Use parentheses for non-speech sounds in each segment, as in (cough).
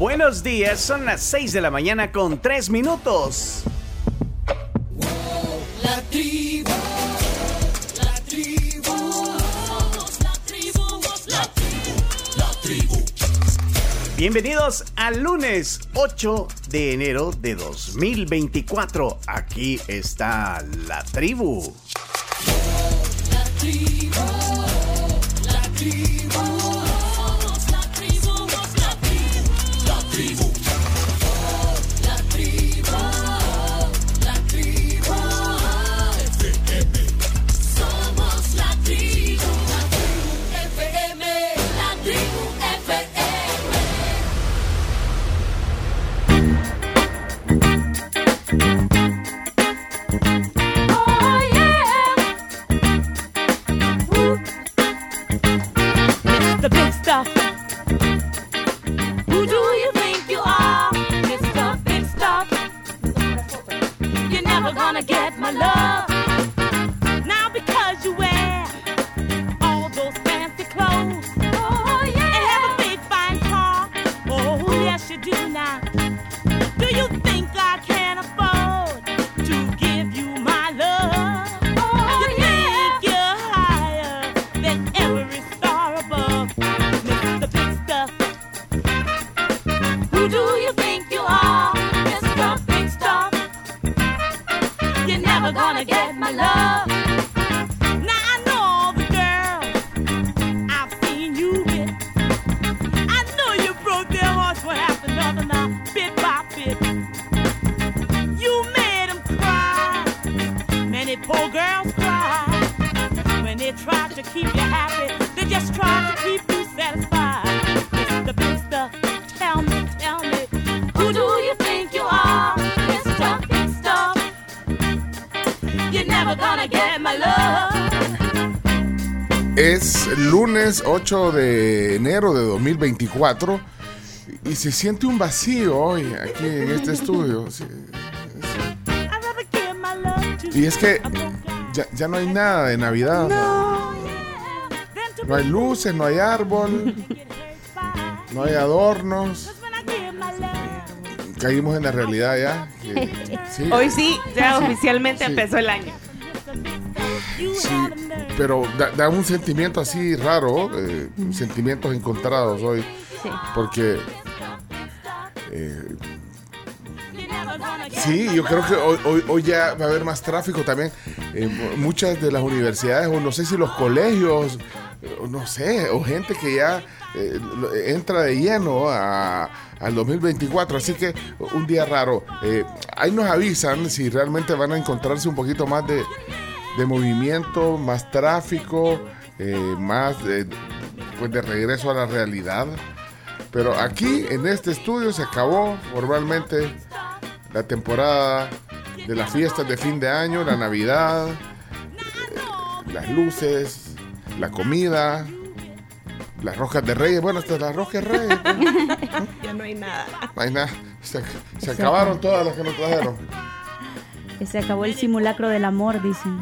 Buenos días, son las 6 de la mañana con 3 minutos. La tribu, la tribu, la tribu, la tribu, la tribu. Bienvenidos al lunes 8 de enero de 2024. Aquí está la tribu. La tribu, la tribu, de enero de 2024 y se siente un vacío hoy aquí en este estudio. Y es que ya, no hay nada de Navidad. No. hay luces, no hay árbol, no hay adornos caímos en la realidad ya. (laughs) Hoy sí, ya oficialmente empezó el año pero da, da un sentimiento así raro, eh, sentimientos encontrados hoy, Sí. porque eh, Sí, yo creo que hoy, hoy, hoy ya va a haber más tráfico también. Eh, mu- muchas de las universidades, o no sé si los colegios, no sé, o gente que ya eh, entra de lleno a- al 2024. Así que un día raro. Eh, ahí nos avisan si realmente van a encontrarse un poquito más de, de movimiento, más tráfico, eh, más de, pues de regreso a la realidad. Pero aquí en este estudio se acabó formalmente la temporada de las fiestas de fin de año, la Navidad, eh, las luces, la comida, las roscas de reyes. Bueno, hasta las roscas de reyes. (laughs) Ya no hay nada. no hay nada. Se, se acabaron todas las que nos trajeron. Que se acabó el simulacro del amor, dicen.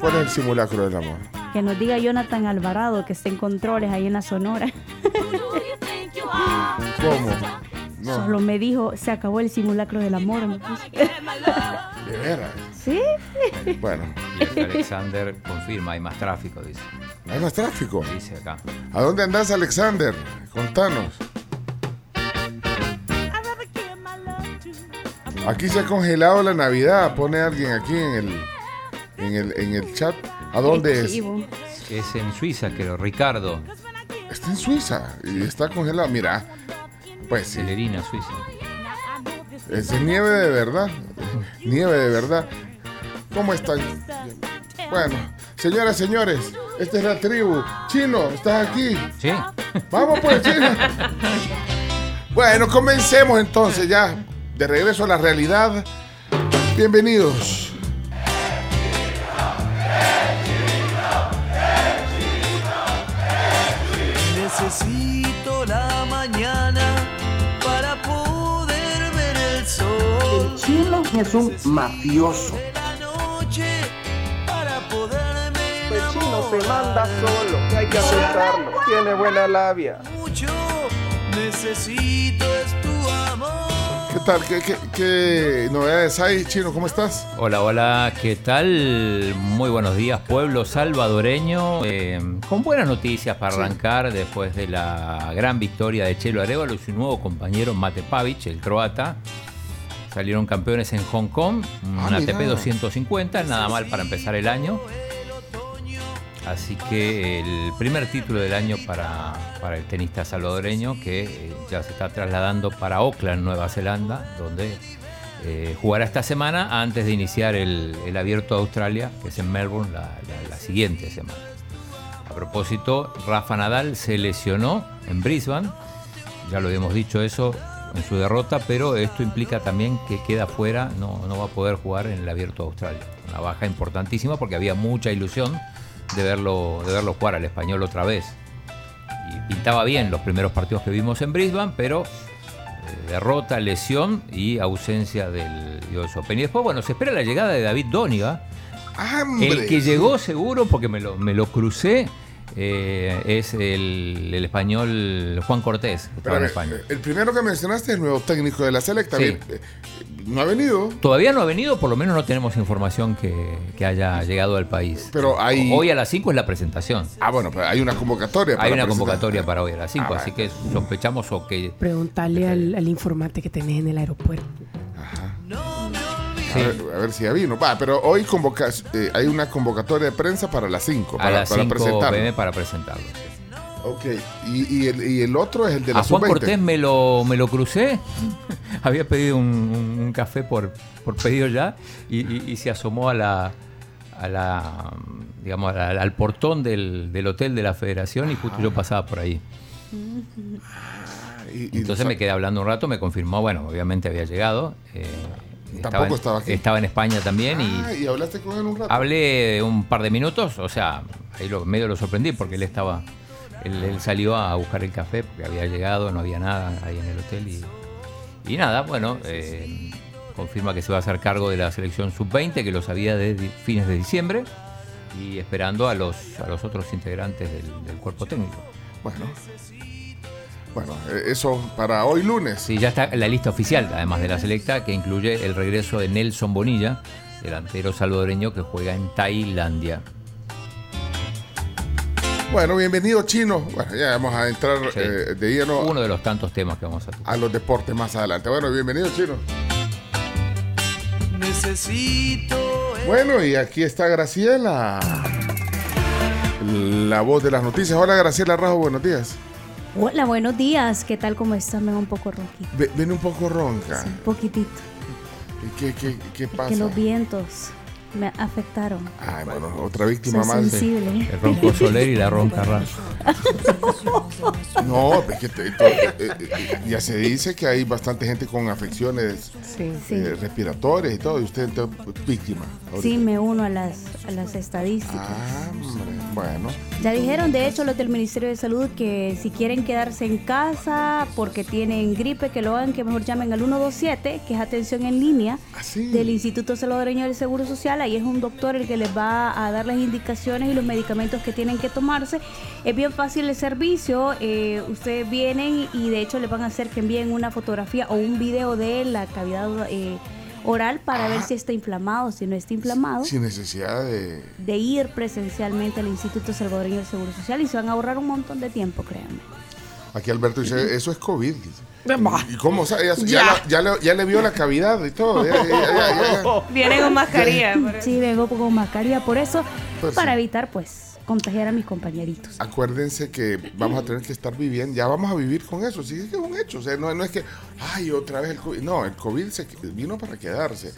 ¿Cuál es el simulacro del amor? Que nos diga Jonathan Alvarado que está en controles ahí en la Sonora. (laughs) ¿Cómo? No, Solo me dijo, se acabó el simulacro del amor. love. de veras. ¿Sí? Bueno, Y Alexander confirma, hay más tráfico, dice. hay más tráfico. Dice acá. ¿A dónde andás, Alexander? Contanos. Aquí se ha congelado la Navidad. Pone alguien aquí en el, en el, en el chat. ¿A dónde es? Es en Suiza, creo. Ricardo, Está en Suiza y está congelado. Mira, pues sí. Celerina, Suiza. Es nieve de verdad. Nieve de verdad. ¿Cómo están? Bueno, señoras, señores, esta es la tribu. Chino, ¿estás aquí? ¿Sí? Vamos pues, Chino. (laughs) Bueno, comencemos entonces ya. De regreso a la realidad. Bienvenidos. Necesito la mañana para poder ver el sol. El chino es un mafioso. De la noche para poderme El chino se manda solo, hay que aceptarlo. Tiene buena labia. necesito es tu amor. ¿Qué tal? ¿Qué, qué, qué novedades hay, Chino? ¿Cómo estás? Hola, hola, ¿qué tal? Muy buenos días, pueblo salvadoreño. Eh, con buenas noticias para arrancar después de la gran victoria de Chelo Arevalo y su nuevo compañero Mate Pavic, el croata. Salieron campeones en Hong Kong, un Ah, ATP mira. 250, nada mal para empezar el año. Así que el primer título del año para, para el tenista salvadoreño que eh, ya se está trasladando para Auckland, Nueva Zelanda, donde eh, jugará esta semana antes de iniciar el, el abierto de Australia, que es en Melbourne la, la- siguiente semana. A propósito, Rafa Nadal se lesionó en Brisbane, ya lo habíamos dicho eso en su derrota, pero esto implica también que queda fuera, no, no va a poder jugar en el abierto de Australia. Una baja importantísima porque había mucha ilusión de verlo, de verlo jugar al español otra vez. Y pintaba bien los primeros partidos que vimos en Brisbane, pero eh, derrota, lesión y ausencia del US Open. Y después, bueno, se espera la llegada de David Dóniga, ¡Hambre! el que llegó seguro, porque me lo, me lo crucé, eh, es el, el español Juan Cortés, estaba en España. el primero que mencionaste es el nuevo técnico de la selecta. Sí. Eh, No ha venido, Todavía no ha venido, por lo menos no tenemos información que, que haya llegado al país. pero hay... Hoy a las 5 es la presentación. Ah, bueno, pero hay una convocatoria. para Hay una convocatoria para hoy a las 5, Ah, así que sospechamos o que... Preguntarle al, al informante que tenés en el aeropuerto. A, ver, a ver si ya vino. Va, pero hoy convoca, eh, hay una convocatoria de prensa para las 5. a Para, las para 5 presentarlo. para presentarlo. Ok. Y, y el, y el otro es el de la A Juan sub-20. Cortés me lo, me lo crucé. (laughs) Había pedido un, un- un café por, por pedido ya y, y- se asomó a la, a la digamos, al, al portón del, del hotel de la Federación y justo yo pasaba por ahí. Y- y- Entonces me quedé hablando un rato, me confirmó, bueno, obviamente había llegado. eh, Tampoco en- estaba aquí. Estaba en España también y Ah, y hablaste con él un rato. hablé un par de minutos, o sea, ahí lo, medio lo sorprendí porque él estaba, él, él salió a buscar el café porque había llegado, no había nada ahí en el hotel y, y nada, bueno, eh, confirma que se va a hacer cargo de la selección sub-20, que lo sabía desde fines de diciembre y esperando a los, a los otros integrantes del, del cuerpo técnico. Bueno. Bueno, eh, eso para hoy lunes. Sí, ya está la lista oficial, además de la selecta, que incluye el regreso de Nelson Bonilla, delantero salvadoreño que juega en Tailandia. Bueno, bienvenido Chino. Bueno, ya vamos a entrar Sí. eh, de lleno Uno de los tantos temas que vamos a tocar. a los deportes más adelante. Bueno, bienvenido Chino. Necesito es Bueno, y aquí está Graciela. La voz de las noticias. Hola Graciela Rajo, buenos días. Hola, buenos días. ¿Qué tal? ¿Cómo están? Me un poco ronquito. Ve- Viene un poco ronca. Un poquitito. ¿Y ¿Qué, qué, qué Que pasa? los vientos me afectaron. Ay, bueno, otra víctima Soy más. sensible. El ronco Soler y la ronca Razo. (laughs) No, es que te- to- eh, eh, ya se dice que hay bastante gente con afecciones Sí. Sí. eh, respiratorias y todo, y usted entonces, víctima. ahorita. Sí, me uno a las, a las estadísticas. Ah, hombre, bueno. Ya dijeron, de hecho, los del Ministerio de Salud que si quieren quedarse en casa porque tienen gripe, que lo hagan, que mejor llamen al 127, que es atención en línea Así. del Instituto Salvadoreño del Seguro Social. Ahí es un doctor el que les va a dar las indicaciones y los medicamentos que tienen que tomarse. Es bien fácil el servicio. eh, ustedes vienen y de hecho les van a hacer que envíen una fotografía o un video de la cavidad eh, oral para ver si está inflamado, si no está inflamado Sin necesidad de. de ir presencialmente al Instituto Salvadoreño del Seguro Social y se van a ahorrar un montón de tiempo, créanme. Aquí Alberto dice, eso es COVID. dice. ¿Y cómo? Ya, ya la- ya le, ya le vio la cavidad y todo. ya- ya- ya- ya- ya. Viene con mascarilla. Sí, vengo con mascarilla por eso, Pues para sí. evitar pues contagiar a mis compañeritos. Acuérdense que vamos a tener que estar viviendo, ya vamos a vivir con eso, sí, es que es un hecho, o sea, no, no es que, ay, otra vez el COVID, no, el COVID se, vino para quedarse,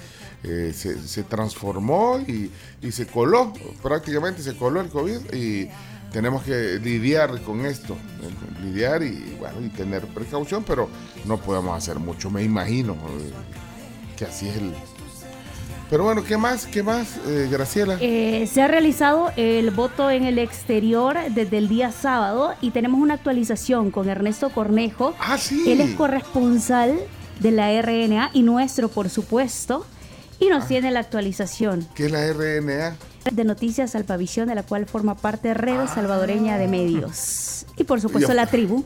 Eh, se, se transformó y, y se coló, prácticamente se coló el COVID y tenemos que lidiar con esto, lidiar y, bueno, y tener precaución, pero no podemos hacer mucho, me imagino eh, que así es el... Pero bueno, ¿qué más? ¿Qué más, eh, Graciela? Eh, se ha realizado el voto en el exterior desde el día sábado y tenemos una actualización con Ernesto Cornejo. ah, sí. Él es corresponsal de la RNA y nuestro, por supuesto, y Ah. nos tiene la actualización ¿Qué es la RNA? De Noticias Alpavisión, de la cual forma parte Red Salvadoreña de Medios. Y por supuesto la tribu.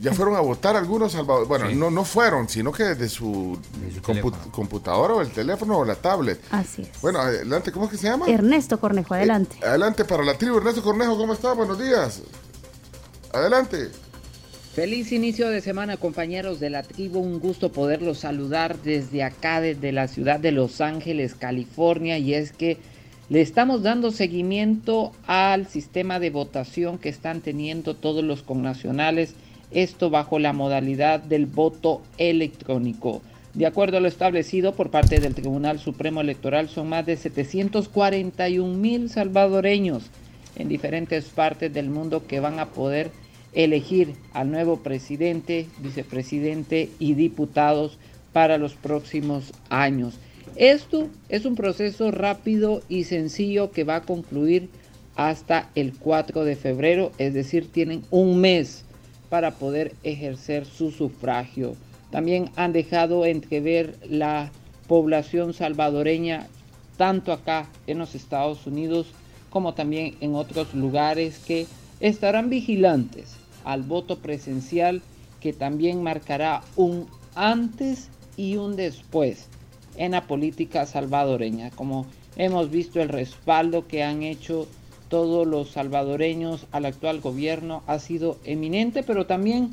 ya fueron a votar algunos salvador. Bueno, Sí. no, no fueron, sino que desde su, Desde su compu- teléfono. computadora o el teléfono o la tablet. Así es. Bueno, adelante, ¿cómo es que se llama? Ernesto Cornejo, adelante. Eh, adelante para la tribu. Ernesto Cornejo, ¿cómo está? Buenos días. Adelante. Feliz inicio de semana compañeros de la tribu, un gusto poderlos saludar desde acá, desde la ciudad de Los Ángeles, California, y es que le estamos dando seguimiento al sistema de votación que están teniendo todos los connacionales, esto bajo la modalidad del voto electrónico. De acuerdo a lo establecido por parte del Tribunal Supremo Electoral, son más de 741 mil salvadoreños en diferentes partes del mundo que van a poder elegir al nuevo presidente, vicepresidente y diputados para los próximos años. Esto es un proceso rápido y sencillo que va a concluir hasta el 4 de febrero, es decir, tienen un mes para poder ejercer su sufragio. También han dejado entrever la población salvadoreña, tanto acá en los Estados Unidos como también en otros lugares que estarán vigilantes al voto presencial que también marcará un antes y un después en la política salvadoreña. Como hemos visto el respaldo que han hecho todos los salvadoreños al actual gobierno ha sido eminente, pero también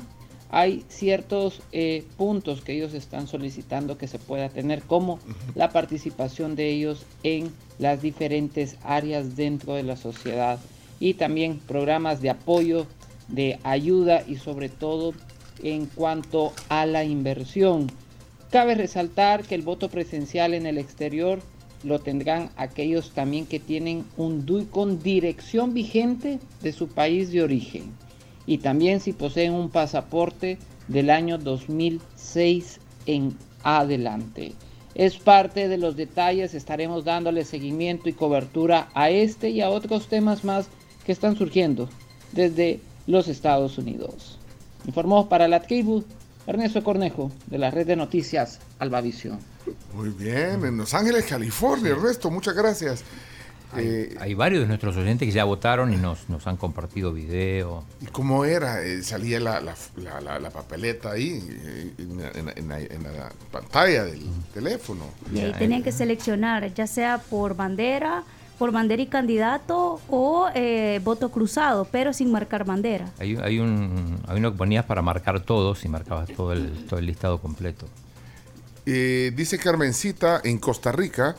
hay ciertos eh, puntos que ellos están solicitando que se pueda tener, como la participación de ellos en las diferentes áreas dentro de la sociedad y también programas de apoyo, de ayuda y sobre todo en cuanto a la inversión. Cabe resaltar que el voto presencial en el exterior lo tendrán aquellos también que tienen un DUI con dirección vigente de su país de origen y también si poseen un pasaporte del año 2006 en adelante. Es parte de los detalles, estaremos dándole seguimiento y cobertura a este y a otros temas más que están surgiendo desde los Estados Unidos. Informó para la tribu Ernesto Cornejo de la red de noticias Albavisión. Muy bien, en Los Ángeles, California, Ernesto, muchas gracias. Eh, Hay varios de nuestros oyentes que ya votaron y nos, nos han compartido video. ¿Y cómo era? Eh, salía la, la- la- la- la papeleta ahí eh, en, la- en la- en la, en la pantalla del teléfono. Y ahí tenían que seleccionar, ya sea por bandera, por bandera y candidato o eh, voto cruzado, pero sin marcar bandera. Hay, hay, un, hay uno que ponías para marcar todos y marcabas todo el, todo el listado completo. Eh, dice Carmencita en Costa Rica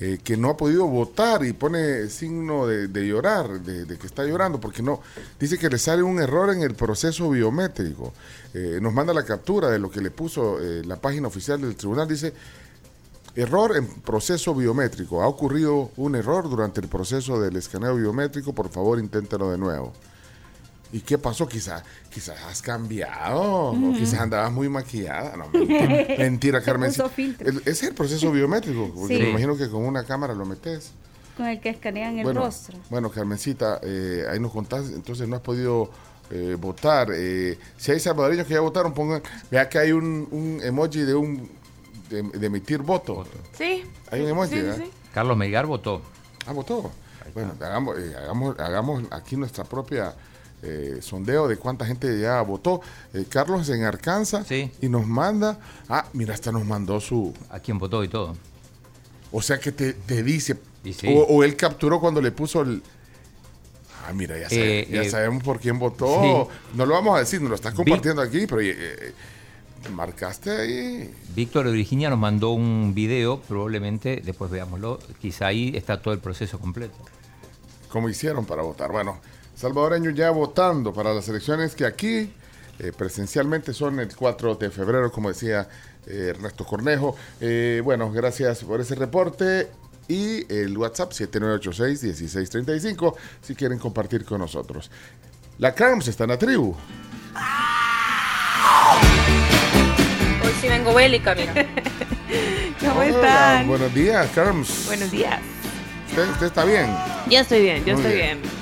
eh, que no ha podido votar y pone signo de, de llorar, de, de que está llorando, porque no. Dice que le sale un error en el proceso biométrico. Eh, nos manda la captura de lo que le puso eh, la página oficial del tribunal. Dice. Error en proceso biométrico. Ha ocurrido un error durante el proceso del escaneo biométrico. Por favor, inténtelo de nuevo. ¿Y qué pasó? Quizás quizás has cambiado o quizás andabas muy maquillada. No, (laughs) mentira, mentira Carmen. El- es el proceso biométrico, (laughs) porque Sí. me imagino que con una cámara lo metes. Con el que escanean el rostro. bueno, Carmencita, eh, ahí nos contás, entonces no has podido eh, votar. Eh, si hay salvadoreños que ya votaron, pongan, vea que hay un, un emoji de un de, de emitir voto. Sí. Hay un emoji, Sí, sí, ¿verdad? sí. Carlos Melgar votó. Ah, votó. Bueno, hagamos, eh, hagamos, hagamos aquí nuestra propia eh, sondeo de cuánta gente ya votó. Eh, Carlos en Arkansas Sí. y nos manda, ah, mira, hasta nos mandó su, A quién votó y todo. o sea que te, te dice, Y sí. o, o él capturó cuando le puso el... Ah, mira, ya, sabe- Eh, ya eh, sabemos por quién votó. No lo vamos a decir, nos lo estás compartiendo aquí, pero marcaste ahí. Víctor de Virginia nos mandó un video, probablemente, después veámoslo, quizá ahí está todo el proceso completo. cómo hicieron para votar. Bueno, salvadoreños ya votando para las elecciones que aquí eh, presencialmente son el 4 de febrero, como decía eh, Ernesto Cornejo. Eh, bueno, gracias por ese reporte. Y el WhatsApp 7986-1635 si quieren compartir con nosotros. La Carms está en la tribu. Hoy sí vengo bélica, mira. (laughs) ¿Cómo Hola, están? Buenos días, Carms. Buenos días. ¿Usted, usted está bien? Yo estoy bien, yo Muy estoy bien. bien.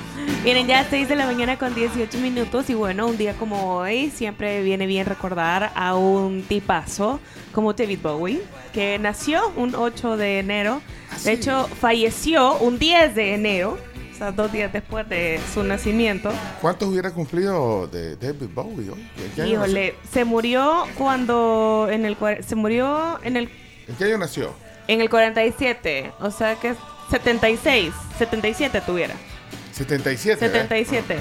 Miren, ya es 6 de la mañana con 18 minutos y bueno, un día como hoy siempre viene bien recordar a un tipazo como David Bowie, que nació un 8 de enero, de hecho falleció un 10 de enero o sea, dos días después de su nacimiento. ¿Cuántos hubiera cumplido de David Bowie hoy? ¿En qué año Híjole, se murió cuando en el se murió en el? ¿En qué año nació? en el 47, o sea que 76, 77 tuviera. 77. ¿eh? 77.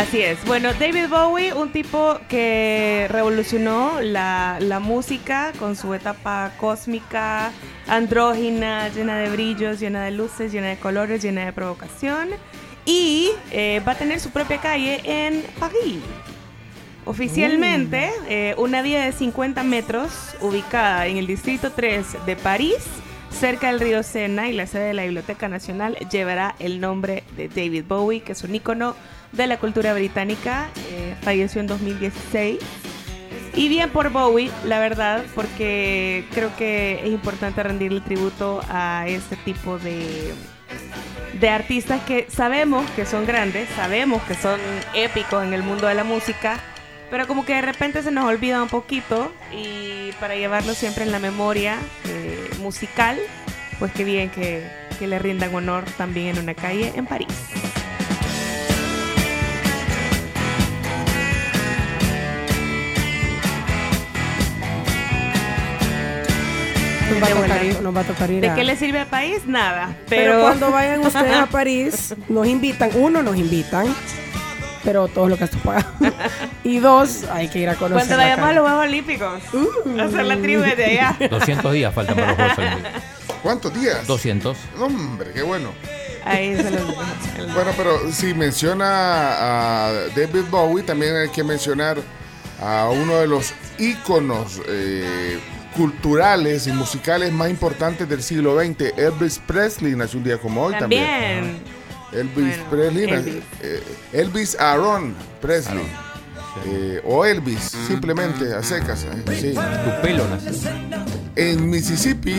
Así es. Bueno, David Bowie, un tipo que revolucionó la, la música con su etapa cósmica, andrógina, llena de brillos, llena de luces, llena de colores, llena de provocación. Y eh, va a tener su propia calle en París. Oficialmente, eh, una vía de 50 metros ubicada en el distrito 3 de París, cerca del río Sena y la sede de la Biblioteca Nacional, llevará el nombre de David Bowie, que es un ícono de la cultura británica. eh, falleció en 2016. Y bien por Bowie, la verdad, porque creo que es importante rendirle tributo a este tipo de, de artistas que sabemos que son grandes, sabemos que son épicos en el mundo de la música, pero como que de repente se nos olvida un poquito y para llevarlo siempre en la memoria eh, musical, pues qué bien que, que le rindan honor también en una calle en París. Nos va, a De tocar ir, nos va a tocar ir ¿De a- qué le sirve al país? Nada. Pero, Pero, cuando vayan (laughs) ustedes a París, nos invitan. Uno, nos invitan. Pero todo lo que esto paga. (laughs) y dos, hay que ir a conocer. cuando vayamos a los Juegos Olímpicos, Uh. hacer la tribu desde allá. (laughs) 200 días faltan para los Juegos Olímpicos. ¿Cuántos días? 200. No, hombre, qué bueno. Ahí se los Bueno, pero si menciona a David Bowie, también hay que mencionar a uno de los íconos eh, culturales y musicales más importantes del siglo XX, Elvis Presley, nació un día como hoy también. También. Elvis Bueno, Presley, Elvis. eh, Elvis Aaron Presley. Eh, o Elvis, simplemente a secas. eh, sí. Tu pelo nació. En Mississippi,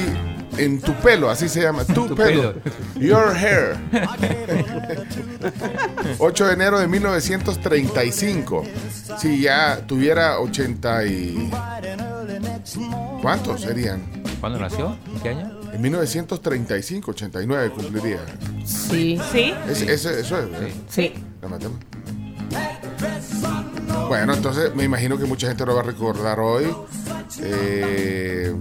en tu pelo, así se llama, tu, (laughs) Tu pelo. pelo. (laughs) Your hair. (laughs) 8 de enero de 1935. Si ya tuviera 80 y... ¿Cuántos serían? ¿Cuándo nació? ¿En qué año? En 1935, 89 cumpliría. Sí. ¿Sí? Es- ese- eso es, ¿verdad? Sí. La matemática. Bueno, entonces me imagino que mucha gente lo va a recordar hoy. Eh,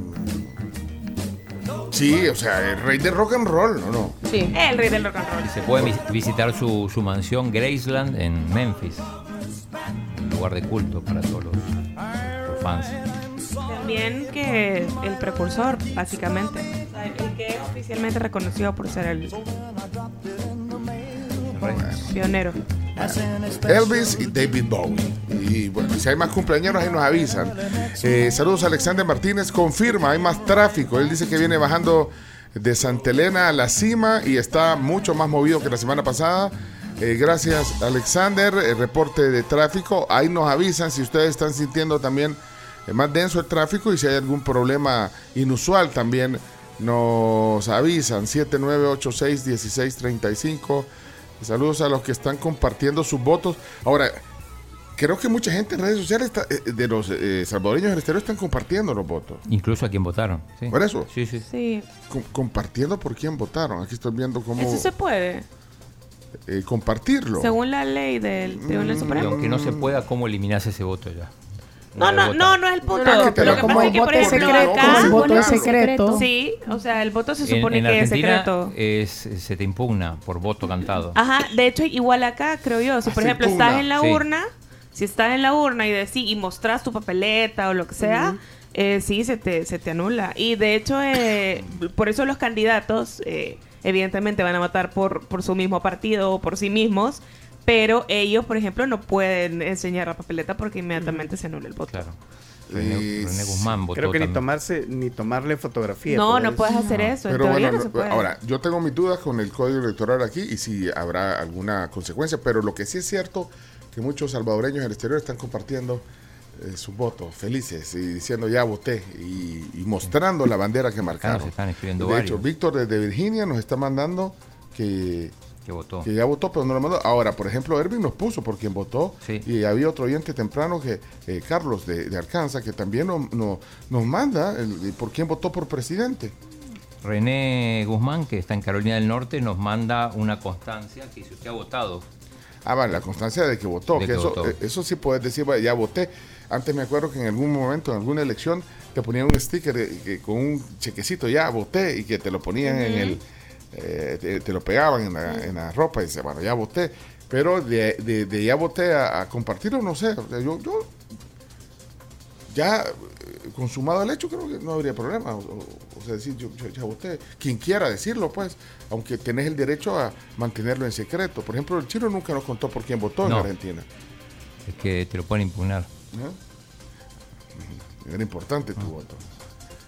sí, o sea, el rey del rock and roll, ¿o no? Sí. El rey del rock and roll. Se puede vis- visitar su, su mansión Graceland en Memphis. Un lugar de culto para todos los, los fans. Que el precursor, básicamente. El que es oficialmente reconocido por ser el pionero. Elvis y David Bowie. Y bueno, si hay más cumpleaños ahí nos avisan. Eh, saludos a Alexander Martínez, confirma, hay más tráfico. Él dice que viene bajando de Santa Elena a la cima y está mucho más movido que la semana pasada. Eh, gracias Alexander, el reporte de tráfico. Ahí nos avisan si ustedes están sintiendo también eh, más denso el tráfico y si hay algún problema inusual también nos avisan. 7986-1635. Saludos a los que están compartiendo sus votos. Ahora, creo que mucha gente en redes sociales está- eh, de los eh, salvadoreños del exterior están compartiendo los votos. Incluso a quien votaron. ¿sí? ¿Por eso? Sí, sí. Sí, Com- compartiendo por quién votaron. Aquí estoy viendo cómo eso se puede. eh, compartirlo. Según la ley del Tribunal Y Supremo. aunque no se pueda, ¿cómo eliminase ese voto ya? No, no, no, no es el punto. No, no, que pero lo- como pasa el es que, por voto es ejemplo, secreto, el voto es secreto. Sí, o sea, el voto se supone en que es secreto. es, se te impugna por voto cantado. Ajá, de hecho, igual acá, creo yo. Si, por ejemplo, impugna. estás en la Sí. urna, si estás en la urna y decís y mostrás tu papeleta o lo que sea, eh, sí, se te, se te anula. Y de hecho, eh, por eso los candidatos, eh, evidentemente, van a votar por, por su mismo partido o por sí mismos. Pero ellos, por ejemplo, no pueden enseñar la papeleta porque inmediatamente se anula el voto. Claro. René, René Guzmán votó Creo que ni tomarse, ni tomarle fotografía. No, por no puedes hacer eso. Pero bueno, no se puede. ahora, yo tengo mis dudas con el código electoral aquí y si habrá alguna consecuencia, pero lo que sí es cierto que muchos salvadoreños en el exterior están compartiendo eh, sus votos felices y diciendo ya voté y, y mostrando la bandera que marcaron. se están escribiendo de varios. hecho, Víctor desde Virginia nos está mandando que, Que votó. que ya votó, pero no lo mandó. Ahora, por ejemplo, Erwin nos puso por quien votó Sí. y había otro oyente temprano que eh, Carlos de, de Arkansas que también no- no- nos manda el- por quién votó por presidente. René Guzmán, que está en Carolina del Norte, nos manda una constancia que si usted ha votado. Ah, vale, la constancia de que votó. De que que eso, votó. eh, eso sí puedes decir, "Vaya, ya voté. Antes me acuerdo que en algún momento, en alguna elección, te ponían un sticker eh, con un chequecito, ya voté, y que te lo ponían en el. Eh, te, te lo pegaban en la, en la ropa y dice, bueno, ya voté. Pero de, de- de ya voté a, a compartirlo, no sé. O sea, yo, yo ya eh, consumado el hecho, creo que no habría problema. O, sea, decir, yo, yo ya voté. Quien quiera decirlo, pues, aunque tenés el derecho a mantenerlo en secreto. Por ejemplo, el chino nunca nos contó por quién votó No. en Argentina. Es que te lo pueden impugnar. ¿no? Era importante tu voto.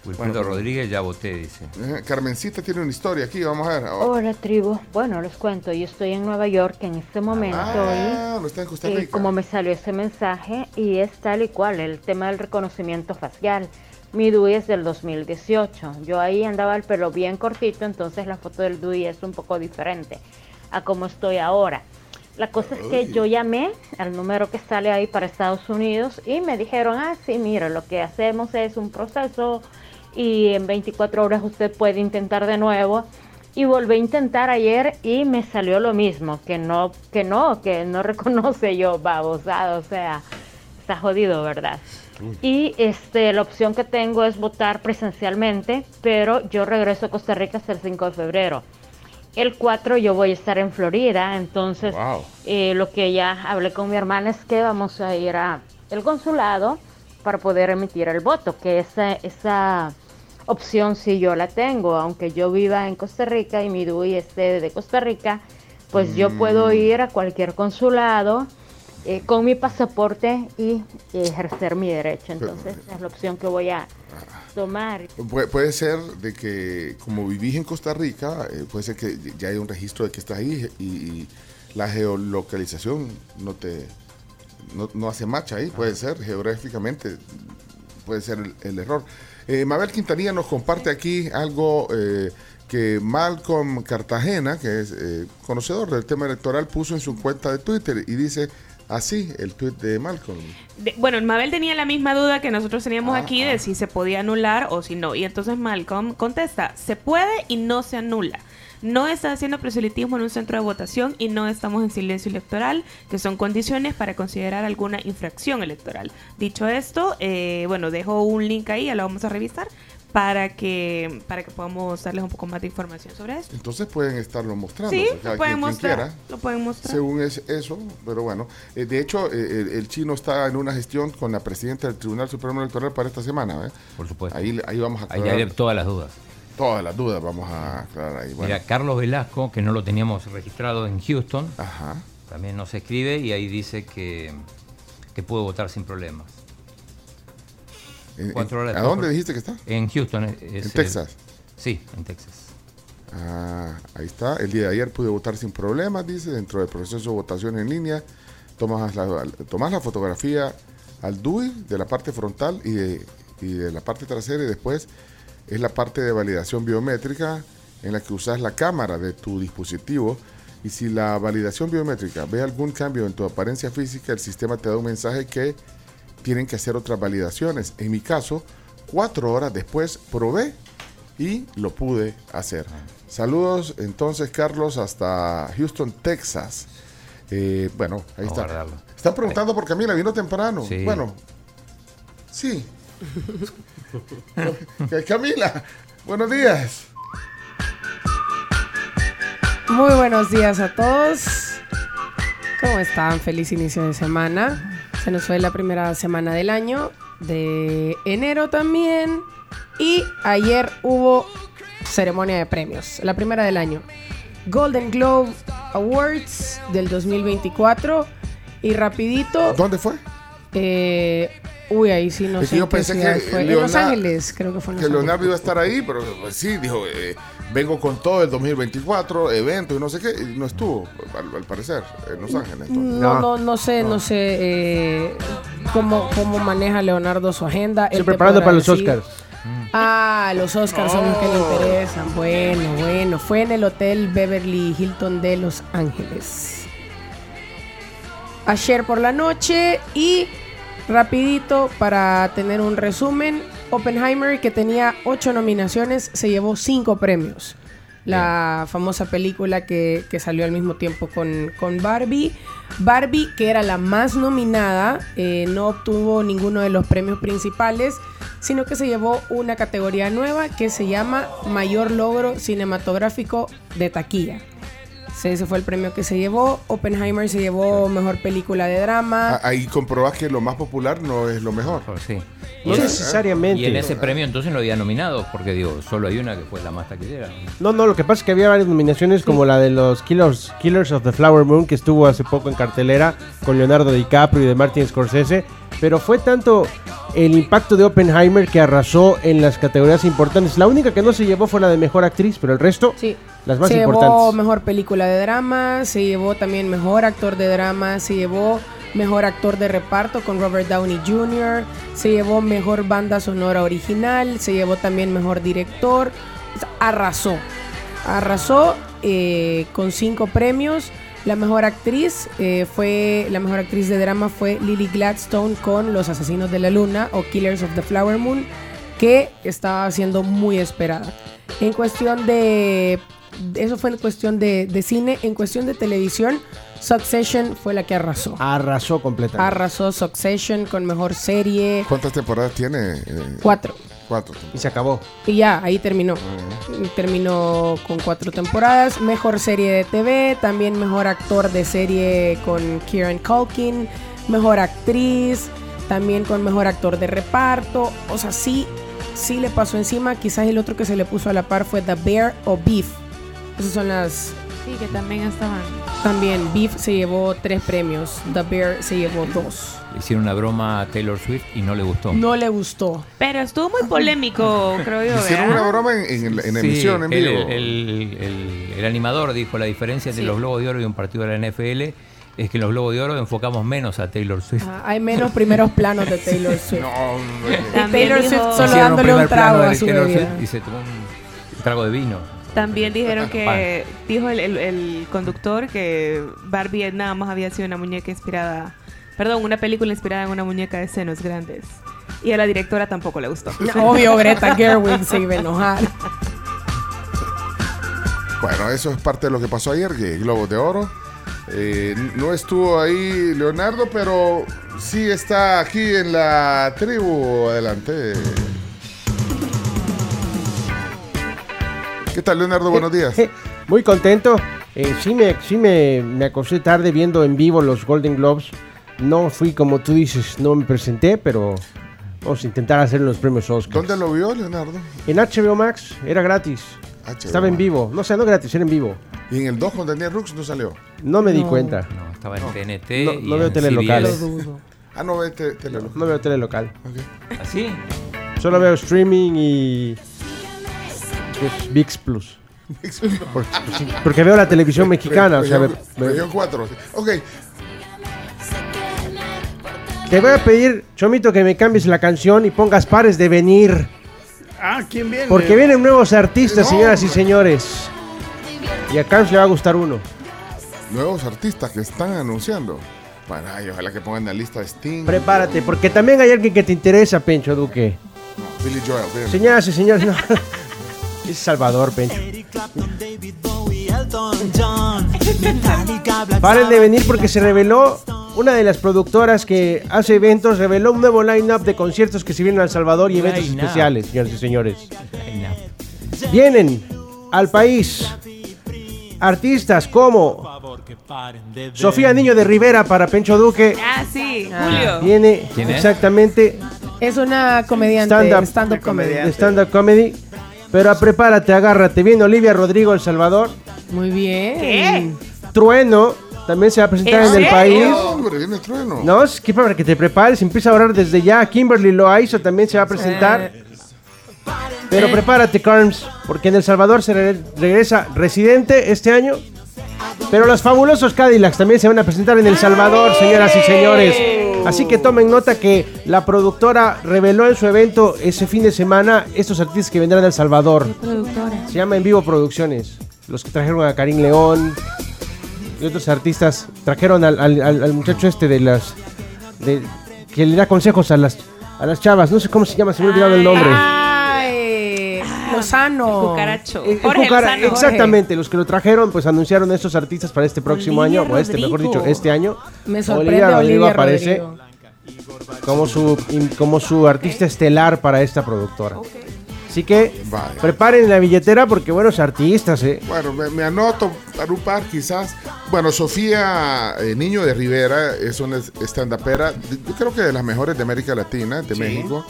Wilfredo Bueno, Rodríguez ya voté, dice. Eh, Carmencita tiene una historia aquí, vamos a ver. Hola tribu, bueno les cuento, yo estoy en Nueva York en este momento Ah, no está en Costa y Rica. como me salió ese mensaje y es tal y cual el tema del reconocimiento facial. Mi DUI es del 2018, yo ahí andaba el pelo bien cortito, entonces la foto del DUI es un poco diferente a como estoy ahora. La cosa es que yo llamé al número que sale ahí para Estados Unidos y me dijeron, ah, sí, mira, lo que hacemos es un proceso y en 24 horas usted puede intentar de nuevo. Y volví a intentar ayer y me salió lo mismo, que no, que no, que no (laughs) reconoce yo babosada, o sea, está jodido, ¿verdad? Y este, la opción que tengo es votar presencialmente, pero yo regreso a Costa Rica hasta el 5 de febrero. El 4 yo voy a estar en Florida, entonces eh, lo que ya hablé con mi hermana es que vamos a ir a el consulado para poder emitir el voto, que esa, esa opción sí yo la tengo, aunque yo viva en Costa Rica y mi DUI esté de Costa Rica, pues yo puedo ir a cualquier consulado eh, con mi pasaporte y ejercer mi derecho. Entonces es la opción que voy a tomar. Pu- puede ser de que como vivís en Costa Rica, eh, puede ser que ya hay un registro de que estás ahí y, y la geolocalización no te no, no hace match ahí, puede ser geográficamente, puede ser el, el error. Eh, Mabel Quintanilla nos comparte aquí algo eh, que Malcolm Cartagena, que es eh, conocedor del tema electoral, puso en su cuenta de Twitter y dice así el tweet de Malcolm. De- bueno, Mabel tenía la misma duda que nosotros teníamos Ah, aquí de si se podía anular o si no. Y entonces Malcolm contesta, se puede y no se anula. No está haciendo proselitismo en un centro de votación y no estamos en silencio electoral, que son condiciones para considerar alguna infracción electoral. Dicho esto, eh, bueno, dejo un link ahí, ya lo vamos a revisar, para que, para que podamos darles un poco más de información sobre esto. Entonces pueden estarlo mostrando. Sí, pues, lo pueden quien- quien mostrar. quiera. Lo pueden mostrar. Según es eso, pero bueno. Eh, de hecho, eh, el, el chino está en una gestión con la presidenta del Tribunal Supremo Electoral para esta semana. ¿eh? Por supuesto. Ahí, ahí vamos a Ahí hay todas las dudas. Todas las dudas, vamos a aclarar ahí. Bueno, Mira, Carlos Velasco, que no lo teníamos registrado en Houston, Ajá. también nos escribe y ahí dice que, que puede votar sin problemas. Cuatro horas ¿A dónde dijiste que está? En Houston. es- En Texas. sí, en Texas. Ah, ahí está. El día de ayer pude votar sin problemas, dice, dentro del proceso de votación en línea. Tomas la, tomas la fotografía al DUI de la parte frontal y de, y de la parte trasera y después es la parte de validación biométrica en la que usas la cámara de tu dispositivo y si la validación biométrica ve algún cambio en tu apariencia física, el sistema te da un mensaje que tienen que hacer otras validaciones. En mi caso, cuatro horas después probé y lo pude hacer. Saludos entonces, Carlos, hasta Houston, Texas. Eh, bueno, ahí Vamos está. Están preguntando por Camila, vino temprano. Sí. Bueno, sí. (laughs) Ca- Camila, buenos días. Muy buenos días a todos. ¿Cómo están? Feliz inicio de semana. Se nos fue la primera semana del año, de enero también. Y ayer hubo ceremonia de premios, la primera del año. Golden Globe Awards del 2024. Y rapidito... ¿Dónde fue? Eh, uy, ahí sí no Es que sé yo pensé que fue. En Los Ángeles, creo que fue en Los Que Ángeles. Leonardo iba a estar ahí, pero pues, sí, dijo, eh, vengo con todo el 2024, evento y no sé qué, y no estuvo, al, al parecer, en Los Ángeles. No, no, no sé, no sé eh, cómo, cómo maneja Leonardo su agenda. Te preparando para los Oscars. Ah, los Oscars son los que le interesan. Bueno, bueno. Fue en el Hotel Beverly Hilton de Los Ángeles. Ayer por la noche y rapidito para tener un resumen. Oppenheimer, que tenía ocho nominaciones, se llevó cinco premios. La famosa película que, que salió al mismo tiempo con, con Barbie. Barbie, que era la más nominada, eh, no obtuvo ninguno de los premios principales, sino que se llevó una categoría nueva que se llama Mayor Logro Cinematográfico de Taquilla. Sí, Ese fue el premio que se llevó. Oppenheimer se llevó Mejor Película de Drama. Ah, Ahí comprobás que lo más popular no es lo mejor. Sí. No Y en- necesariamente. Y en ese premio entonces no había nominados, porque digo, solo hay una que fue la más taquillera. No, no, lo que pasa es que había varias nominaciones como la de los Killers, Killers of the Flower Moon que estuvo hace poco en cartelera con Leonardo DiCaprio y de Martin Scorsese, pero fue tanto el impacto de Oppenheimer que arrasó en las categorías importantes. La única que no se llevó fue la de mejor actriz, pero el resto Sí. Las más se llevó mejor película de drama, se llevó también mejor actor de drama, se llevó mejor actor de reparto con Robert Downey Jr., se llevó mejor banda sonora original, se llevó también mejor director, arrasó, arrasó eh, con cinco premios. La mejor actriz eh, fue la mejor actriz de drama fue Lily Gladstone con Los Asesinos de la Luna o Killers of the Flower Moon, que estaba siendo muy esperada. En cuestión de eso fue en cuestión de, de cine, en cuestión de televisión, Succession fue la que arrasó. Arrasó completamente. Arrasó Succession con mejor serie. ¿Cuántas temporadas tiene? Eh, Cuatro. Cuatro. Y se acabó. Y ya, ahí terminó. Terminó con cuatro temporadas. Mejor serie de TV, también mejor actor de serie con Kieran Culkin, mejor actriz, también con mejor actor de reparto. O sea, sí, sí le pasó encima. Quizás el otro que se le puso a la par fue The Bear o Beef. Esas son las... Sí, que también estaban. También Beef se llevó tres premios, The Bear se llevó dos. Le hicieron una broma a Taylor Swift y no le gustó. No le gustó. Pero estuvo muy polémico, (laughs) creo yo. Hicieron ¿verdad? una broma en, en- en Sí, emisión, en el, vivo. el- el- el animador dijo la diferencia entre Sí. los Globos de Oro y un partido de la NFL es que en los Globos de Oro enfocamos menos a Taylor Swift. Ah, hay menos primeros planos de Taylor (laughs) Swift. No, Taylor dijo- Swift solo dándole un trago de a su Taylor bebida. Swift y se tomó un trago de vino. También (laughs) dijeron que, dijo el, el- el conductor que Barbie nada más había sido una muñeca inspirada, perdón, una película inspirada en una muñeca de senos grandes. Y a la directora tampoco le gustó. (laughs) Obvio, Greta Gerwig se iba a enojar. Bueno, eso es parte de lo que pasó ayer, que Globos de Oro. Eh, no estuvo ahí Leonardo, pero sí está aquí en la tribu. Adelante. ¿Qué tal, Leonardo? Buenos días. (laughs) Muy contento. Eh, sí me, sí me, me acosté tarde viendo en vivo los Golden Globes. No fui como tú dices, no me presenté, pero vamos a intentar hacer los premios Oscar. ¿Dónde lo vio, Leonardo? En HBO Max, era gratis. HBO Estaba en vivo. No sé, no gratis, era en vivo. Y en el 2 con Daniel Rux no salió. No me di cuenta. No, estaba en TNT. No- y no veo en tele local. CBS. Lo dudo. Ah, no, vete, te, lo- No veo tele local. ok. ¿Así? Solo veo streaming y. Pues, VIX Plus. (laughs) Porque veo la televisión mexicana. O sea, me- me- región 4. Ok, te voy a pedir, Chomito, que me cambies la canción y pongas pares de venir. Ah, ¿quién viene? Porque vienen nuevos artistas, señoras y señores. Y a Carms le va a gustar uno. nuevos artistas que están anunciando. Bueno, ay, ojalá que pongan la lista de Sting. Prepárate, porque también hay alguien que te interesa, Pencho Duque. No, Billy Joel, bien. Señoras y señores, no. (laughs) Es Salvador, Pencho. Paren de venir porque se reveló una de las productoras que hace eventos, reveló un nuevo line-up de conciertos que se vienen a El Salvador y eventos especiales, señoras y señores. Vienen al país artistas como Sofía Niño de Rivera para Pencho Duque. Ah, sí, Julio. Viene ¿Quién es? exactamente Es una comediante, Stand-up. comedy. stand-up comedy. Pero prepárate, agárrate. Viene Olivia Rodrigo El Salvador. Muy bien. ¿Qué? Trueno también se va a presentar ¿En en, el serio? país. No, hombre, viene el trueno. No, es que para que te prepares, empieza a orar desde ya. Kimberly Loaiza también se va a presentar. Pero prepárate, Carms, porque en El Salvador se re- regresa residente este año. Pero los fabulosos Cadillacs también se van a presentar en El Salvador, señoras y señores. Así que tomen nota que la productora reveló en su evento ese fin de semana estos artistas que vendrán a El Salvador. Productora. Se llama En Vivo Producciones. Los que trajeron a Karim León y otros artistas trajeron al, al- muchacho este de las. de- que le da consejos a las, a a las chavas, no sé cómo se llama, se me ha olvidado el nombre. Lozano. Cucaracho. Jorge Cucara- Lozano. exactamente, los que lo trajeron, pues anunciaron estos artistas para este próximo Olivia año, o este, mejor dicho, este año. Me sorprende Olivia Olivia, aparece como su, como su artista estelar para esta productora. Así que Vaya. preparen la billetera porque buenos artistas, ¿eh? Bueno, me, me anoto para un par quizás. Bueno, Sofía eh, Niño de Rivera es una stand-upera, de- yo creo que de las mejores de América Latina, de México.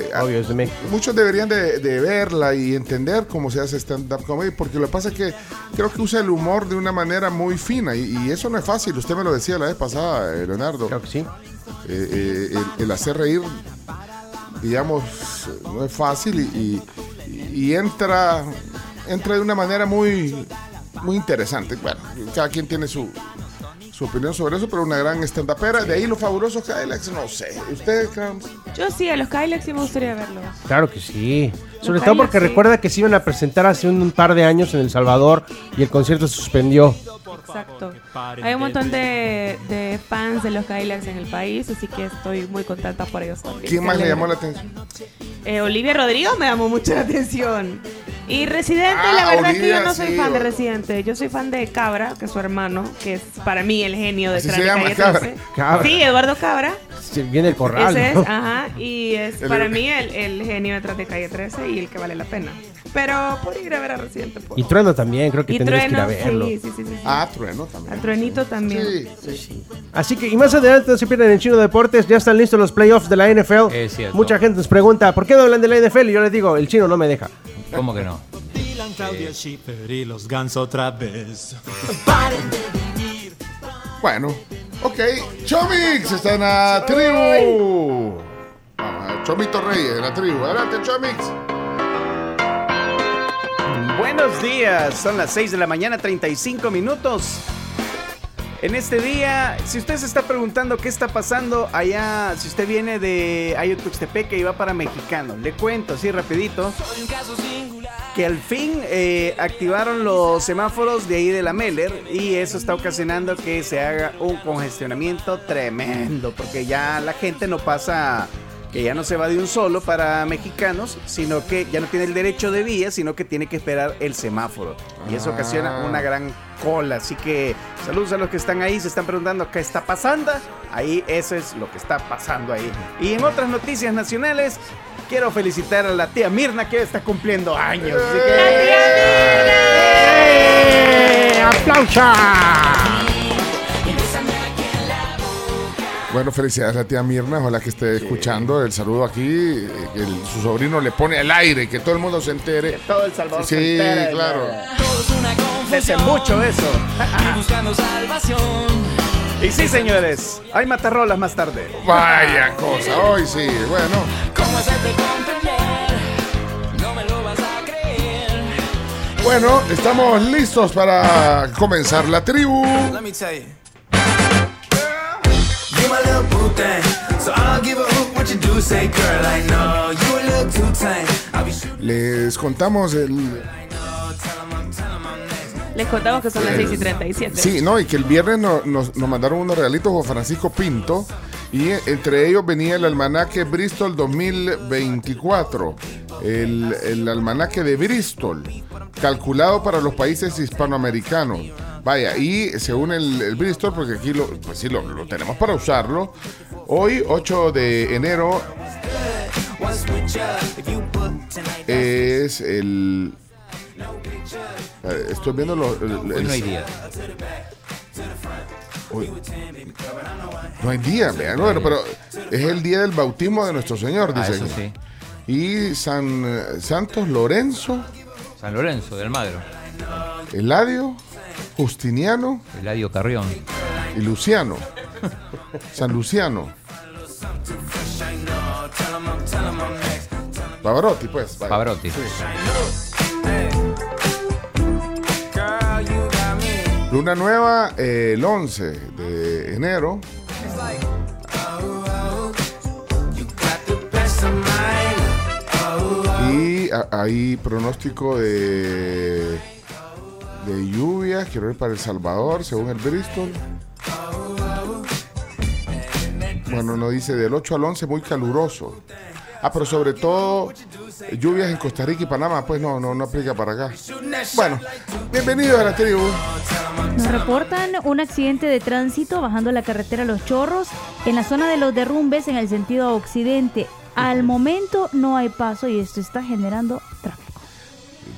Eh, a- Obvio, es de México. Muchos deberían de, de verla y entender cómo se hace stand-up comedy, porque lo que pasa es que creo que usa el humor de una manera muy fina y, y eso no es fácil. Usted me lo decía la vez pasada, eh, Leonardo. Creo que sí. Eh, eh, el, el hacer reír, digamos, no es fácil y, y- y entra, entra de una manera muy, muy interesante. Bueno, cada quien tiene su, su opinión sobre eso, pero una gran stand-upera. De ahí los fabulosos Cadillacs, no sé. ¿Usted, Carms? Yo sí, a los Kylex sí me gustaría verlos. Claro que sí. Sobre todo porque recuerda que se iban a presentar hace un, un par de años en El Salvador y el concierto se suspendió. Exacto. Hay un montón de, de fans de los Kylex en el país, así que estoy muy contenta por ellos también. ¿Quién más le llamó la atención? Eh, Olivia Rodrigo me llamó mucho la atención. Y Residente, Ah, la verdad es que yo no soy sí, fan de Residente. Yo soy fan de Cabra, que es su hermano, que es para mí el genio de llama, Calle Cabra. 13. Cabra. Sí, Eduardo Cabra. Viene el corral. Ese ¿no? es, ajá. Y es El- para mí el, el genio detrás de Calle 13 y el que vale la pena. Pero por ir a ver a Residente. por Y Trueno también, creo que Y tendrías Trueno, que ir a verlo. sí, sí, sí, sí, sí. Ah, Trueno también. A Truenito también. Sí, sí. Así que, y más adelante no se pierdan en Chino Deportes, ya están listos los playoffs de la NFL. Es cierto. Mucha gente nos pregunta, ¿por qué no hablan de la NFL? Y yo les digo, el chino no me deja. ¿Cómo que no? Dylan, Claudia Schiffer y los Guns otra vez. Bueno, ok. Chomix está en la tribu. Chomito Reyes en la tribu. Adelante, Chomix. Buenos días, son las 6 de la mañana, 35 minutos. En este día, si usted se está preguntando qué está pasando allá, si usted viene de Ayotuxtepeque y va para Mexicano, le cuento así rapidito que al fin eh, activaron los semáforos de ahí de la Meller y eso está ocasionando que se haga un congestionamiento tremendo porque ya la gente no pasa que ya no se va de un solo para mexicanos, sino que ya no tiene el derecho de vía, sino que tiene que esperar el semáforo. Y eso Ah. ocasiona una gran cola. Así que saludos a los que están ahí, se están preguntando qué está pasando. Ahí eso es lo que está pasando ahí. Y en otras noticias nacionales, quiero felicitar a la tía Mirna que está cumpliendo años. Así que... ¡Eh! ¡Aplausa! Bueno, felicidades a la tía Mirna, ojalá que esté escuchando el saludo aquí, que el- su sobrino le pone al aire, que todo el mundo se entere. Todo El Salvador Sí, se claro. la- Desde mucho eso. y sí, señores, hay matarrolas más tarde. Vaya cosa, hoy sí, bueno. Bueno, estamos listos para comenzar la tribu. Let me tell. You Les contamos el... Les contamos que son las 6 y 37. Sí, no, y que el viernes no- nos, nos mandaron unos regalitos Juan Francisco Pinto y entre ellos venía el almanaque Bristol 2024, el, el almanaque de Bristol, calculado para los países hispanoamericanos. Vaya, y según el, el Bristol, porque aquí lo, pues sí, lo, lo tenemos para usarlo, hoy 8 de enero es el... Estoy viendo los... Hoy no hay día. Uy. No hay día, vean, bueno, pero es el día del bautismo de nuestro Señor, Ah, eso sí. Y San eh, Santos Lorenzo, San Lorenzo de Almagro. Eladio, Justiniano Eladio Carrión. y Luciano. San Luciano. Pavarotti, pues. vaya. Pavarotti. Sí. Luna nueva eh, el 11 de enero. Y hay pronóstico de, de lluvia, quiero ver para El Salvador, según el Bristol. Bueno, nos dice del 8 al 11 muy caluroso. Ah, pero sobre todo lluvias en Costa Rica y Panamá, pues no, no, no aplica para acá. Bueno, bienvenidos a la tribu. Nos reportan un accidente de tránsito bajando la carretera Los Chorros en la zona de los derrumbes en el sentido occidente. Al momento no hay paso y esto está generando tráfico.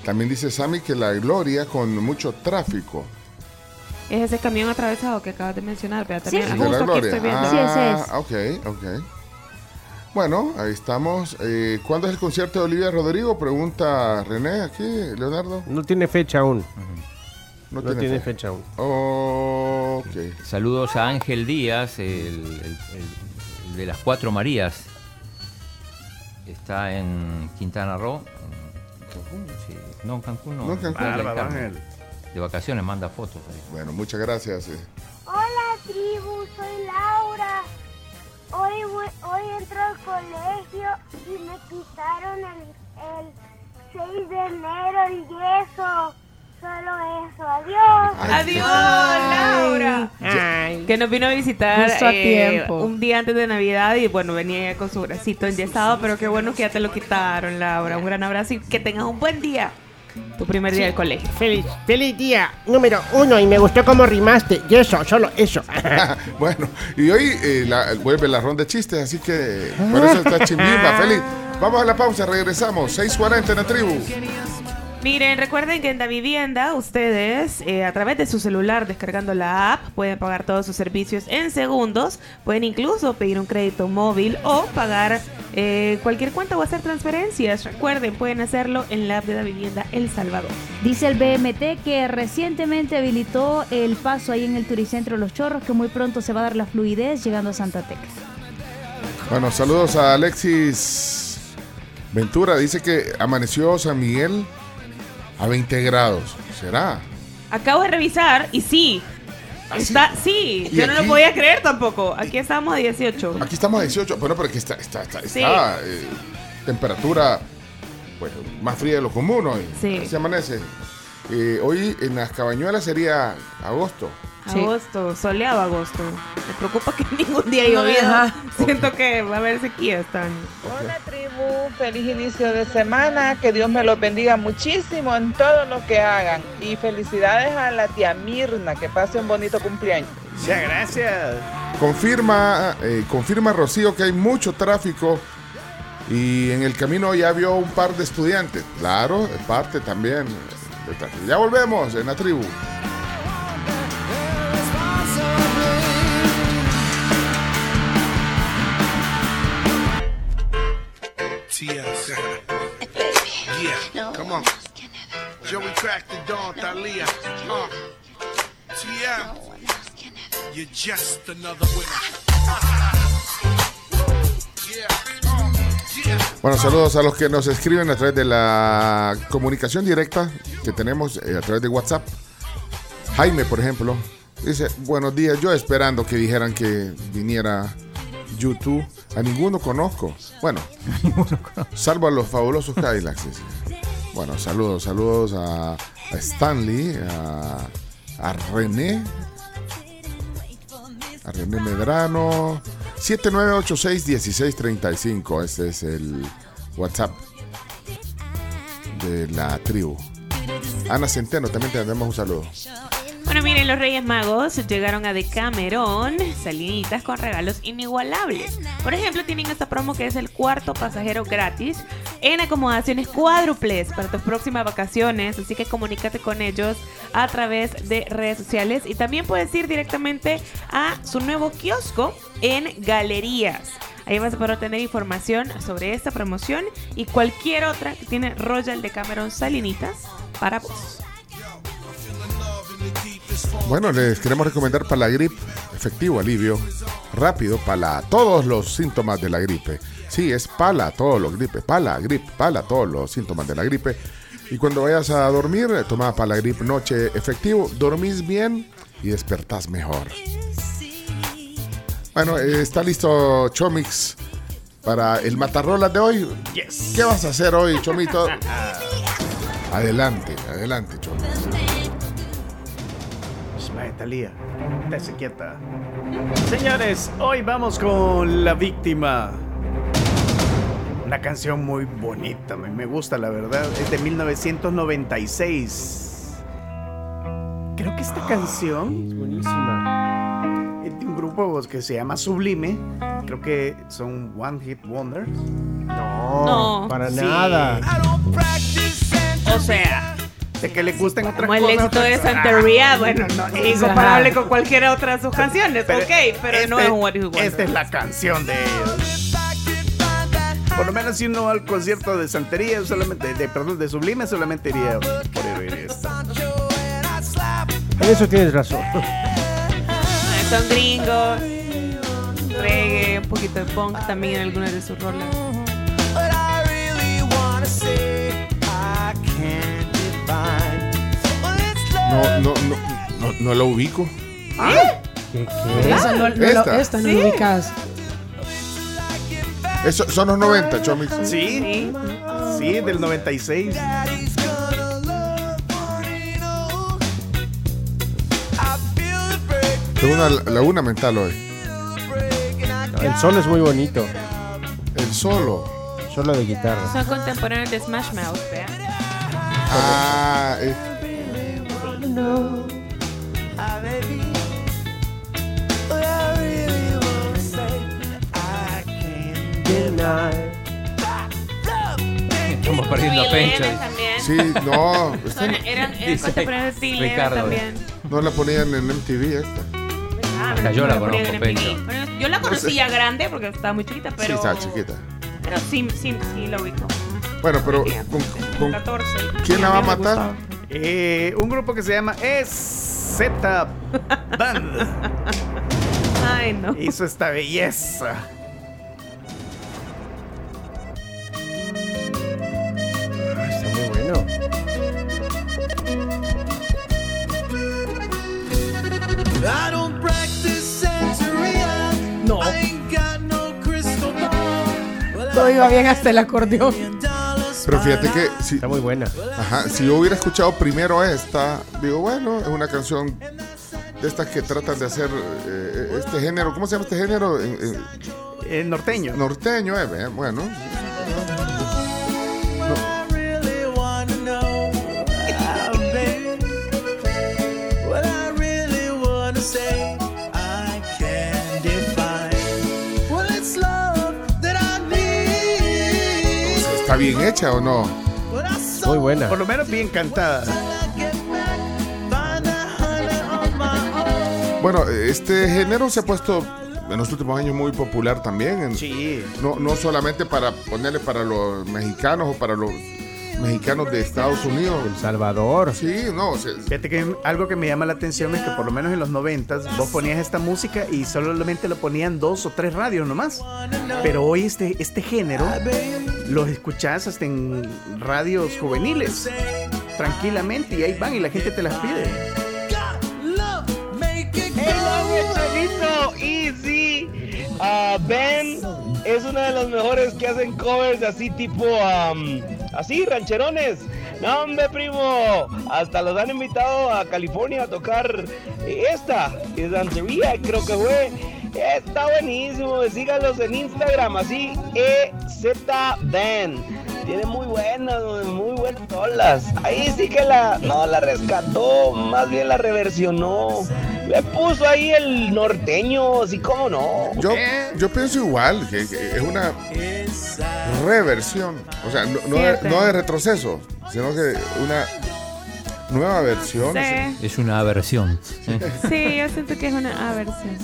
También dice Sammy que la Gloria con mucho tráfico. Es ese camión atravesado que acabas de mencionar, pero también De justo la aquí Gloria. estoy viendo. Ah, ok, ok. Bueno, ahí estamos. Eh, ¿Cuándo es el concierto de Olivia Rodrigo? Pregunta René aquí, Leonardo. No tiene fecha aún. No, No tiene fecha aún. Ok. Saludos a Ángel Díaz, el, el- el- el de las Cuatro Marías. Está en Quintana Roo. Cancún, sí. No, en Cancún no. No, en Cancún. Bárbaro. Ángel. De vacaciones manda fotos. ahí. Bueno, muchas gracias. eh. Hola tribu, soy Laura. Hoy, voy- hoy entro al colegio y me quitaron el, el 6 de enero y eso. Solo eso. Adiós. Adiós, Laura. Que nos vino a visitar Justo a eh, tiempo. un día antes de Navidad y bueno, venía con su bracito enyesado, pero qué bueno que ya te lo quitaron, Laura. Un gran abrazo y que tengas un buen día. Tu primer día del colegio. Feliz, feliz día número uno y me gustó cómo rimaste. Y eso, solo eso. (laughs) bueno, y hoy eh, la- vuelve la ronda de chistes, así que por eso está chimbimba, (laughs) feliz. Vamos a la pausa, regresamos. 6.40 en la tribu. Miren, recuerden que en la vivienda ustedes eh, a través de su celular descargando la app pueden pagar todos sus servicios en segundos, pueden incluso pedir un crédito móvil o pagar eh, cualquier cuenta o hacer transferencias. Recuerden, pueden hacerlo en la app de la vivienda El Salvador. Dice el BMT que recientemente habilitó el paso ahí en el Turicentro Los Chorros, que muy pronto se va a dar la fluidez llegando a Santa Tecla. Bueno, saludos a Alexis Ventura. Dice que amaneció San Miguel a 20 grados. ¿Será? Acabo de revisar y sí. Está, sí, ¿Y yo no lo podía creer tampoco. Aquí estamos a 18. Aquí estamos a 18. Bueno, pero aquí está, está, está, Sí. está, eh, temperatura bueno, más fría de lo común hoy. Sí. Se amanece. Eh, hoy en las cabañuelas sería agosto. Agosto, soleado agosto. Me preocupa que (laughs) ningún día No. Siento que va a haber sequía este año. Hola tribu, feliz inicio de semana, que Dios me los bendiga muchísimo en todo lo que hagan y felicidades a la tía Mirna, que pase un bonito cumpleaños. Muchas gracias. Confirma, eh, confirma Rocío que hay mucho tráfico y en el camino ya vio un par de estudiantes. Claro, es parte también. Ya volvemos en la tribu. TS. Yeah, come on. Joey cracked the dawn, Thalia. Uh. TM. You're just another winner. yeah, yeah. Bueno, saludos a los que nos escriben a través de la comunicación directa que tenemos eh, a través de WhatsApp. Jaime, por ejemplo, dice, buenos días, yo esperando que dijeran que viniera YouTube. A ninguno conozco. Bueno, salvo a los fabulosos Cadillacs. Bueno, saludos, saludos a, a Stanley, a, a René, a René Medrano. 7986-1635. Este es el WhatsApp de la tribu. Ana Centeno, también te mandamos un saludo. Bueno, miren, los Reyes Magos llegaron a Decameron, salinitas con regalos inigualables. Por ejemplo, tienen esta promo que es el cuarto pasajero gratis en acomodaciones cuádruples para tus próximas vacaciones. Así que comunícate con ellos a través de redes sociales y también puedes ir directamente a su nuevo kiosco en Galerías. Ahí vas a poder obtener información sobre esta promoción y cualquier otra que tiene Royal Decameron Salinitas para vos. Bueno, les queremos recomendar para la gripe efectivo, alivio rápido para todos los síntomas de la gripe. Sí, es para todos los gripes, para gripe, para todos los síntomas de la gripe. Y cuando vayas a dormir, toma para la gripe noche efectivo, dormís bien y despertás mejor. Bueno, está listo Chomix para el matarrolas de hoy. ¿Qué vas a hacer hoy, Chomito? (laughs) Adelante, adelante, Chomix. Vaya, Talía, estése quieta. Señores, hoy vamos con La Víctima. Una canción muy bonita, me, me gusta la verdad. Es de 1996. Creo que esta canción Es buenísima. es de un grupo pues, que se llama Sublime. Creo que son One Hit Wonders. No, No. para Sí. nada. O sea, De que le gusten otras como el cosas. éxito de Santería, bueno, no, Ajá. incomparable con cualquier otra de sus canciones, Pero ok, pero no este- es un What Is Wonder. Esta es la canción de ellos. Por lo menos si uno va al concierto de Santería, solamente, de, perdón, de Sublime, solamente iría por oír esta. En eso tienes razón. Son gringos, reggae, un poquito de punk también en algunas de sus rolas. No, no, no, no, no la ubico. ¿Qué, qué? Esa no, no lo, Esta. esta no lo ubicas. Eso, son los 90, Chomix. Sí, sí, del 96. Tengo una laguna mental hoy. El solo es muy bonito. El solo. Solo de guitarra. Son contemporáneos de Smash Mouth, vean. Ah, eh, Estamos perdiendo. Evans también. sí, no. (laughs) esta Son- eran, eran Dice contemporáneos de Bill Evans Ricardo. también. no la ponían en MTV esta. Ah, Hasta yo la conozco, en MTV. Pencho. Bueno, yo la conocí ya grande porque estaba muy chiquita, pero. Sí, está chiquita. Pero sí, sí, sí la ubico. Bueno, pero con, con- 14. ¿quién la va a matar? Eh, un grupo que se llama Z Band Ay, no. hizo esta belleza. Está muy bueno. I don't practice Santeria. No. I ain't got no crystal ball. Well, Todo iba bien hasta el acordeón. Pero fíjate que si, Está muy buena. ajá, si yo hubiera escuchado primero esta, digo, bueno, es una canción de estas que tratan de hacer eh, este género. ¿Cómo se llama este género? En- en- Eh, norteño. norteño, eh, eh, bueno. Bien hecha o no? Muy buena. Por lo menos bien cantada. Bueno, este género se ha puesto en los últimos años muy popular también. en- Sí. no, no solamente para ponerle para los mexicanos o para los mexicanos de Estados Unidos. El Salvador. Sí, no, se- Fíjate que algo que me llama la atención es que por lo menos en los noventas vos ponías esta música y solamente lo ponían dos o tres radios nomás. Pero hoy este, este género los escuchás hasta en radios juveniles. Tranquilamente y ahí van y la gente te las pide. Love, make it ¡Hey, Chavito! Easy. Ah, ben es uno de los mejores que hacen covers así tipo, am, así, rancherones. No, primo. Hasta los han invitado a California a tocar esta, es Dancería, creo que fue. Está buenísimo. Síganlos en Instagram, así, EZ Band. Tiene muy buenas, muy buenas rolas. Ahí sí que la, no la rescató, más bien la reversionó. Le puso ahí el norteño, así como no. yo, yo pienso igual, que, que es una reversión. O sea, no, no, de, no de retroceso, sino que una nueva versión. Sí. Es una aversión. Sí, yo siento que es una aversión.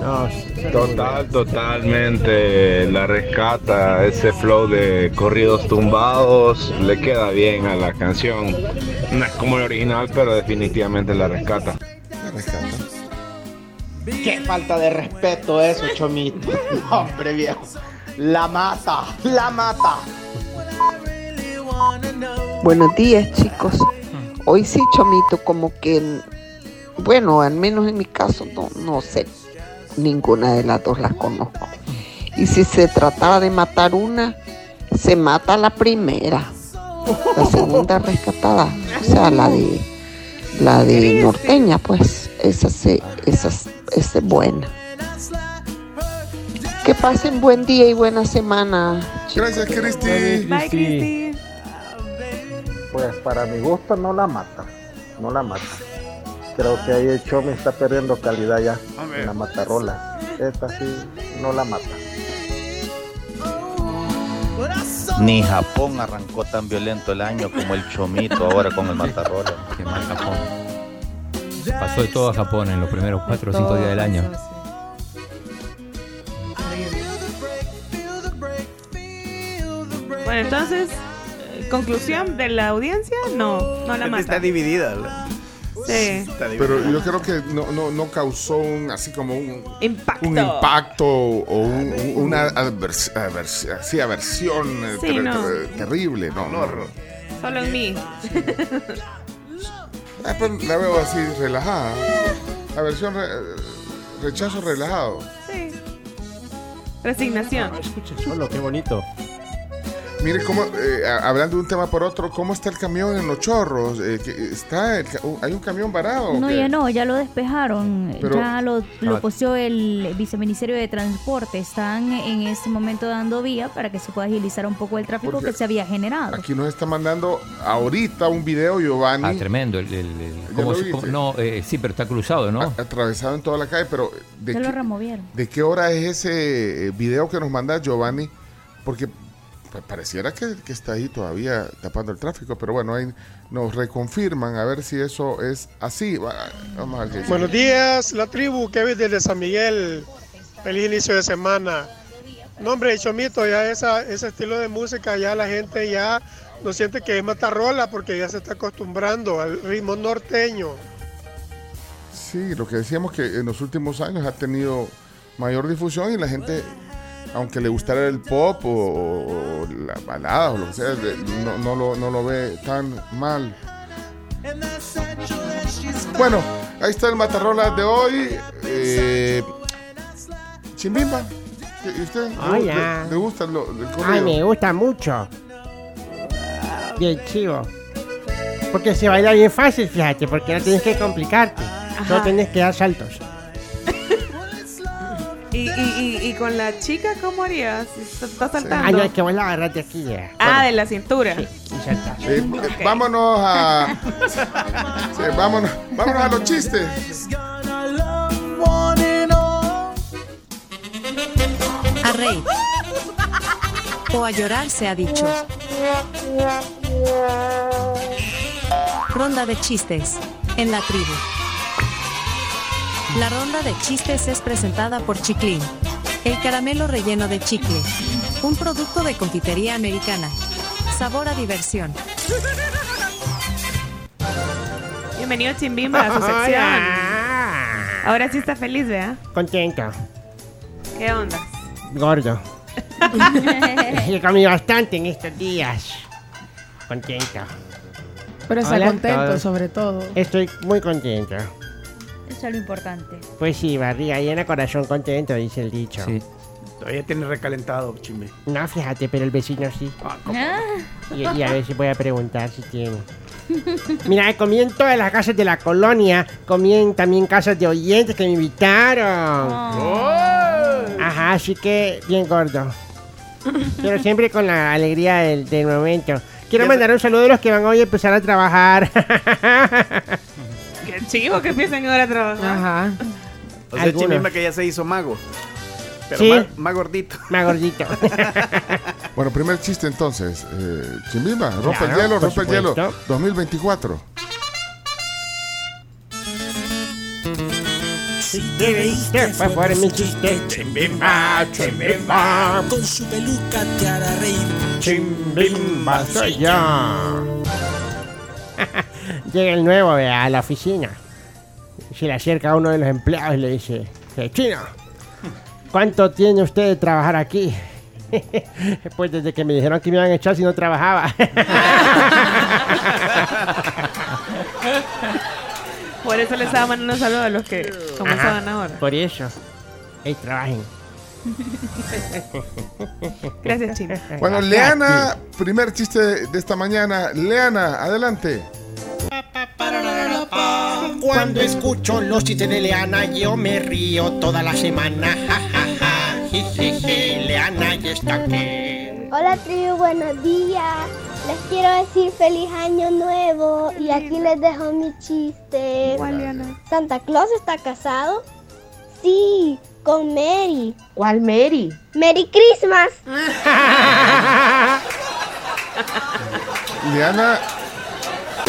No, Total, totalmente la rescata ese flow de corridos tumbados, le queda bien a la canción. No es como el original, pero definitivamente la rescata. La rescata. Qué falta de respeto eso, Chomito. No, (laughs) hombre, viejo. La mata, la mata. Buenos días, chicos. Hoy sí, Chomito, como que, bueno, al menos en mi caso, no, no sé, ninguna de las dos las conozco. Y si se trataba de matar una, se mata la primera. La segunda rescatada, o sea, la de la de norteña, pues, esa, se, esa, esa es buena. Que pasen buen día y buena semana. Gracias, Cristi. Bye, Cristi. Pues para mi gusto no la mata, no la mata. Creo que ahí el show me está perdiendo calidad ya en la matarola. Esta sí no la mata. Ni Japón arrancó tan violento el año como el Chomito ahora con el Matarrola. Qué mal Japón. Pasó de todo a Japón en los primeros 4 o 5 días del año. Bueno, entonces, eh, conclusión de la audiencia, no, no la mata. Está dividida. la- Sí. Está dividida. Pero yo creo que no, no, no causó un, así como un, Impacto. un impacto o un- un- una advers- advers- sí, aversión eh, Sí, ter- no. ter- terrible. No, no. Solo en mí. Ah, pues la veo así relajada. Aversión, re- rechazo relajado. Sí. Resignación. Solo, qué bonito. Mire cómo, eh, hablando de un tema por otro, ¿cómo está el camión en los chorros? Eh, está el ¿Hay un camión varado? No, ya no, ya lo despejaron. Pero- ya lo, lo Ah. posteó el viceministerio de Transporte. Están en este momento dando vía para que se pueda agilizar un poco el tráfico que se había generado. Aquí nos está mandando ahorita un video, Giovanni. Ah, tremendo. El, el- el- ¿Ya ¿cómo lo se- cómo- no, eh, sí, pero está cruzado, ¿no? atravesado en toda la calle, pero ¿de Ya lo qué, removieron. de qué hora es ese eh, video que nos manda Giovanni? Porque pareciera que, que está ahí todavía tapando el tráfico, pero bueno, ahí nos reconfirman a ver si eso es así. Va- Vamos a ver. Buenos días, la tribu, Kevin desde San Miguel. Feliz inicio de semana. No, hombre, Chomito, ya esa, ese estilo de música, ya la gente ya no siente que es matarrola porque ya se está acostumbrando al ritmo norteño. Sí, lo que decíamos que en los últimos años ha tenido mayor difusión y la gente, aunque le gustara el pop o, o- o la balada o lo que sea, de- no, no lo, no lo ve tan mal. Bueno, ahí está el Matarrola de hoy. Eh, Chimbimba, ¿y usted? Ay, ¿Le, ya. le gusta lo, el corrido? Ay, me gusta mucho. Bien chivo. Porque se baila bien fácil, fíjate, porque no tienes que complicarte. Solo Ajá. tienes que dar saltos. Con la chica cómo harías? ¿Está Ah, saltando? no, es que vos la agarraste aquí ya. Ah, de la cintura. Eh, eh, vámonos a. sí, vámonos, vámonos a los chistes. A reír. O a llorar se ha dicho. Ronda de chistes. En la tribu. La ronda de chistes es presentada por Chiclin. El caramelo relleno de chicle. Un producto de confitería americana. Sabor a diversión. Bienvenido Chimbimba a su sección. Ahora sí está feliz, ¿vea? Contento. ¿Qué onda? Gordo. (laughs) He comido bastante en estos días. Contento. Pero está Hola, contento, todos. sobre todo. Estoy muy contento. Eso es lo importante. Pues sí, barriga llena, corazón contento, dice el dicho. Sí. Todavía tiene recalentado, chimbe. No, fíjate, pero el vecino sí. Ah. Y, y a ver si voy a preguntar si tiene. Mira, comí en todas las casas de la colonia. Comí en también casas de oyentes que me invitaron. Ajá, así que bien gordo. Pero siempre con la alegría del, del momento. Quiero mandar un saludo a los que van hoy a empezar a trabajar. (laughs) Chivo que empiecen ahora a trabajar. Ajá. O sea. Chimbimba que ya se hizo mago. Pero Sí. más, más gordito. (laughs) Más gordito. (laughs) Bueno, primer chiste entonces. Eh, Chimbimba, rompe el hielo, rompe el hielo. supuesto. 2024. Chiste, fue por mi chiste. Chimbimba, chimbimba. Con su peluca te hará reír. Chimbimba soy yo. (laughs) Llega el nuevo ve, a la oficina. Se le acerca a uno de los empleados y le dice, "Eh, Chino, ¿cuánto tiene usted de trabajar aquí? (laughs) pues desde que me dijeron que me iban a echar si no trabajaba. (laughs) Por eso les estaba mandando un saludo a los que comenzaban ahora. Por eso. Ey, trabajen. (laughs) Gracias, Chino. Bueno, Leana, primer chiste de esta mañana. Leana, adelante. Cuando escucho los chistes de Leana, yo me río toda la semana. Ja, ja, ja. Jijiji, Leana ya está aquí. Hola tribu, buenos días. Les quiero decir feliz año nuevo y aquí les dejo mi chiste. ¿Santa Claus está casado? Sí, con Mary. ¿Cuál Mary? Merry Christmas. (laughs) Liana,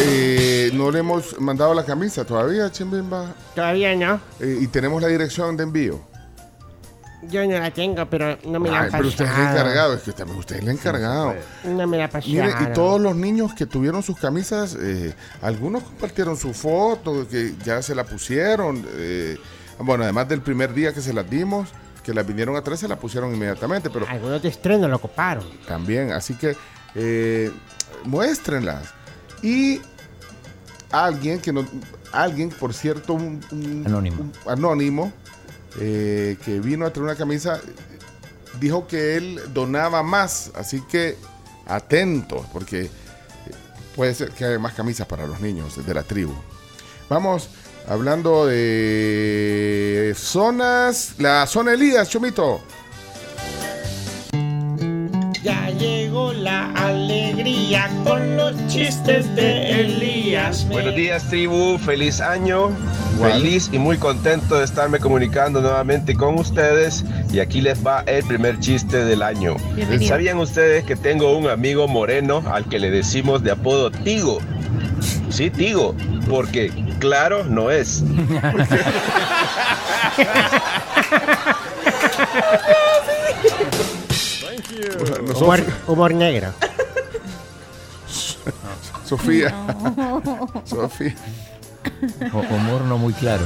eh, no le hemos mandado la camisa todavía, Chimbimba. Todavía no. Eh, y tenemos la dirección de envío. Yo no la tengo, pero no me la han pero usted es el pasado. encargado, es que también usted es el encargado. No me la pasaron. Mire, y todos los niños que tuvieron sus camisas, eh, algunos compartieron su foto, que ya se la pusieron. eh, bueno, además del primer día que se las dimos, que las vinieron a traer, se la pusieron inmediatamente, pero Algunos de estreno lo coparon. también, así que eh, muéstrenlas. Y alguien que no, alguien, por cierto, un, un- Anónimo. un anónimo, eh, que vino a traer una camisa, dijo que él donaba más, así que atentos, porque puede ser que haya más camisas para los niños de la tribu. Vamos hablando de zonas, la zona Elías, Chomito. Ya llegó la alegría con los chistes de Elías. Buenos días tribu, feliz año, feliz y muy contento de estarme comunicando nuevamente con ustedes y aquí les va el primer chiste del año. Bienvenido. ¿Sabían ustedes que tengo un amigo moreno al que le decimos de apodo Tigo? Sí, Tigo, porque claro no es. (laughs) Humor, humor negro. (laughs) Sofía. Sofía. O- humor no muy claro.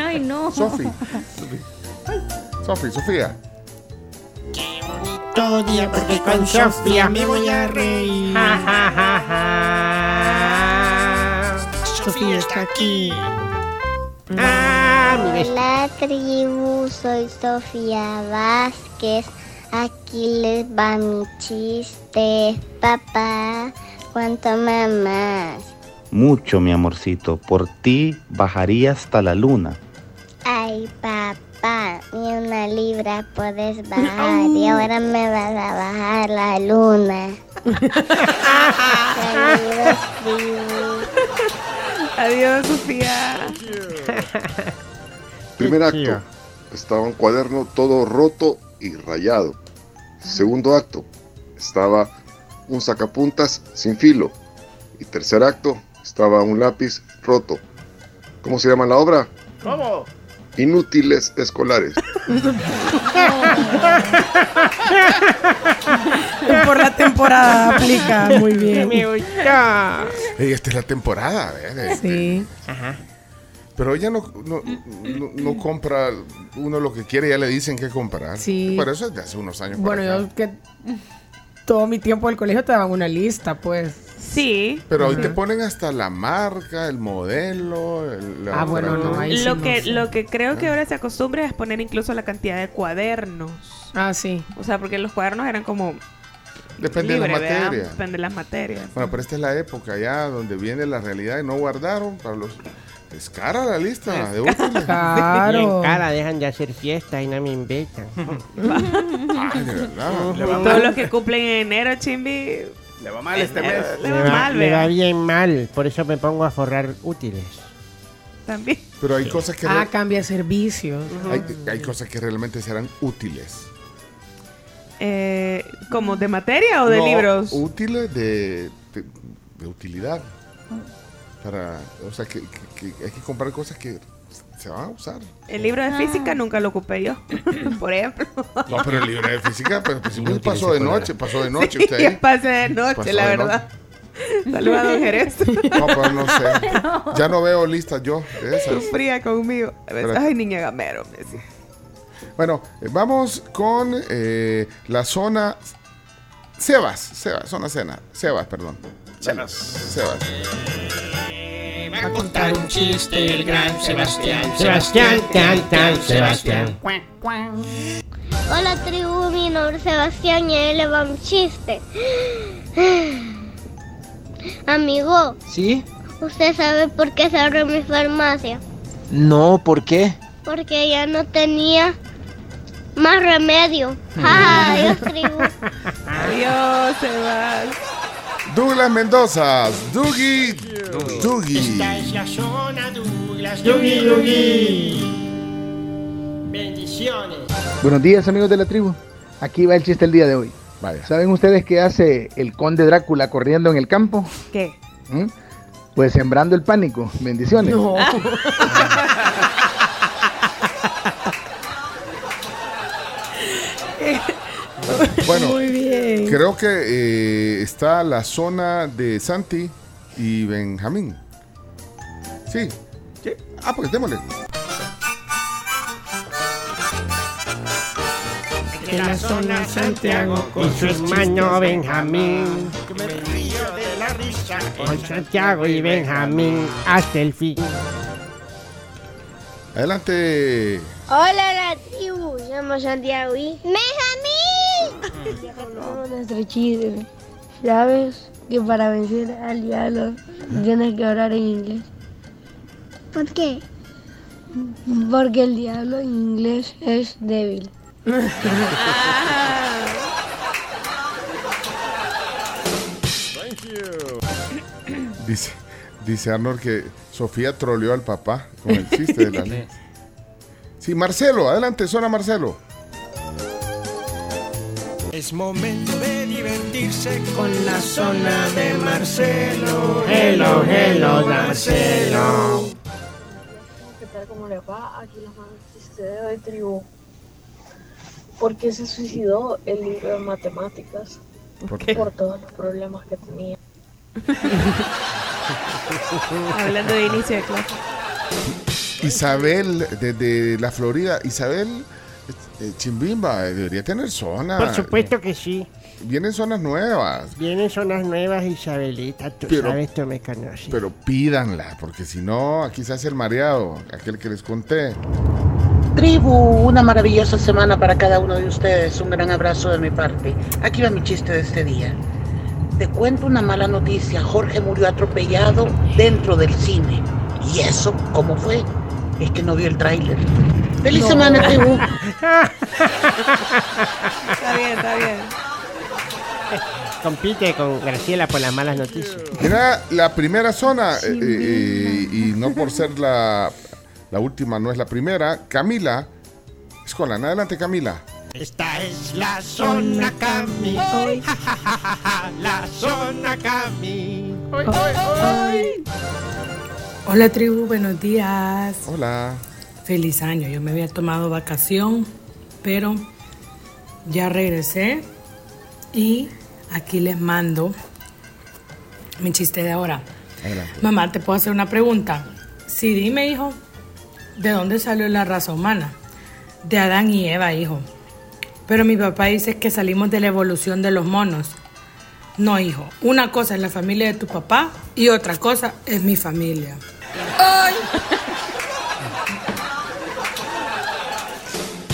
Ay, no. Sofi. Sofi, Sofía. Todo día porque con Sofía me voy a reír. Ja, ja, ja, ja. Sofía está aquí. Ah. Hola tribu, soy Sofía Vázquez. Aquí les va mi chiste. Papá, ¿cuánto mamás? Mucho, mi amorcito. Por ti bajaría hasta la luna. Ay, papá, ni una libra puedes (laughs) bajar y ahora me vas a bajar la luna. (laughs) Saludos, tribu. (laughs) Adiós, Sofía. (laughs) Primer acto. Estaba un cuaderno todo roto y rayado. Segundo acto. Estaba un sacapuntas sin filo. Y tercer acto. Estaba un lápiz roto. ¿Cómo se llama la obra? ¿Cómo? Inútiles escolares. (laughs) Por la temporada aplica muy bien. Me gusta. Ey, esta es la temporada, ¿verdad? Sí. Ajá. Pero ella no, no, no- no compra uno lo que quiere, ya le dicen qué comprar. Sí. Por eso es de hace unos años. Bueno, yo que todo mi tiempo del colegio te daban una lista, pues. Sí. Pero hoy te Ujú. ponen hasta la marca, el modelo. el- la Ah, bueno, no, ahí sí Lo no que, sé. lo que creo que ahora se acostumbra es poner incluso la cantidad de cuadernos. Ah, sí. O sea, porque los cuadernos eran como Depende de libre, la ¿verdad? materia. Depende de las materias. Bueno, pero esta es la época ya donde viene la realidad y no guardaron para los... Es cara la lista de útiles. Bien cara, dejan de hacer fiesta y no me invitan. (laughs) Ay, de verdad. Todos los que cumplen en enero, Chimbi. Le va mal este mes. Le va mal, me va bien mal, por eso me pongo a forrar útiles. También. Pero hay cosas que... Ah, re- cambia servicios. hay, hay cosas que realmente serán útiles. Eh, ¿Como de materia o de No, libros? Útiles de, de, de utilidad. Para, o sea, que, que- que hay que comprar cosas que se van a usar. El libro de física nunca lo ocupé yo, (laughs) por ejemplo. No, pero el libro de física, pues, pues, pasó de noche, pasó de noche Sí, usted pasé de noche, Pasó la de verdad. Saluda a don Jerez. (laughs) No, pero no sé. Ya no veo listas yo. Sufría conmigo. Ay, niña gamero, me decía. Bueno, eh, vamos con eh, la zona Sebas, Sebas, zona cena, Sebas, perdón. Sebas. Sebas. A contar un chiste el gran Sebastián. Sebastián, tan, tan, Sebastián. Hola tribu, mi nombre es Sebastián y a él le va un chiste. (sighs) Amigo, ¿Sí? ¿Usted sabe por qué cerró mi farmacia? No, ¿por qué? Porque ya no tenía más remedio. ¡Ja! (laughs) Adiós, tribu. Adiós, Sebas. Douglas Mendoza, Dougie, Dougie. la zona Douglas. Yugi, yugi. Bendiciones. Buenos días amigos de la tribu. Aquí va el chiste el día de hoy. ¿Saben ustedes qué hace el conde Drácula corriendo en el campo? ¿Qué? ¿Mm? Pues sembrando el pánico. Bendiciones. No. (laughs) Bueno, Muy bien. creo que eh, está la zona de Santi y Benjamín. Sí. Sí. Ah, pues démosle. De la zona Santiago con su hermano Benjamín. Me río de la risa con Santiago y Benjamín hasta el fin. Adelante. Hola, la tribu. Somos Santiago y... ¡Benjamín! Nuestro chiste. ¿Sabes que para vencer al diablo tienes que orar en inglés? ¿Por qué? Porque el diablo en inglés es débil. Dice, dice Arnold que Sofía troleó al papá con el chiste de la ley. (laughs) Sí, Marcelo, adelante, zona Marcelo. Es momento de divertirse con la zona de Marcelo. Hello, hello, Marcelo. ¿Qué tal? ¿Cómo le va? Aquí los manos de tribu. ¿Por qué se suicidó el libro de matemáticas? ¿Por qué? Por todos los problemas que tenía. (laughs) Hablando de inicio de clase. Isabel, desde la Florida. Isabel Chimbimba, eh, debería tener zona. Por supuesto que sí. Vienen zonas nuevas. Vienen zonas nuevas, Isabelita. Tú Pero- sabes, tú me conoces. Pero pídanla, porque si no, aquí se hace el mareado, aquel que les conté. Tribu, una maravillosa semana para cada uno de ustedes. Un gran abrazo de mi parte. Aquí va mi chiste de este día. Te cuento una mala noticia. Jorge murió atropellado dentro del cine. ¿Y eso cómo fue? Es que no vio el tráiler. ¡Feliz No. semana, tribu! (laughs) Está bien, está bien. Compite con Graciela por las malas noticias. Mira, la primera zona, eh, eh, y no por ser la, la última, no es la primera, Camila. Escolan, adelante Camila. Esta es la zona Cami. Ja, ja, ja, ja, ja, La zona Cami. Hola tribu, buenos días. Hola. Feliz año. Yo me había tomado vacación, pero ya regresé y aquí les mando mi chiste de ahora. Adelante. Mamá, ¿te puedo hacer una pregunta? Sí, dime, hijo. ¿De dónde salió la raza humana? De Adán y Eva, hijo. Pero mi papá dice que salimos de la evolución de los monos. No, hijo. Una cosa es la familia de tu papá y otra cosa es mi familia.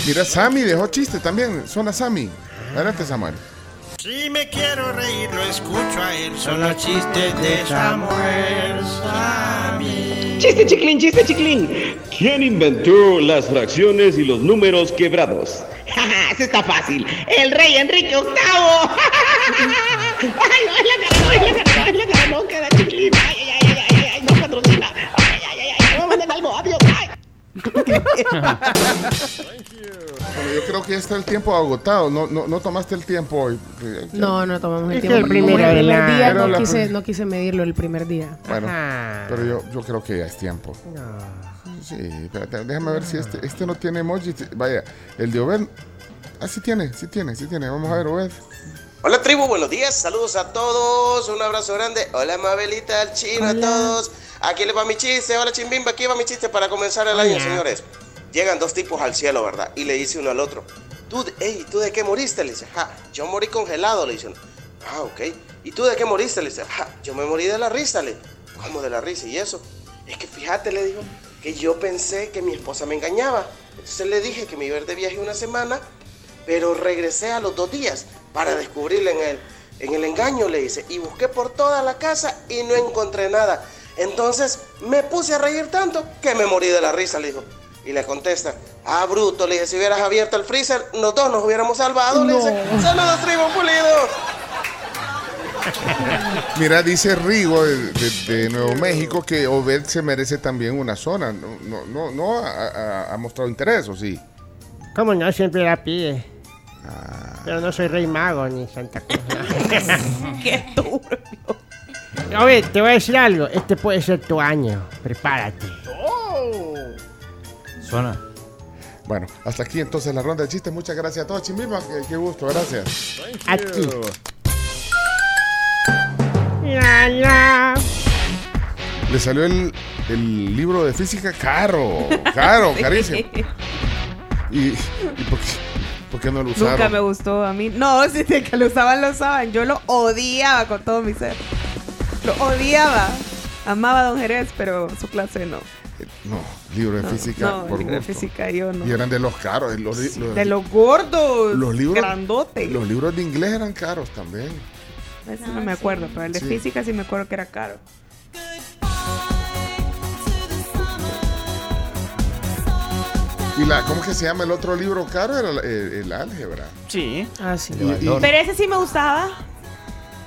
Mira, Sammy dejó chiste también, zona Sammy. Adelante Samuel. Si me quiero reír, lo escucho a él. Son los chistes de Samuel Sammy. Chiste chiclín, chiste chiclín. ¿Quién inventó las fracciones y los números quebrados? (laughs) Eso está fácil. El rey Enrique VIII. (laughs) ¡Ay, no, es la cara, no, es la cara, no, es la cara, no, queda chiquilín. Ay, ay, ay, ay, ay, ay, no patrocina. Ay, ay, ay, ay, no manden algo, adiós. Ay. (laughs) Bueno, yo creo que ya está el tiempo agotado. No, no, no tomaste el tiempo hoy. No, no tomamos el Es tiempo. el primer día no quise, no quise medirlo el primer día. Bueno, Ajá. pero yo, yo creo que ya es tiempo. Sí, espérate, déjame ver si este, este no tiene emoji. Vaya, el de Obed. Ah, sí tiene, sí tiene, sí tiene. Vamos a ver, Obed. Hola tribu, buenos días, saludos a todos, un abrazo grande. Hola Mabelita, al chino, a todos. Aquí les va mi chiste, hola Chimbimba, aquí va mi chiste para comenzar el año, señores. Llegan dos tipos al cielo, ¿verdad? Y le dice uno al otro, ¿tú, de- ey, ¿tú de qué moriste? Le dice, ja, yo morí congelado, le dice. Ah, ok. ¿Y tú de qué moriste? Le dice, ja, yo me morí de la risa, le ¿Cómo de la risa? ¿Y eso? Es que fíjate, le dijo, que yo pensé que mi esposa me engañaba. Entonces le dije que me iba a ir de viaje una semana pero regresé a los dos días para descubrirle en el, en el engaño, le dice, y busqué por toda la casa y no encontré nada. Entonces me puse a reír tanto que me morí de la risa, le dijo. Y le contesta, ah, bruto, le dije, si hubieras abierto el freezer, los dos nos hubiéramos salvado, le dice, saludos, tribu pulido. (laughs) Mira, dice Rigo de, de- de Nuevo México que Obed se merece también una zona. No, no, no, no ha, ha- ha mostrado interés, ¿o sí? ¿Cómo no? Siempre la pide. Pero no soy rey mago ni Santa Cruz. (laughs) Qué turbio. Oye, te voy a decir algo. Este puede ser tu año. Prepárate. Bueno, hasta aquí entonces la ronda de chistes. Muchas gracias a todos, Chimbimba. Qué, qué gusto, gracias. A ti. La, la. Le salió el, el libro de física caro, caro, (laughs) carísimo. ¿Y, y por, qué, por qué no lo usaron? Nunca me gustó a mí. No, si de que lo usaban, lo usaban. Yo lo odiaba con todo mi ser. Lo odiaba. Amaba a Don Jerez, pero su clase no. No, libro de No, física no, por libro de física yo no. Y eran de los caros. Los, los- De los gordos. los libros, Grandotes. los libros de inglés eran caros también. Eso no me acuerdo, pero el de Sí. física sí me acuerdo que era caro. ¿Y la, cómo que se llama el otro libro caro? Era el, el- el álgebra. Sí. Ah, sí. Y- y- Pero ese sí me gustaba.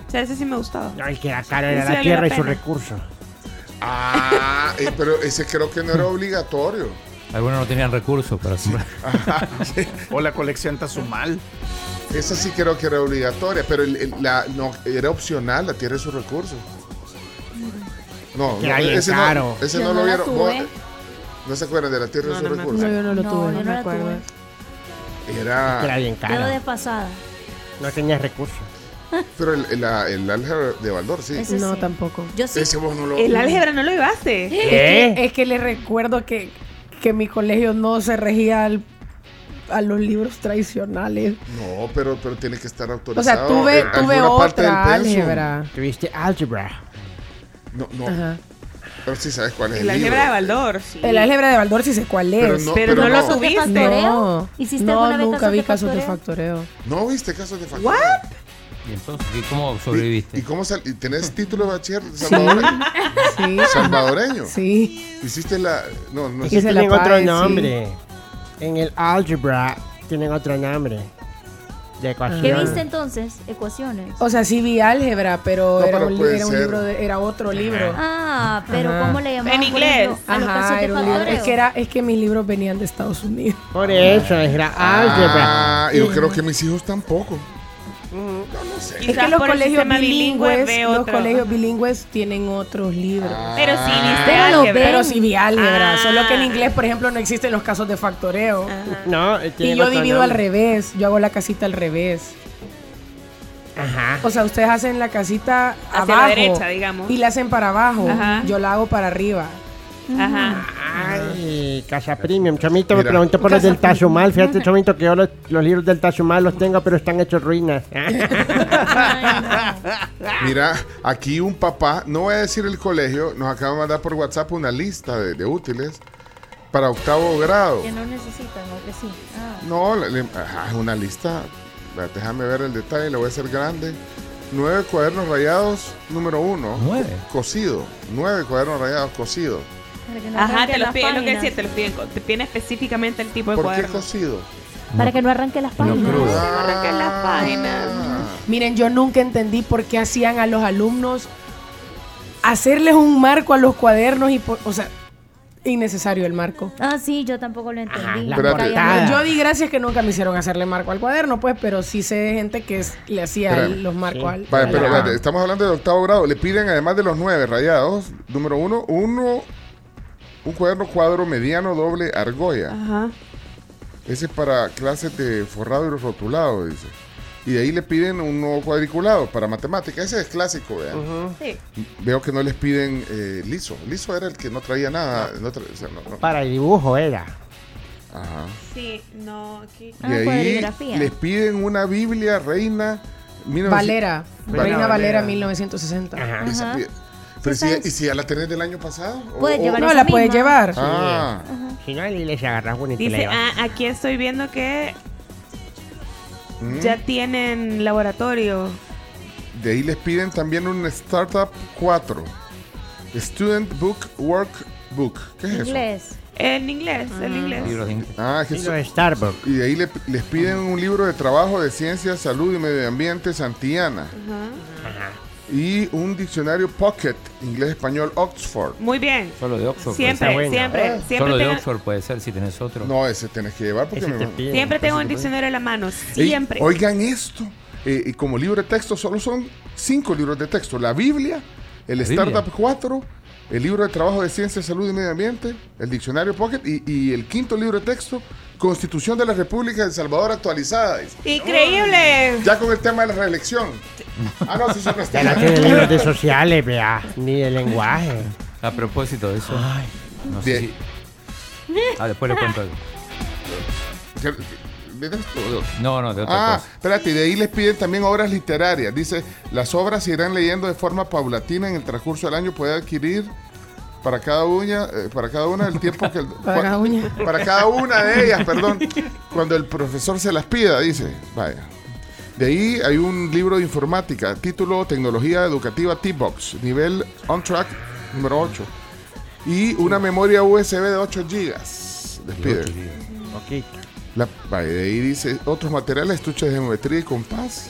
O sea, ese sí me gustaba. No, el que era caro era la tierra la y sus recursos. Ah, eh, pero ese creo que no era obligatorio. Algunos no tenían recursos para comprar. (laughs) O la colección Tazumal. Esa sí creo que era obligatoria, pero el- el- la, no, era opcional, la tierra y sus recursos. No, no, era bien ese, caro. no, ese Yo no lo no la vieron. tuve. No, no se acuerdan de la tierra y No, sus no me recursos. No, yo no lo No, tuve, yo no no me la acuerdo. tuve. Era, Era bien Quedó caro. desfasada. No tenías recursos. (laughs) pero el, el, la- el álgebra de Baldor, sí. Ese No, sí. tampoco. Yo sí. Ese vos no lo... El álgebra no lo llevaste. Es que, es que le recuerdo que, que mi colegio no se regía al- a los libros tradicionales. No, pero, pero tiene que estar O autorizado. sea, tuve, en tuve alguna parte del otra álgebra. Tuviste álgebra. No, no. Ajá. Pero sí sabes cuál es el, álgebra de Baldor. sí. El álgebra de Baldor sí sé cuál es. Pero no- Pero no lo ¿Casos de tuviste. factoreo? No, ¿Hiciste no alguna vez nunca casos vi de casos de factoreo? factoreo. ¿No viste casos de factor? ¿What? ¿Y entonces ¿y cómo ¿Y, sobreviviste? y cómo sal- y tenés (laughs) título de bachiller salvadoreño? Sí. ¿Salvadoreño? Sí. Hiciste la... No, no Es sé. que tienen otro pague, sí. nombre. En el álgebra tienen otro nombre. De. ¿Qué viste entonces? Ecuaciones. O sea, sí vi álgebra, pero, No, era, pero un, era un libro de- era otro libro. Ah, pero Ajá. ¿cómo le llamaban? En inglés. ejemplo, a los casos Ajá, de era un libro. factoreo? Es que, era, es que mis libros venían de Estados Unidos. Por eso, era álgebra. Ah, yo creo que mis hijos tampoco. No, no sé. Es Quizás que los colegios bilingües, los otro. colegios bilingües tienen otros libros. Pero sí viste Pero ven. Pero sí vi álgebra, Ah. solo que en inglés, por ejemplo, no existen los casos de factoreo. Ajá. No, Y yo divido al revés, yo hago la casita al revés. Ajá. O sea, ustedes hacen la casita Hacia abajo la derecha, digamos. y la hacen para abajo. Ajá. Yo la hago para arriba. Ajá. Ay, Casa Premium. Chomito me Mira. preguntó por los del Tazumal. Fíjate, Chomito, que yo los, los libros del Tazumal los tengo, pero están hechos ruinas. (laughs) Mira, aquí un papá, no voy a decir el colegio, nos acaba de mandar por WhatsApp una lista de, de útiles para octavo grado. Que no necesitan, o que sí. Ah. No, le- le- ajá, es una lista. Va, Déjame ver el detalle, le voy a hacer grande. Nueve cuadernos rayados, número uno. Nueve. Cosido. Nueve cuadernos rayados cosidos. Que no Ajá, arranque te lo las piden, lo que decía, te lo piden, te piden específicamente el tipo de ¿Por qué cuaderno. cosido? Para que no arranque las páginas. crudo. Para que las páginas. Miren, yo nunca entendí por qué hacían a los alumnos hacerles un marco a los cuadernos y por, o sea, innecesario el marco. Ah, sí, yo tampoco lo entendí. había- Yo di gracias que nunca me hicieron hacerle marco al cuaderno, pues, pero sí sé de gente que es- le hacía los marcos Sí. al Vale, al- pero Ah. espérate, estamos hablando de octavo grado. Le piden, además de los nueve rayados, número uno, uno, un cuaderno cuadro mediano doble argolla. Ajá. Ese es para clases de forrado y rotulado, dice. Y de ahí le piden un nuevo cuadriculado para matemáticas. Ese es clásico, vean. Sí. Veo que no les piden eh, liso. Liso era el que no traía nada. no tra- o sea, no- no. Para el dibujo era. Ajá. Sí, no, aquí. Ah, y ahí les piden una Biblia reina. 1900 Valera, Valera. Reina Valera 1960. Ajá. Esa Ajá. Pero si. ¿Y si ya la tenés del año pasado? O- Puedes o- llevar No, esa la puedes misma. llevar. Ah, Si no, ahí les agarras una y te la Dice, llevas. ah, aquí estoy viendo que mm. ya tienen laboratorio. De ahí les piden también un Startup 4. Student Book Workbook. ¿Qué es eso? Inglés. En inglés, en inglés. Ah, que Libro eso- de Starbucks. Y de ahí le- les piden un libro de trabajo de ciencia, salud y medio ambiente Santillana. Y un diccionario Pocket, inglés-español Oxford. Muy bien. Solo de Oxford. Siempre, puede ser. siempre, Ah. siempre Solo de Oxford puede ser si tenés otro. No, ese tenés que llevar porque me te piden. Siempre tengo un diccionario en la mano, Ey, siempre. oigan esto. eh, y como libro de texto solo son cinco libros de texto. La Biblia, el La Biblia. Startup 4, el libro de trabajo de ciencia, salud y medio ambiente, el diccionario Pocket y, y el quinto libro de texto, Constitución de la República de El Salvador actualizada. Increíble. Ya con el tema de la reelección. Ah, no, sí, son los Ya no tiene libros de sociales, vea. Ni de lenguaje. A propósito de eso. no sé Bien. si- Ah, después le cuento algo. No, no, de otra Ah, cosa. espérate, y de ahí les piden también obras literarias. Dice, las obras se irán leyendo de forma paulatina en el transcurso del año. Puede adquirir para cada una, eh, para cada una el tiempo que... el- (laughs) Para cada uña. (laughs) Para cada una de ellas, perdón. Cuando el profesor se las pida, dice. Vaya. De ahí hay un libro de informática, título Tecnología Educativa T-Box, nivel on track número 8. Y una memoria USB de 8 gigas. Les piden. Ok. La, ahí dice otros materiales, estuches de geometría y compás.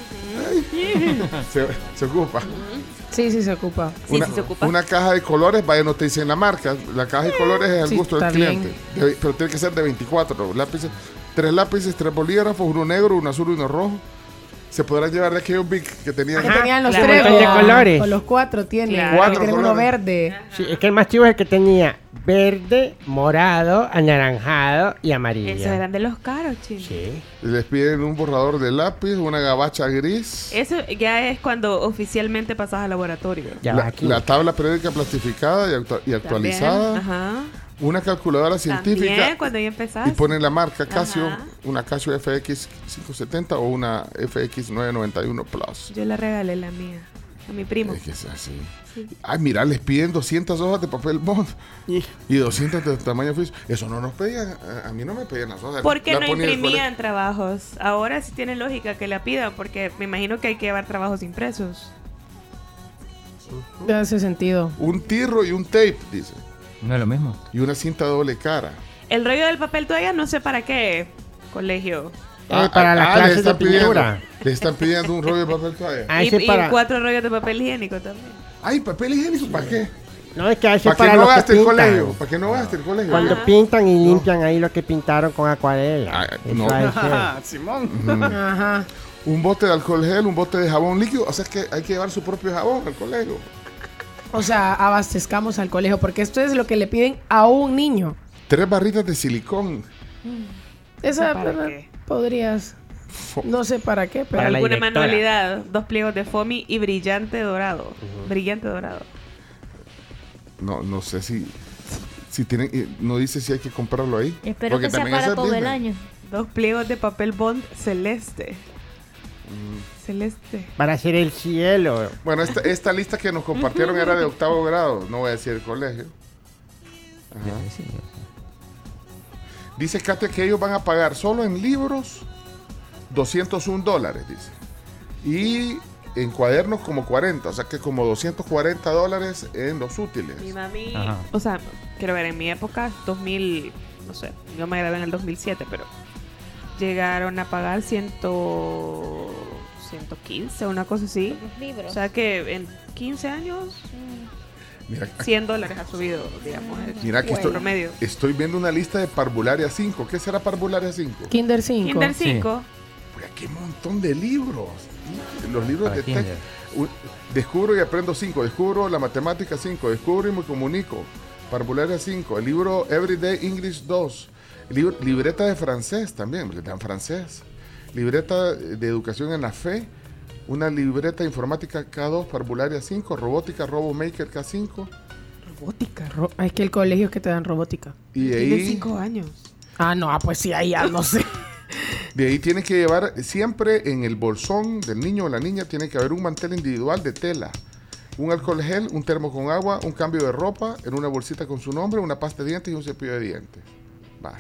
Ay, se, se ocupa. Sí, sí se ocupa. una, una caja de colores, vaya, no te dicen la marca. La caja de colores es al Sí, gusto del cliente. Pero tiene que ser de 24 lápices. Tres lápices, tres bolígrafos, uno negro, uno azul y uno rojo. Se podrán llevar de aquellos big que tenían. Que tenían los Claro. tres. De colores. O los cuatro tienen. Claro. Cuatro tienen uno verde. Sí, es que el más chivo es el que tenía verde, morado, anaranjado y amarillo. Esos eran de los caros, chino. Sí. Les piden un borrador de lápiz, una gabacha gris. Eso ya es cuando oficialmente pasas al laboratorio. La, la tabla periódica plastificada y, actua- y También, actualizada. Ajá. Una calculadora científica. También cuando ya empezás. Y ponen la marca Casio, Ajá. una Casio FX 570 o una FX 991 Plus. Yo le regalé la mía a mi primo. Es que es así. Sí. Ay, mira, les piden 200 hojas de papel bond y 200 de tamaño oficio. Eso no nos pedían, a, mí no me pedían las hojas. ¿Por qué La no imprimían trabajos? Ahora sí tiene lógica que la pidan, porque me imagino que hay que llevar trabajos impresos. Ya hace sentido. Un tirro y un tape, dice. No es lo mismo. Y una cinta doble cara. El rollo del papel toalla no sé para qué, colegio. Eh, para las les clases de están pidiendo- pintura. Le están pidiendo un rollo de papel toalla. Ah, y, y para- cuatro rollos de papel higiénico también. Ay, papel higiénico, ¿para qué? No, es que a veces Para que no gaste el colegio. Para que no gaste el colegio. Cuando pintan y limpian ahí lo que pintaron con acuarela. Eso no. que- (laughs) Simón. Ajá. Un bote de alcohol gel, un bote de jabón líquido. O sea, es que hay que llevar su propio jabón al colegio. O sea, abastezcamos al colegio, porque esto es lo que le piden a un niño. Tres barritas de silicón. Esa podrías. No sé para qué, pero. Para alguna manualidad, dos pliegos de foamy y brillante dorado. Brillante dorado. No, no sé si, si tienen, eh, no dice si hay que comprarlo ahí. Espero Porque que sea para todo el año. Dos pliegos de papel bond celeste. Mm. Celeste. Para hacer el cielo. Bueno, esta, esta lista que nos compartieron era de octavo grado, no voy a decir el colegio. Ajá. Dice Katia que ellos van a pagar solo en libros 201 dólares, dice. Y en cuadernos como 40, o sea que como 240 dólares en los útiles. Mi mami, Ajá. o sea, quiero ver, en mi época, 2000, no sé, yo me gradué en el 2007, pero llegaron a pagar 100, 115, una cosa así. libros. O sea que en 15 años, Mira, (laughs) 100 dólares ha subido, digamos, mira que estoy, promedio. estoy viendo una lista de Parvularia 5. ¿Qué será Parvularia 5? Kinder 5. Kinder 5. Pues qué montón de libros. Los libros Para de kinder. Descubro y aprendo 5. Descubro la matemática 5. Descubro y me comunico. Parvularia 5. El libro Everyday English 2. El libro- libreta de francés también. Le dan francés. Libreta de educación en la fe. Una libreta informática K2, Parvularia 5. Robótica RoboMaker K5. Robótica. ro- es que el colegio es que te dan robótica. Y de ahí, 5 años. Ah, no, ah, pues sí, ahí ya no sé. de ahí tiene que llevar siempre en el bolsón del niño o la niña, tiene que haber un mantel individual de tela. Un alcohol gel, un termo con agua, un cambio de ropa, en una bolsita con su nombre, una pasta de dientes y un cepillo de dientes. Va.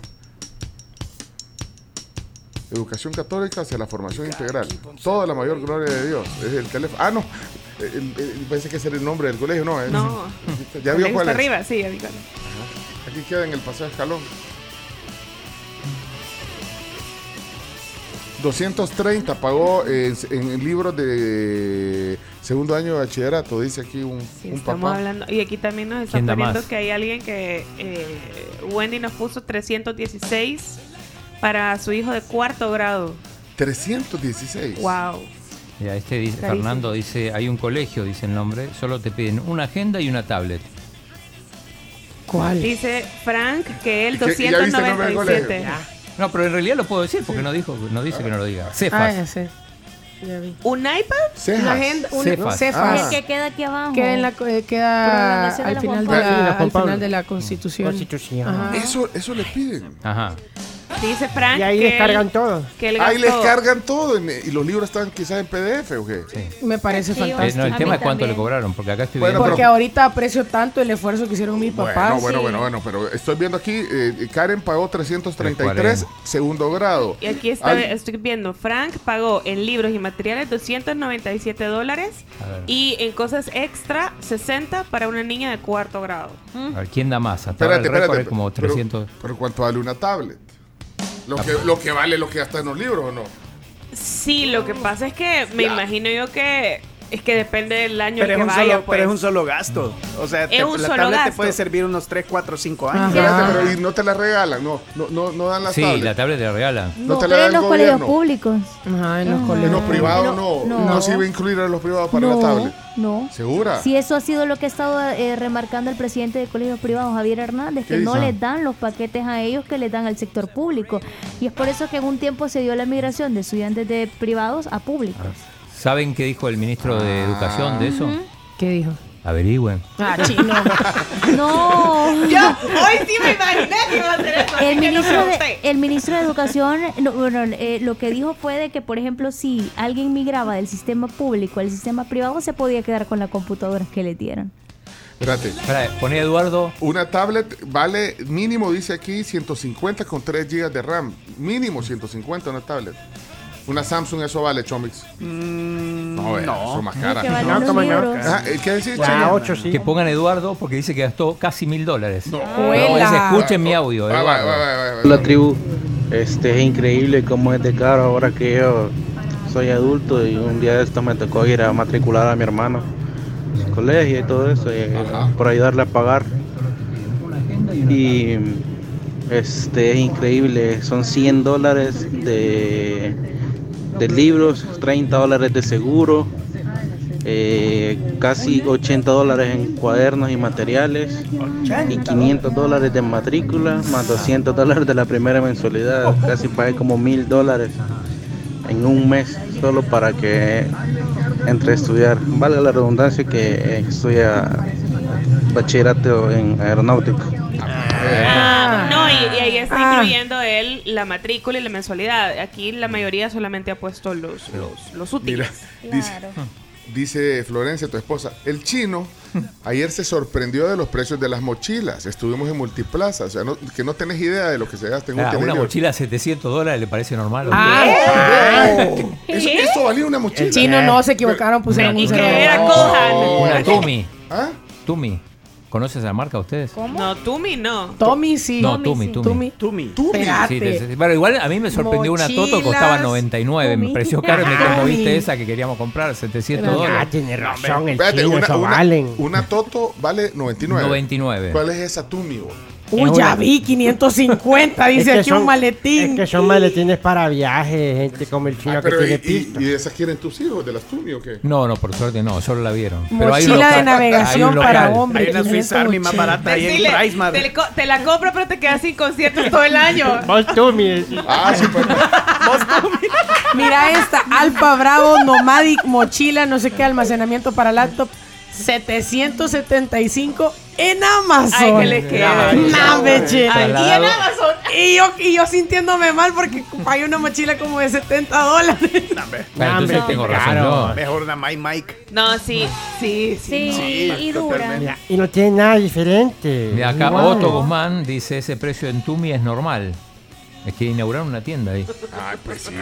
Educación católica hacia la formación integral. Toda la mayor gloria de Dios. Es el teléfono. Ah, no. El- el- pensé que ese era el nombre del colegio, no. es- No. (laughs) ¿Ya vio Está cuál es? arriba, sí, ya vi cuál es. Aquí queda en el Paseo Escalón. 230 pagó eh, en, en libros de segundo año de bachillerato, dice aquí un, un Estamos papá. hablando, y aquí también nos está ¿Quién da poniendo que hay alguien que eh, Wendy nos puso 316 para su hijo de cuarto grado. 316. Wow. Ya, este dice. Fernando dice, hay un colegio, dice el nombre, solo te piden una agenda y una tablet. ¿Cuál? Dice Frank que ¿Y y ya viste el nombre del 297. No, pero en realidad lo puedo decir porque no dijo, no dice que no lo diga. Cefas. Ah, ya sé. Ya vi. ¿Un iPad? La agenda, una, Cefas. Cefas. El que queda aquí abajo. Queda, en la, eh, queda Prolongación de al la final de la, Juan Pablo. final de la Constitución. Constitución. Ajá. Eso, eso le piden. Ajá. Dice Frank Y ahí que descargan él- todo. Que él Ahí les cargan todo en- y los libros están quizás en PDF o qué. Me parece Eh, fantástico. no, el tema es cuánto le cobraron, porque acá estoy Bueno, viendo. Porque ahorita aprecio tanto el esfuerzo que hicieron mis papás. Bueno, bueno, y- bueno, bueno, pero estoy viendo aquí, eh, Karen pagó 333, 340. segundo grado. Y aquí está, Al- estoy viendo, Frank pagó en libros y materiales 297 dólares y en cosas extra 60 para una niña de cuarto grado. A ver, ¿quién da más? Hasta Espérate, el espérate. es como pero- 300. Pero, ¿cuánto vale una tablet? Lo que, lo que vale lo que está en los libros o no. Sí, lo que pasa es que me imagino yo que es que depende del año Pero es, que un vaya, solo, pues. pero es un solo gasto. O sea, te- Es un la solo tablet te puede servir unos 3, 4, 5 años. Pero y no te la regalan, no, no, no, no dan las Sí, tablets. la tablet te la regalan. No te la pero da en los colegios públicos. Ajá, en los En colegios. los privados no, No, no, se iba a incluir a los privados para no, la tablet. No. ¿Segura? Si eso ha sido lo que ha estado eh, remarcando el presidente de colegios privados, Javier Hernández, ¿Qué que no les dan los paquetes a ellos que les dan al sector público. Y es por eso que en un tiempo se dio la migración de estudiantes de privados a públicos. ¿Saben qué dijo el ministro de Educación de eso? ¿Qué dijo? Averigüen. Ah, (laughs) chino. No. Yo hoy sí me imaginé que iba a eso. así El ministro, de, el ministro de Educación no, bueno, eh, lo que dijo fue de que, por ejemplo, si alguien migraba del sistema público al sistema privado, se podía quedar con la computadora que le dieran. Espérate. Espera, poné Eduardo. Una tablet vale mínimo, dice aquí, 150 con 3 GB de RAM. Mínimo 150 una tablet. Una Samsung, eso vale, Chomix. no, vea, no. eso es más Es cara. que valen los libros. Ah, ¿eh, ¿Qué decís, Chino? ocho, sí. Que pongan Eduardo porque dice que gastó casi mil dólares. No. Abuela. escuchen mi audio. Va, va, Eduardo. va, va, va, va. La tribu, este es increíble cómo es de caro ahora que yo soy adulto y un día de esto me tocó ir a matricular a mi hermano en su colegio y todo eso, y, eh, por ayudarle a pagar. Y este es increíble, son 100 dólares de, de libros, 30 dólares de seguro, eh, casi 80 dólares en cuadernos y materiales y 500 dólares de matrícula más 200 dólares de la primera mensualidad. Casi pagué como mil dólares en un mes solo para que entre a estudiar. Valga la redundancia que estudia bachillerato en aeronáutica. Ah, y, y ahí está Ah. incluyendo él la matrícula y la mensualidad. Aquí la mayoría solamente ha puesto los, los, los útiles. Mira, dice, (laughs) dice Florencia, tu esposa, el chino ayer se sorprendió de los precios de las mochilas. Estuvimos en Multiplaza, o sea, no- que no tenés idea de lo que se gasta en un Ah, una mochila a 700 dólares le parece normal. Ah, Eso, eso valía una mochila. El chino no se equivocaron, pusieron un que era Kohan. Una Tumi. ¿Ah? Tumi. ¿Conoces la marca ustedes? No, Tumi no. Tommy sí. No, Tumi, Tumi. Tumi. Tumi. Sí, te- bueno, igual a mí me sorprendió una Toto, Mochilas. costaba 99, me Tumi. pareció caro y me Tumi. conmoviste esa que queríamos comprar, 700 Era- Ah, dólares. tiene razón, el Espérate, chino, una, eso una- valen. una Toto vale 99. 99. ¿Cuál es esa Tumi? bo? Uy, ya vi, 550, (laughs) dice Es que aquí un son- maletín. Es que son maletines para viajes, gente como el chino Ah, que pero tiene y, y- de esas quieren tus hijos, de las Tumi o qué? No, no, por suerte no, solo la vieron. hay un Mochila local- de navegación hay un para hombres. Hay una Swiss Army más 580. barata ahí en Price Mart. te, la compro, pero te quedas sin conciertos todo el año. (laughs) Vos tú, mi. Ah, sí, pues, (laughs) Mira esta, Alfa Bravo Nomadic Mochila, no sé qué, almacenamiento para laptop, 775 en Amazon. Ay, que le queda. Nah. Aquí en. Amazon. Y yo, y yo sintiéndome mal porque pagué una mochila como de 70 dólares. Ah, entonces No, tengo razón claro. yo. Mejor una My Mike. No, sí, sí, sí. Sí, y dura. Mira, y no tiene nada diferente. Mira, acá Igual. Otto Guzmán dice ese precio en Tumi es normal. Es que inauguraron una tienda ahí. Ay, pues sí.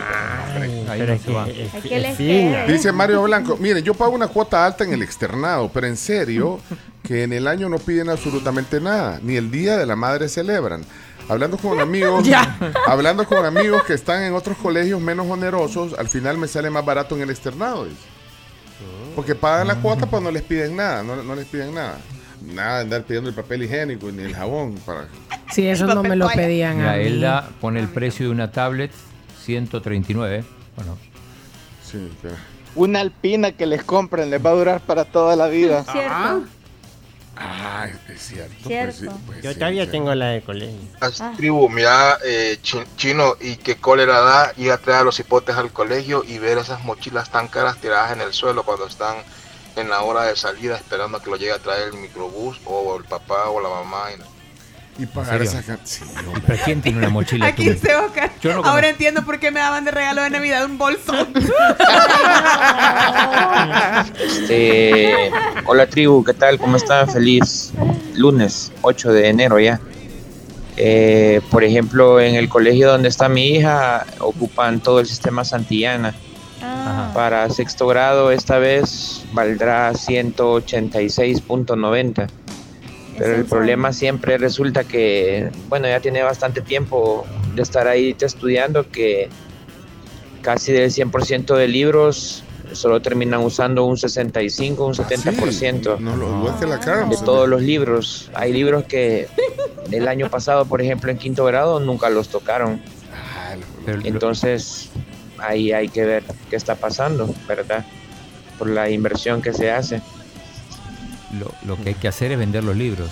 Ahí no es se va. es- que fina. Dice Mario Blanco, miren, yo pago una cuota alta en el externado, pero en serio, (laughs) que en el año no piden absolutamente nada, ni el Día de la Madre celebran. Hablando con amigos, hablando con amigos que están en otros colegios menos onerosos, al final me sale más barato en el externado. Porque pagan la cuota, pues no les piden nada, no, no les piden nada. Nada de andar pidiendo el papel higiénico ni el jabón para. Sí, eso no me lo pedían a Mira, mí. Elda pone el precio de una tablet 139. Bueno, Sí. Una alpina que les compren les va a durar para toda la vida. Cierto. Ah, es cierto. Cierto. Pues, sí, pues Yo sí, todavía sí. tengo la de colegio. Ah. Tribu, mira, eh, chi- chino, y qué cólera da ir a traer a los hipotes al colegio y ver esas mochilas tan caras tiradas en el suelo cuando están en la hora de salida esperando a que lo llegue a traer el microbús o el papá o la mamá. y- Y pagar ¿En esa sí, hombre. ¿pero quién tiene una (laughs) mochila? Aquí tú? dice Oscar. Yo no Ahora entiendo por qué me daban de regalo de Navidad un bolso. (laughs) Este, hola tribu, ¿qué tal? ¿Cómo están? Feliz lunes 8 de enero ya. Eh, por ejemplo, en el colegio donde está mi hija ocupan todo el sistema Santillana. Ah, Para sexto grado esta vez valdrá 186.90. Pero el problema siempre resulta que, bueno, ya tiene bastante tiempo de estar ahí estudiando que casi del 100% de libros solo terminan usando un 65, un 70% No, lo que la Carms. de todos los libros. Hay libros que el año pasado, por ejemplo, en quinto grado nunca los tocaron. Ah, Entonces, ahí hay que ver qué está pasando, ¿verdad? Por la inversión que se hace. Lo, lo que hay que hacer es vender los libros.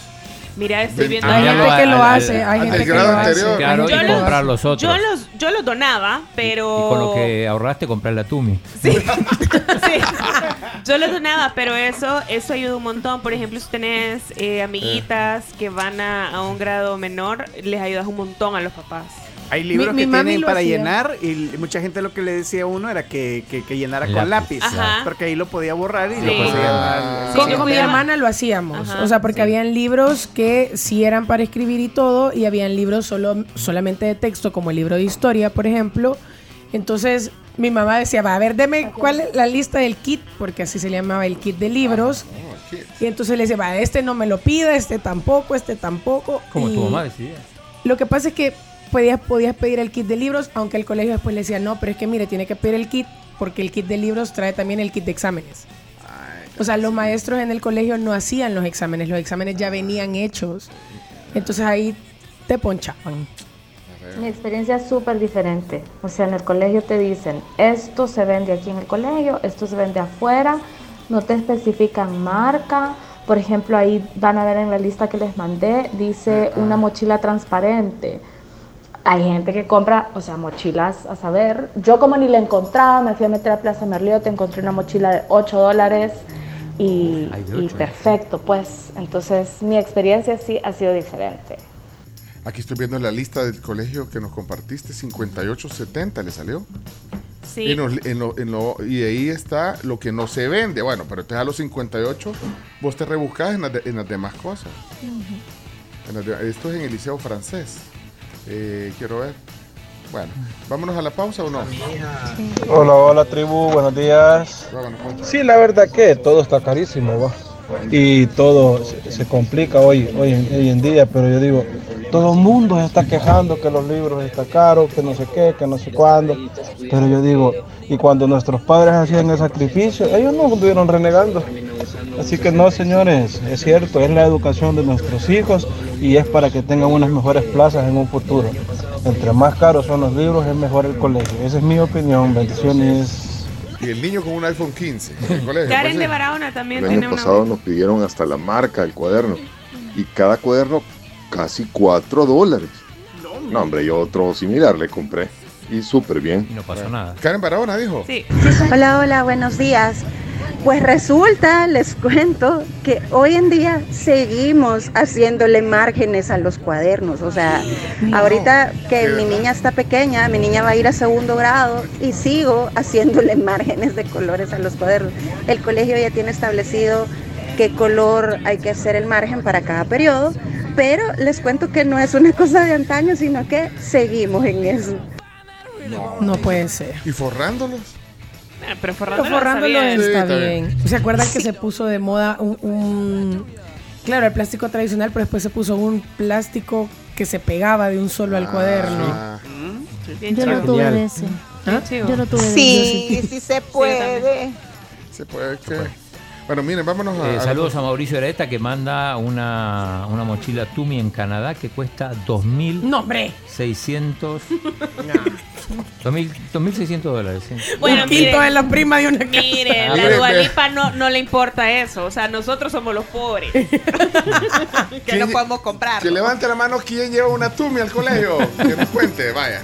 Mira, estoy viendo. Hay Cambiarlo gente que lo al- hace, hay al gente que grado lo hace. anterior. hay Claro, gente y que lo comprar los otros. Yo los, yo los donaba, pero. Y con lo que ahorraste, comprar la Tumi. Sí, (laughs) sí. Yo los donaba, pero eso, eso ayuda un montón. Por ejemplo, si tenés eh, amiguitas que van a, a un grado menor, les ayudas un montón a los papás. Hay libros Mi- mi que mami tienen para hacía. llenar y mucha gente lo que le decía a uno era que, que, que llenara con lápiz. Ajá. Porque ahí lo podía borrar y Sí. lo podía Ah. Sí, Con, yo con mi hermana lo hacíamos, Ajá, o sea, porque habían libros que sí eran para escribir y todo, y habían libros solo, solamente de texto, como el libro de historia, por ejemplo. Entonces, mi mamá decía, va, a ver, deme cuál es la lista del kit, porque así se le llamaba el kit de libros. Y entonces le decía, va, este no me lo pida, este tampoco, este tampoco. Como y tu mamá decía. Lo que pasa es que podías, podías pedir el kit de libros, aunque el colegio después le decía, no, pero es que mire, tiene que pedir el kit, porque el kit de libros trae también el kit de exámenes. O sea, los maestros en el colegio no hacían los exámenes, los exámenes ya venían hechos. Entonces ahí te ponchaban. Mi experiencia es súper diferente. O sea, en el colegio te dicen, esto se vende aquí en el colegio, esto se vende afuera, no te especifican marca. Por ejemplo, ahí van a ver en la lista que les mandé, dice una mochila transparente. Hay gente que compra, o sea, mochilas a saber. Yo como ni la encontraba, me fui a meter a Plaza Merliotte, encontré una mochila de 8 dólares y, y perfecto, pues. Entonces mi experiencia sí ha sido diferente. Aquí estoy viendo la lista del colegio que nos compartiste, 5870 le salió. Sí. Y, nos- en lo- en lo- y ahí está lo que no se vende. Bueno, pero entonces a los 58 vos te rebuscás en las, de- en las demás cosas. En las de- esto es en el liceo francés. Eh, quiero ver. Bueno, vámonos a la pausa o no. Hola, hola tribu, buenos días. Pues. Sí, la verdad que todo está carísimo, va. Y todo se, complica hoy, hoy, hoy en día, pero yo digo, todo el mundo está quejando que los libros están caros, que no sé qué, que no sé cuándo. Pero yo digo, y cuando nuestros padres hacían el sacrificio, ellos no estuvieron renegando. Así que no, señores, es cierto, es la educación de nuestros hijos y es para que tengan unas mejores plazas en un futuro. Entre más caros son los libros, es mejor el colegio. Esa es mi opinión. Bendiciones. Y el niño con un iPhone 15 en el colegio. Karen pues, de. Barahona también El tiene año una. pasado nos pidieron hasta la marca del cuaderno. Y cada cuaderno casi 4 dólares. No, hombre, yo otro similar le compré. Y súper bien. Y no pasó nada. Karen Barahona dijo. Sí. Hola, hola, buenos días. Pues resulta, les cuento, que hoy en día seguimos haciéndole márgenes a los cuadernos. O sea, ahorita que mi niña está pequeña, mi niña va a ir a segundo grado y sigo haciéndole (laughs) márgenes de colores a los cuadernos. El colegio ya tiene establecido qué color hay que hacer el margen para cada periodo, Pero les cuento que no es una cosa de antaño, sino que seguimos en eso. No puede ser. ¿Y forrándolos? Eh, Pero Pero forrándolo, forrándolo está bien. Sí, está. ¿Se acuerdan que se puso de moda un, un- Claro, el plástico tradicional, pero después se puso un plástico que se pegaba de un solo al cuaderno. Ah. Bien Yo no tuve Genial. de ese. ¿Ah? Yo no tuve de Sí, ese. sí se puede. Se puede que. Bueno, miren, vámonos a. Eh, saludos a Mauricio Areta que manda una, una mochila Tumi en Canadá que cuesta 2.600 No, hombre. 2.000 2.600 (laughs) dólares. sí. Bueno, un quinto miren. de la prima de una casa. Miren, Ah, la mire, Dualipa no, no le importa eso. O sea, nosotros somos los pobres. (laughs) que no podemos comprar. Que levante la mano quien lleva una tumi al colegio. que nos cuente, vaya.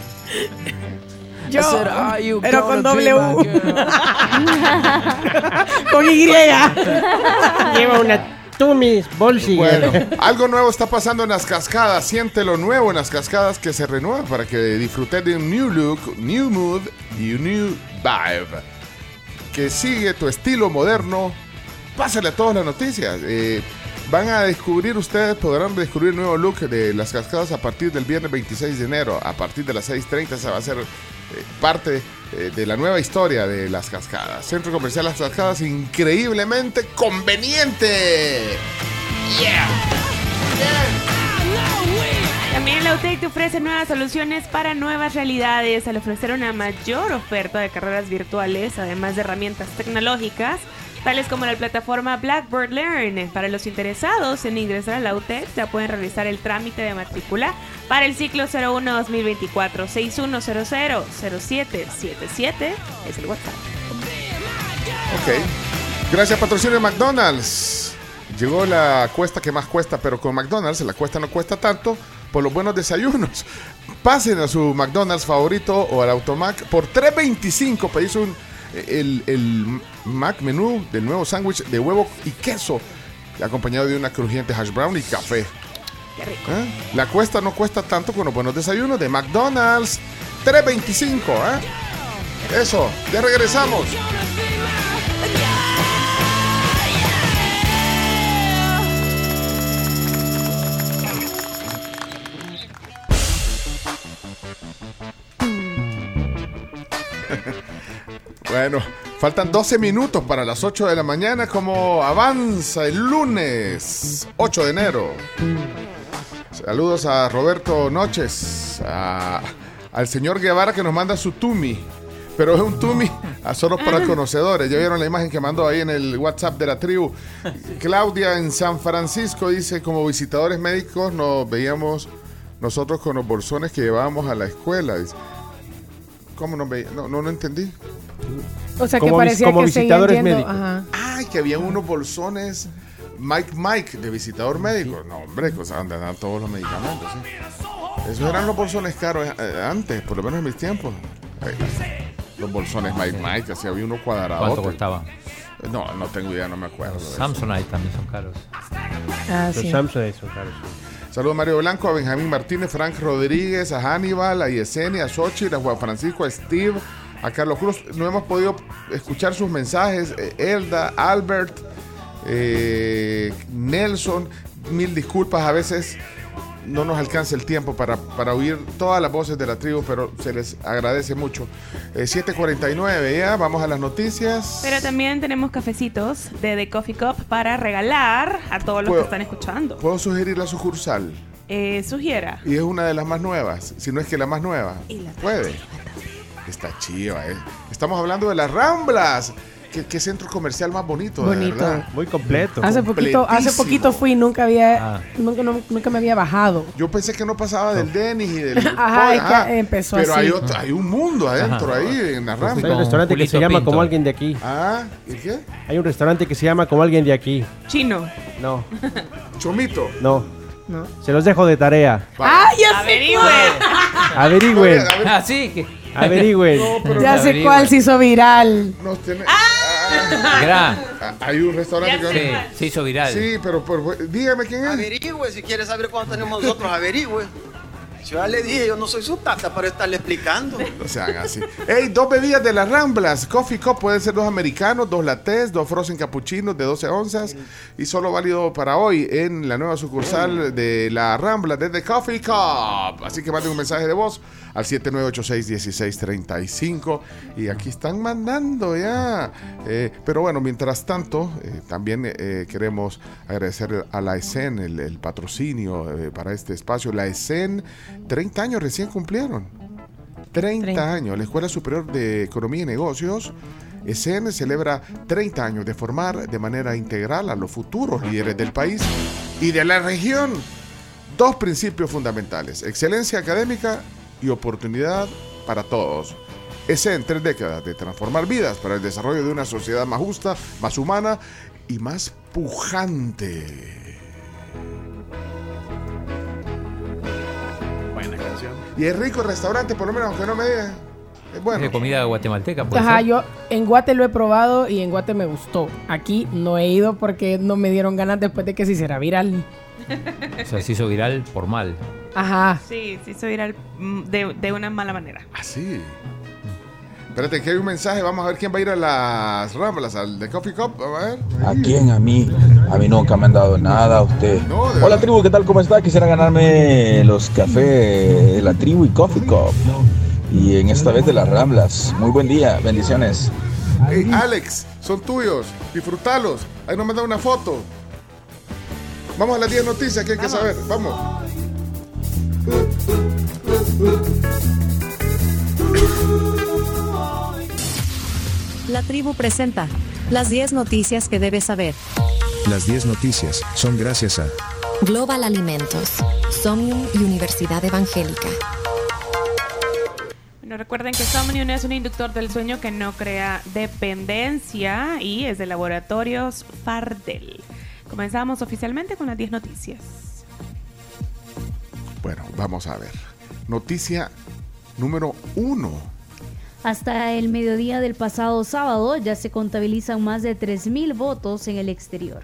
Yo, "Are you pero con W. (laughs) con Y. Lleva una Tumis Bolsi. Bueno, algo nuevo está pasando en las cascadas. Siente lo nuevo en las cascadas que se renueva para que disfrutes de un new look, new mood y un new vibe. Que sigue tu estilo moderno. Pásale a todas las noticias. Eh, van a descubrir ustedes, podrán descubrir el nuevo look de las cascadas a partir del viernes 26 de enero. A partir de las 6.30 se va a hacer parte eh, de la nueva historia de las cascadas. Centro Comercial Las Cascadas, increíblemente conveniente. También la UTEC te ofrece nuevas soluciones para nuevas realidades al ofrecer una mayor oferta de carreras virtuales, además de herramientas tecnológicas, tales como la plataforma Blackboard Learn. Para los interesados en ingresar a la UTEC, ya pueden realizar el trámite de matrícula para el ciclo 01-2024 6100-0777 es el WhatsApp. Ok. Gracias, patrocinio de McDonald's. Llegó la cuesta que más cuesta, pero con McDonald's la cuesta no cuesta tanto por los buenos desayunos. (laughs) Pasen a su McDonald's favorito o al Automac. Por $3.25 pedís un, el, el Mac menú del nuevo sándwich de huevo y queso, acompañado de una crujiente hash brown y café. Rico. ¿Eh? La cuesta no cuesta tanto con los buenos desayunos de McDonald's. $3.25, ¿eh? Eso, ya regresamos. (laughs) Bueno, faltan 12 minutos para las 8 de la mañana. Como avanza el lunes 8 de enero. Saludos a Roberto Noches, a- al señor Guevara que nos manda su Tumi. Pero es un Tumi a solo para conocedores. Ya vieron la imagen que mandó ahí en el WhatsApp de la tribu. Claudia en San Francisco dice, como visitadores médicos nos veíamos nosotros con los bolsones que llevábamos a la escuela. Dice, ¿Cómo nos veíamos? No, no, no entendí. O sea, que Como parecía como que visitadores médicos. Ajá. Ay, que había unos bolsones Mike Mike de visitador médico. No, hombre, cosa donde dan todos los medicamentos. sí. Esos eran los bolsones caros eh, antes, por lo menos en mis tiempos. Ay, los bolsones Mike Mike, así había uno cuadrado. ¿Cuánto costaba? No, no tengo idea, no me acuerdo. eso. Samsonite también son caros. Ah, Los sí. Samsung son caros. Saludos a Mario Blanco, a Benjamín Martínez, Frank Rodríguez, a Hannibal, a Yesenia, a Xochitl, a Juan Francisco, a Steve, a Carlos Cruz. No hemos podido escuchar sus mensajes. eh, Elda, Albert, eh, Nelson, mil disculpas. A veces no nos alcanza el tiempo para, para oír todas las voces de la tribu, pero se les agradece mucho. Eh, 7.49, ya, vamos a las noticias. Pero también tenemos cafecitos de The Coffee Cup para regalar a todos los que están escuchando. Puedo sugerir la sucursal. Eh, sugiera. Y es una de las más nuevas, si no es que la más nueva. Y la- Puede. Está chiva, ¿eh? Estamos hablando de las Ramblas. ¿Qué, qué centro comercial más bonito, de Bonito. verdad. Muy completo. Hace poquito, hace poquito fui, nunca había, Ah. nunca, no- nunca me había bajado. Yo pensé que no pasaba del Denis y del... Ajá, que Ajá, empezó Pero así. hay, otro- hay un mundo adentro Ajá. ahí en las Yo fui Hay un restaurante que se llama Pinto. como alguien de aquí. Ah, ¿y qué? Hay un restaurante que se llama como alguien de aquí. Chino. No, Chomito. no. No. Se los dejo de tarea. ¡Ah, ya. Averigüen. (laughs) A ver, Ah, sí. que- Averigüen. Ya sé cuál se hizo viral. nos tiene- Gra. Ah, hay un restaurante que... Sí, se hizo viral. Sí, pero, pero dígame quién es. Averigüe, si quiere saber cuánto tenemos nosotros, averigüe. Yo ya le dije, yo no soy su tata para estarle explicando. No sean así. Hey, dos bebidas de las Ramblas. Coffee Cup pueden ser dos americanos, dos latés, dos frozen capuchinos de 12 onzas. Y solo válido para hoy en la nueva sucursal de la Rambla desde Coffee Cup. Así que manden un mensaje de voz al 7986-1635. Y aquí están mandando ya. Eh, pero bueno, mientras tanto, eh, también eh, queremos agradecer a la ESEN el, el patrocinio para este espacio. La ESEN, 30 años recién cumplieron. 30, años. La Escuela Superior de Economía y Negocios. ESEN celebra 30 años de formar de manera integral a los futuros líderes del país y de la región. Dos principios fundamentales, excelencia académica y oportunidad para todos. ESEN, tres décadas de transformar vidas para el desarrollo de una sociedad más justa, más humana y más pujante. Buena canción. Y es rico el restaurante, por lo menos, aunque no me digan. Es Es bueno. de comida guatemalteca, puede Ajá, ser? yo en Guate lo he probado y en Guate me gustó. Aquí no he ido porque no me dieron ganas después de que se hiciera viral. O sea, se hizo viral por mal. Ajá. Sí, sí, soy viral mm, de, de una mala manera. Ah, sí. Espérate, que hay un mensaje. Vamos a ver quién va a ir a las Ramblas, al de Coffee Cup. Vamos a ver. ¿A quién? A mí. A mí nunca me han dado nada, a usted. No, de Hola tribu, ¿qué tal? ¿Cómo está? Quisiera ganarme los cafés de la tribu y Coffee Cup. Y en esta vez de las Ramblas. Muy buen día, bendiciones. Hey, Alex, son tuyos. Disfrutalos. Ahí nos manda una foto. Vamos a las 10 noticias que hay que saber. Vamos. La tribu presenta las 10 noticias que debes saber. Las 10 noticias son gracias a Global Alimentos, Somnium y Universidad Evangélica. Bueno, recuerden que Somnium es un inductor del sueño que no crea dependencia y es de laboratorios Fardel. Comenzamos oficialmente con las 10 noticias. Bueno, vamos a ver. Noticia número uno. Hasta el mediodía del pasado sábado ya se contabilizan más de 3.000 votos en el exterior.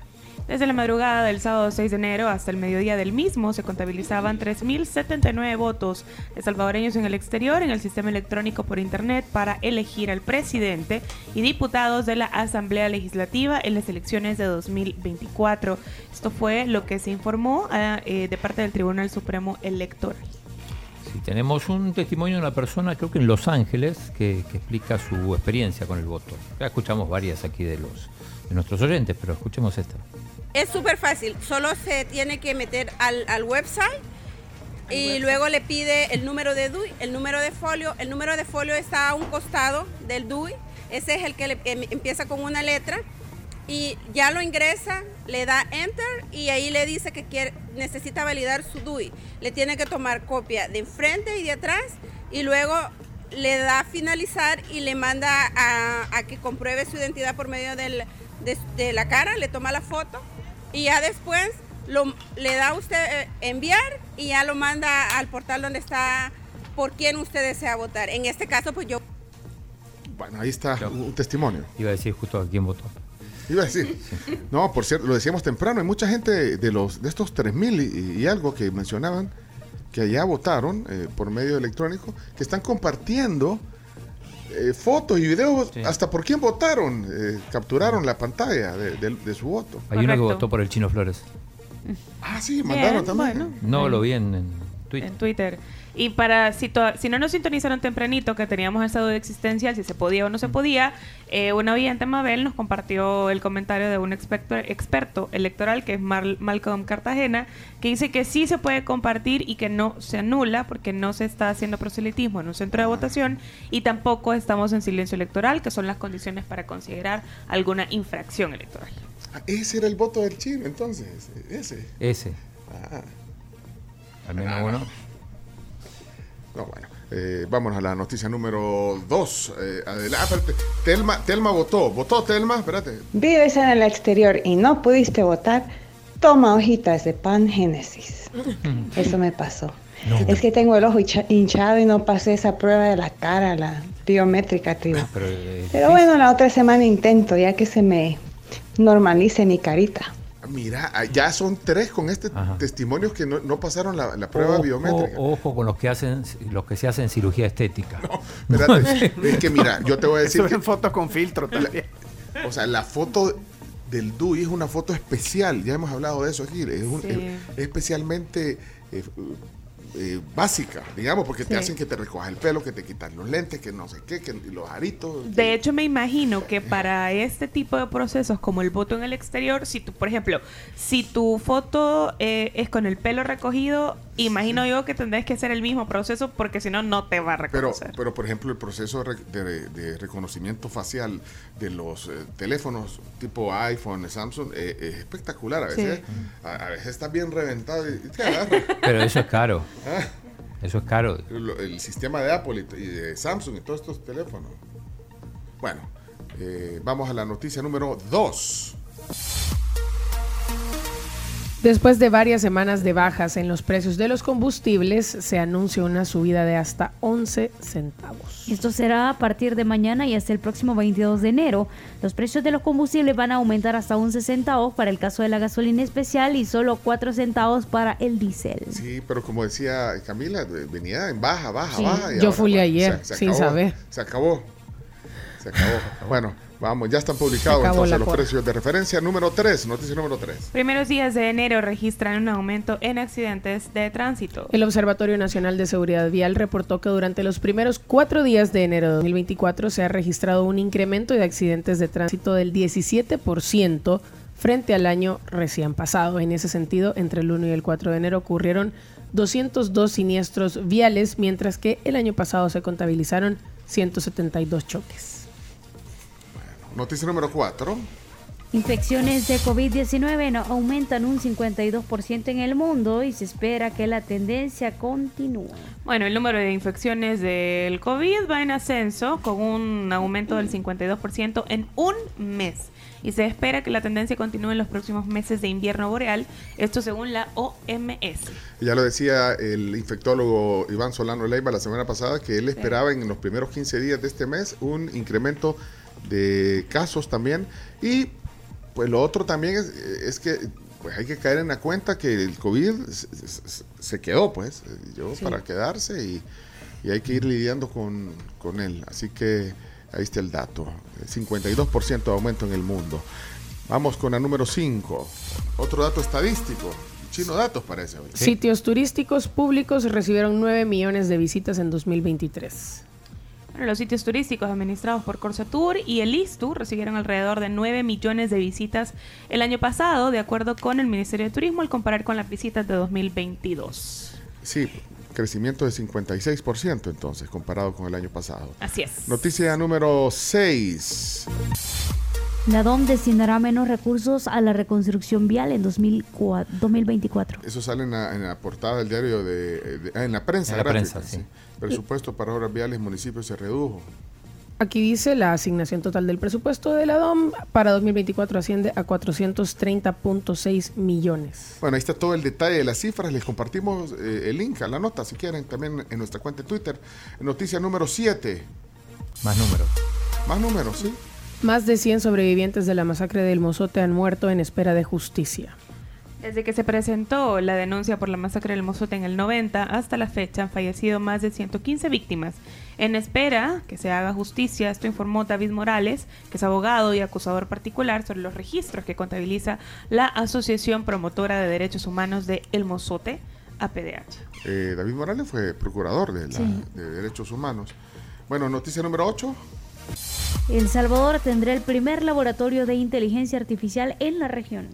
Desde la madrugada del sábado 6 de enero hasta el mediodía del mismo se contabilizaban 3.079 votos de salvadoreños en el exterior en el sistema electrónico por Internet para elegir al presidente y diputados de la Asamblea Legislativa en las elecciones de 2024. Esto fue lo que se informó ah, eh, de parte del Tribunal Supremo Electoral. Sí, tenemos un testimonio de una persona, creo que en Los Ángeles, que, que explica su experiencia con el voto. Ya escuchamos varias aquí de los de nuestros oyentes, pero escuchemos esta. Es súper fácil, solo se tiene que meter al, al website y luego le pide el número de DUI, el número de folio. El número de folio está a un costado del DUI, ese es el que, le- que empieza con una letra y ya lo ingresa, le da enter y ahí le dice que quiere, necesita validar su DUI. Le tiene que tomar copia de enfrente y de atrás y luego le da finalizar y le manda a, a que compruebe su identidad por medio del- de, de la cara, le toma la foto y ya después lo, le da a usted eh, enviar y ya lo manda al portal donde está por quién usted desea votar. En este caso, pues yo Bueno, ahí está un testimonio. Iba a decir justo a quién votó. Iba a decir. No, por cierto, lo decíamos temprano. Hay mucha gente de los de estos 3.000 y, y algo que mencionaban que allá votaron eh, por medio electrónico, que están compartiendo eh, fotos y videos hasta por quién votaron. eh, capturaron la pantalla de, de- de su voto. Hay uno que votó por el Chino Flores. Ah, sí, mandaron Bien, también. bueno. No, lo vi en, en Twitter. En Twitter. Y para, si, to- si no nos sintonizaron tempranito, que teníamos estado de existencia, si se podía o no se podía, eh, una oyente, Mabel, nos compartió el comentario de un experto, experto electoral, que es Mar- Malcolm Cartagena, que dice que sí se puede compartir y que no se anula, porque no se está haciendo proselitismo en un centro de votación, y tampoco estamos en silencio electoral, que son las condiciones para considerar alguna infracción electoral. Ah, ese era el voto del chino, entonces. Ese. Ese. Ah. Al menos uno. No, bueno. Eh, vámonos a la noticia número 2. adelante. Telma, Telma votó. ¿Votó Telma? Espérate. Vives en el exterior y no pudiste votar, toma hojitas de pan Génesis. (laughs) Eso me pasó. Es que tengo el ojo hincha- hinchado y no pasé esa prueba de la cara, la biométrica, tribu. Pero, eh, Pero bueno, la otra semana intento, ya que se me normalice mi carita. Mira, ah, ya son tres con este testimonios que no, no pasaron la, la prueba Ojo, biométrica. Ojo con los que hacen, los que se hacen cirugía estética. Espérate, (laughs) es que mira, yo te voy a decir Suben fotos con filtro también. o sea, la foto del DUI es una foto especial, ya hemos hablado de eso aquí, es, un- Sí. es- es especialmente eh, eh, básica, digamos, porque te hacen que te recojas el pelo, que te quitan los lentes, que no sé qué, que los aritos. De hecho, me imagino que para este tipo de procesos, como el voto en el exterior, si tú, por ejemplo, si tu foto eh, es con el pelo recogido, imagino yo que tendrás que hacer el mismo proceso porque si no, no te va a Pero, reconocer. pero, por ejemplo, el proceso de, re- de- de reconocimiento facial de los eh, teléfonos tipo iPhone, Samsung, eh, es espectacular. A Sí. veces, a, a veces está bien reventado y, y te agarra. (laughs) Pero eso es caro. (laughs) Ah, Eso es caro. el sistema de Apple y, y de Samsung y todos estos teléfonos. Bueno, eh, vamos a la noticia número 2. Después de varias semanas de bajas en los precios de los combustibles, se anuncia una subida de hasta 11 centavos. Esto será a partir de mañana y hasta el próximo 22 de enero. Los precios de los combustibles van a aumentar hasta 11 centavos para el caso de la gasolina especial y solo 4 centavos para el diésel. Sí, pero como decía Camila, venía en baja, baja, Sí. baja. y Yo fui ayer, se- se sin saber. Se acabó. Se acabó. Bueno, vamos, ya están publicados entonces los cuota. precios de referencia. Número 3, noticia número 3. Primeros días de enero registran un aumento en accidentes de tránsito. El Observatorio Nacional de Seguridad Vial reportó que durante los primeros cuatro días de enero de 2024 se ha registrado un incremento de accidentes de tránsito del 17% frente al año recién pasado. En ese sentido, entre el 1 y el 4 de enero ocurrieron 202 siniestros viales, mientras que el año pasado se contabilizaron 172 choques. Noticia número 4. Infecciones de COVID-19 no- aumentan un 52% en el mundo y se espera que la tendencia continúe. Bueno, el número de infecciones del COVID va en ascenso con un aumento del 52% en un mes. Y se espera que la tendencia continúe en los próximos meses de invierno boreal, esto según la OMS. Ya lo decía el infectólogo Iván Solano Leiva la semana pasada, que él esperaba en los primeros 15 días de este mes un incremento de casos también. Y pues lo otro también es, es que pues hay que caer en la cuenta que el COVID se, se- se quedó, pues, llegó Sí. para quedarse y, y hay que ir lidiando con, con él. Así que ahí está el dato, 52% de aumento en el mundo. Vamos con la número 5, otro dato estadístico, chino datos parece. hoy. Sitios turísticos públicos recibieron 9 millones de visitas en 2023. Bueno, los sitios turísticos administrados por Corsatur y el ISTU recibieron alrededor de 9 millones de visitas el año pasado, de acuerdo con el Ministerio de Turismo, al comparar con las visitas de 2022. Sí, crecimiento de 56% entonces, comparado con el año pasado. Así es. Noticia número 6. La DOM destinará menos recursos a la reconstrucción vial en 2004 2024. Eso sale en la, en la portada del diario de, de- ah, en la prensa. En la gráfica, prensa, sí. Presupuesto para obras viales municipios se redujo. Aquí dice la asignación total del presupuesto de la DOM para 2024 asciende a 430.6 millones. Bueno, ahí está todo el detalle de las cifras. Les compartimos eh, el link a la nota, si quieren, también en nuestra cuenta de Twitter. Noticia número 7. Más números. Más números, sí. Más de 100 sobrevivientes de la masacre del Mozote han muerto en espera de justicia. Desde que se presentó la denuncia por la masacre del Mozote en el 90 hasta la fecha han fallecido más de 115 víctimas. En espera que se haga justicia, esto informó David Morales, que es abogado y acusador particular sobre los registros que contabiliza la Asociación Promotora de Derechos Humanos de El Mozote, APDH. Eh, David Morales fue procurador de, la- Sí. de Derechos Humanos. Bueno, noticia número 8. El Salvador tendrá el primer laboratorio de inteligencia artificial en la región.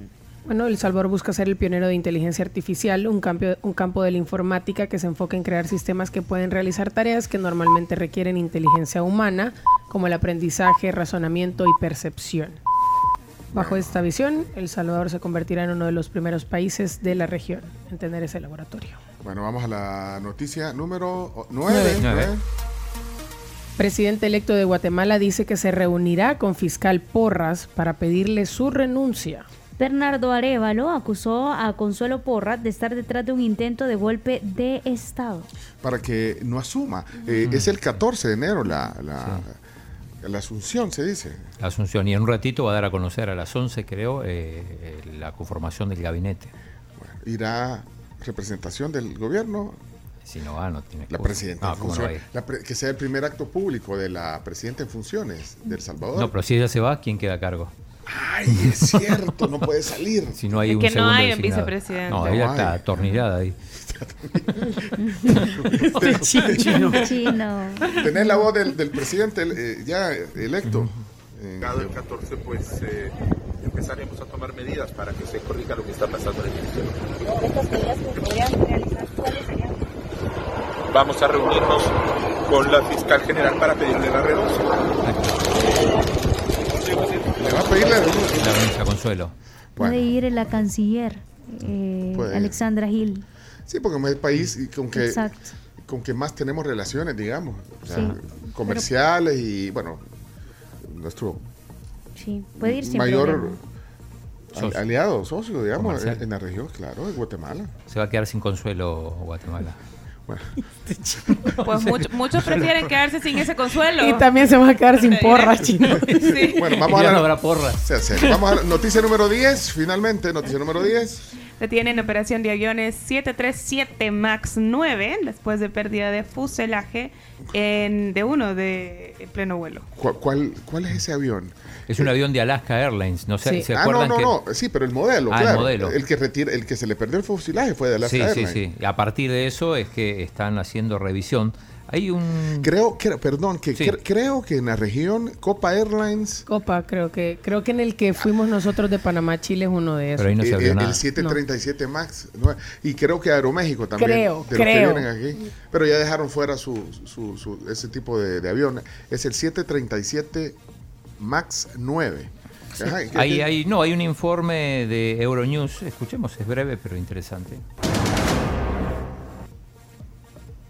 Bueno, El Salvador busca ser el pionero de inteligencia artificial, un campo, un campo de la informática que se enfoca en crear sistemas que pueden realizar tareas que normalmente requieren inteligencia humana, como el aprendizaje, razonamiento y percepción. Bajo esta visión, El Salvador se convertirá en uno de los primeros países de la región en tener ese laboratorio. Bueno, vamos a la noticia número Nueve. 9. Nueve. Presidente electo de Guatemala dice que se reunirá con fiscal Porras para pedirle su renuncia. Bernardo Arevalo acusó a Consuelo Porras de estar detrás de un intento de golpe de Estado. para que no asuma. Eh, Es el 14 de enero la, la- La Asunción se dice. La Asunción. Y en un ratito va a dar a conocer a las 11, creo, eh, eh, la conformación del gabinete. Irá representación del gobierno. Si no va, no tiene La excusa. presidenta. No, en ¿cómo no la pre- que sea el primer acto público de la presidenta en funciones del Salvador. No, pero si ella se va, ¿quién queda a cargo? Ay, es cierto, no puede salir. Si no hay Es un que no hay un designado. vicepresidente. No, No ella hay. está atornillada ahí. Chino. (laughs) Chino. Tenés la voz del, del presidente eh, ya electo. Eh, Llegado el 14, pues eh, empezaremos a tomar medidas para que se corrija lo que está pasando en el ministerio. Estas medidas que podrían realizar, ¿cuáles serían? Vamos a reunirnos con la fiscal general para pedirle la renuncia. ¿Le va a pedir la La renuncia Consuelo. Puede ir la canciller, eh. Alexandra Gil. Sí, porque es el país y con que, Exacto. con que más tenemos relaciones, digamos. O sea, Sí. Comerciales y, bueno, nuestro Sí, puede ir sin mayor problema. al- Socio. aliado, socio, digamos, en la región, claro, de Guatemala. Se va a quedar sin Consuelo Guatemala. (laughs) Pues mucho- muchos (laughs) prefieren quedarse sin ese consuelo. Y también se van a quedar sin porras, chino. (laughs) Sí. Bueno, vamos a no la habrá porras. Vamos a la noticia número 10, finalmente, noticia número 10. Detienen operación de aviones 737 MAX 9 después de pérdida de fuselaje en, de uno de en pleno vuelo. ¿Cuál, cuál, cuál es ese avión? Es un avión de Alaska Airlines. No sé, Sí. ¿se Ah, no, acuerdan no, que no, sí, pero el modelo, Ah, el modelo. que retira, el que se le perdió el fusilaje fue de la Sí, sí, sí. Y a partir de eso es que están haciendo revisión. Hay un Creo, que, perdón, que Sí. cre- creo que en la región Copa Airlines Copa, creo que creo que en el que fuimos nosotros de Panamá, Chile es uno de esos. Pero ahí no se Eh, abrió eh, nada. El 737 MAX. ¿no? Y creo que Aeroméxico también. Creo, de los creo. que vienen aquí. Pero ya dejaron fuera su, su- su- ese tipo de, de avión. Es el 737 MAX 9. Ajá, ¿qué- Hay, hay, no, hay un informe de Euronews, escuchemos, es breve pero interesante.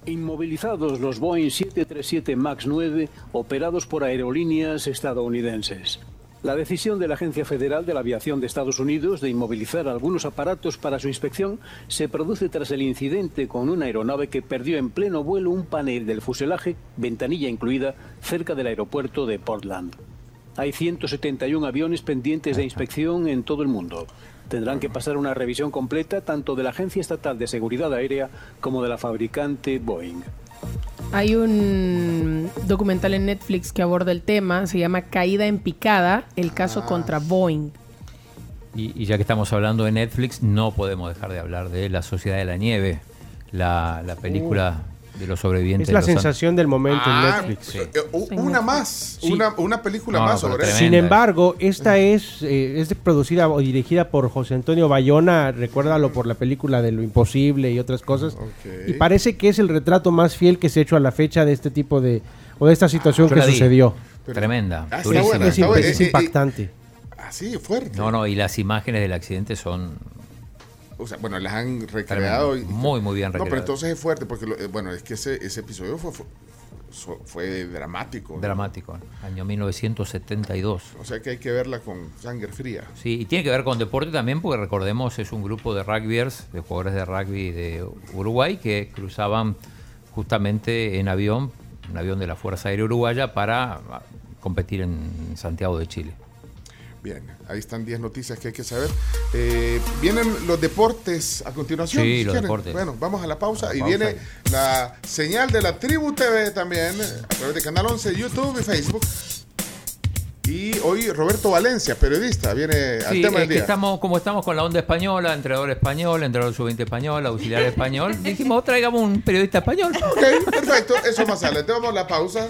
Inmovilizados los Boeing 737 MAX 9 operados por aerolíneas estadounidenses. La decisión de la Agencia Federal de la Aviación de Estados Unidos de inmovilizar algunos aparatos para su inspección se produce tras el incidente con una aeronave que perdió en pleno vuelo un panel del fuselaje, ventanilla incluida, cerca del aeropuerto de Portland. Hay 171 aviones pendientes de inspección en todo el mundo. Tendrán que pasar una revisión completa tanto de la Agencia Estatal de Seguridad Aérea como de la fabricante Boeing. Hay un documental en Netflix que aborda el tema, se llama Caída en picada, el caso Ah. contra Boeing. Y, y ya que estamos hablando de Netflix, no podemos dejar de hablar de La Sociedad de la Nieve, la, la película de los sobrevivientes. Es la de los an- sensación del momento Ah, en Netflix. eh, u- una más. Sí. Una, una película No, más sobre eso. Sin embargo, esta es, eh, es producida o dirigida por José Antonio Bayona, recuérdalo por la película de Lo Imposible y otras cosas. Ok. Y parece que es el retrato más fiel que se ha hecho a la fecha de este tipo de, o de esta situación Yo que sucedió. Tremenda, Ah, buena, Es, Eh, eh, impactante. Ah, sí, fuerte. No, no, y las imágenes del accidente son O sea, bueno, las han recreado. y- muy, muy bien No, pero entonces es fuerte porque, lo- eh, bueno, es que ese, ese episodio fue, fue, fue dramático. ¿no? dramático, año 1972. O sea que hay que verla con sangre fría. Sí, y tiene que ver con deporte también, porque recordemos, es un grupo de rugbyers, de jugadores de rugby de Uruguay, que cruzaban justamente en avión, un avión de la Fuerza Aérea Uruguaya, para ah, competir en Santiago de Chile. Bien, ahí están 10 noticias que hay que saber. Eh, vienen los deportes a continuación. Sí, si los quieren. deportes. Bueno, vamos a la pausa La y pausa. viene la señal de la Tribu TV también eh, a través de Canal 11, YouTube y Facebook. Y hoy Roberto Valencia, periodista, viene al tema es del que día. estamos, como estamos con la onda española, entrenador español, entrenador sub-20 español, auxiliar español, (laughs) dijimos, traigamos un periodista español. Ok, perfecto, eso más adelante. Vamos a la pausa.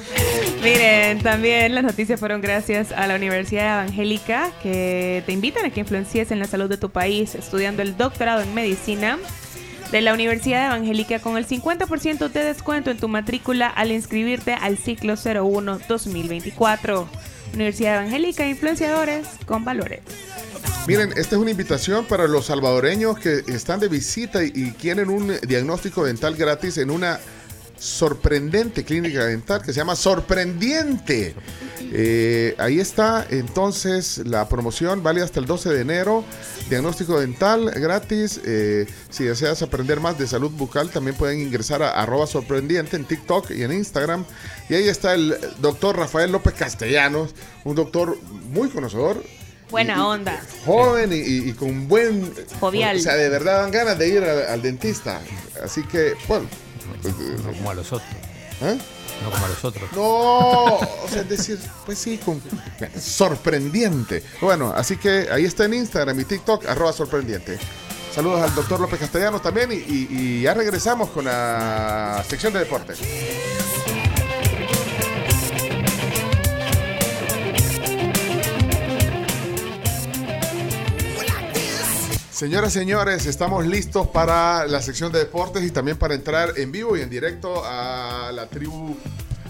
Miren, también las noticias fueron gracias a la Universidad Evangélica que te invitan a que influencies en la salud de tu país estudiando el doctorado en medicina de la Universidad Evangélica con el 50% de descuento en tu matrícula al inscribirte al ciclo 01 2024. Universidad Evangélica, influenciadores con valores. Miren, esta es una invitación para los salvadoreños que están de visita y, quieren un diagnóstico dental gratis en una sorprendente clínica dental que se llama Sorprendiente. Eh, ahí está entonces la promoción, vale hasta el 12 de enero. Diagnóstico dental gratis. Eh, si deseas aprender más de salud bucal, también pueden ingresar a arroba sorprendiente en TikTok y en Instagram. Y ahí está el doctor Rafael López Castellanos, un doctor muy conocedor, Buena onda. joven y, y- y con buen... Jovial. O sea, de verdad dan ganas de ir al, al dentista. Así que, bueno. No como a los otros. ¿Eh? No como a los otros. No, o sea, es decir, pues sí, con- sorprendiente. Bueno, así que ahí está en Instagram y TikTok, arroba sorprendiente. Saludos al doctor López Castellanos también y, y- y ya regresamos con la sección de deportes. Señoras, señores, estamos listos para la sección de deportes y también para entrar en vivo y en directo a la tribu,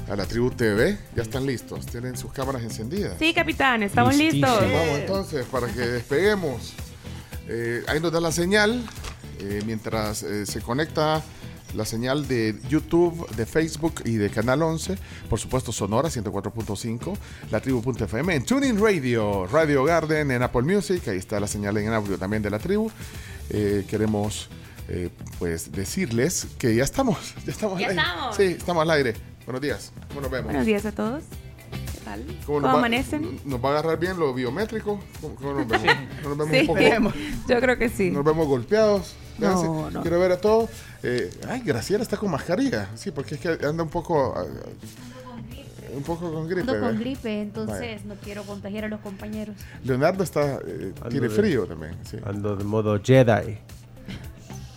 a la tribu TV. Ya están listos, tienen sus cámaras encendidas. Sí, capitán, estamos Listísimo. listos. Vamos entonces para que despeguemos. Eh, ahí nos da la señal eh, mientras eh, se conecta la señal de YouTube, de Facebook y de Canal 11. Por supuesto, Sonora 104.5, la tribu.fm, en Tuning Radio, Radio Garden, en Apple Music. Ahí está la señal en audio también de la tribu. Eh, queremos eh, pues decirles que ya estamos. Ya estamos Ya al aire. estamos. Sí, estamos al aire. Buenos días. ¿Cómo nos vemos? Buenos días a todos. ¿Qué tal? ¿Cómo ¿Cómo, nos va- amanecen? ¿Nos va a agarrar bien lo biométrico? ¿Cómo, cómo nos vemos? ¿No nos vemos Sí, un poco? yo creo que sí. Nos vemos golpeados. No. Quiero ver a todos. Eh, ay, Graciela está con mascarilla. Sí, porque es que anda un poco. ah, un poco con gripe. Ando con gripe, entonces Vaya. no quiero contagiar a los compañeros. Leonardo está. eh, tiene de- frío también. Sí. Ando de modo Jedi.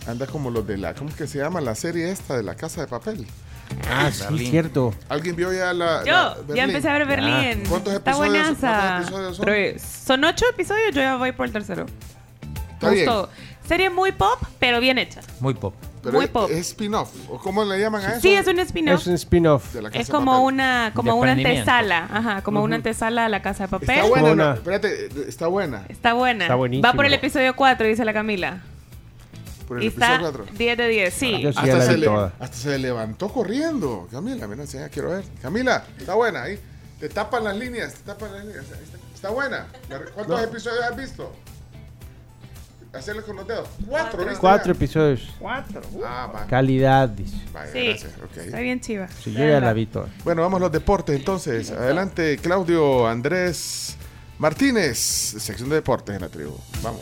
Anda como los de la. ¿Cómo es que se llama la serie esta de la casa de papel? Ah, sí, cierto. ¿Alguien vio ya la. Yo, la ya Berlín? empecé a ver Berlín. ¿Cuántos Está episodios, buenaza. ¿cuántos episodios son? Tres. Son ocho episodios, yo ya voy por el tercero. Está bien. Serie muy pop, pero bien hecha. Muy pop. Pero Muy es, pop. es spin-off. ¿O cómo le llaman a eso? Sí, es un spin-off. Es un spin-off. De la Casa Es de como una, como una antesala, ajá, como una antesala a la casa de papel. Está buena, Una- no, espérate, está buena. Está buena. Está buenísimo. Va por el episodio 4, dice la Camila. Por el y está episodio 4. 10 de 10, sí. Hasta se, vi le- toda. hasta se levantó corriendo. Camila, mira, sí, ya quiero ver. Camila, está buena ahí. Te tapan las líneas, te tapan las líneas. Ahí Está, está buena. ¿Cuántos episodios has visto? Hacerle con los dedos. Cuatro, ¿viste? Cuatro episodios. Cuatro. Ah, va. Calidad, dice. Vaya, Sí, gracias. está bien chiva. Sí, yo ya la vi toda. Bueno, vamos a los deportes entonces. Adelante, Claudio Andrés Martínez, sección de deportes en la tribu. Vamos.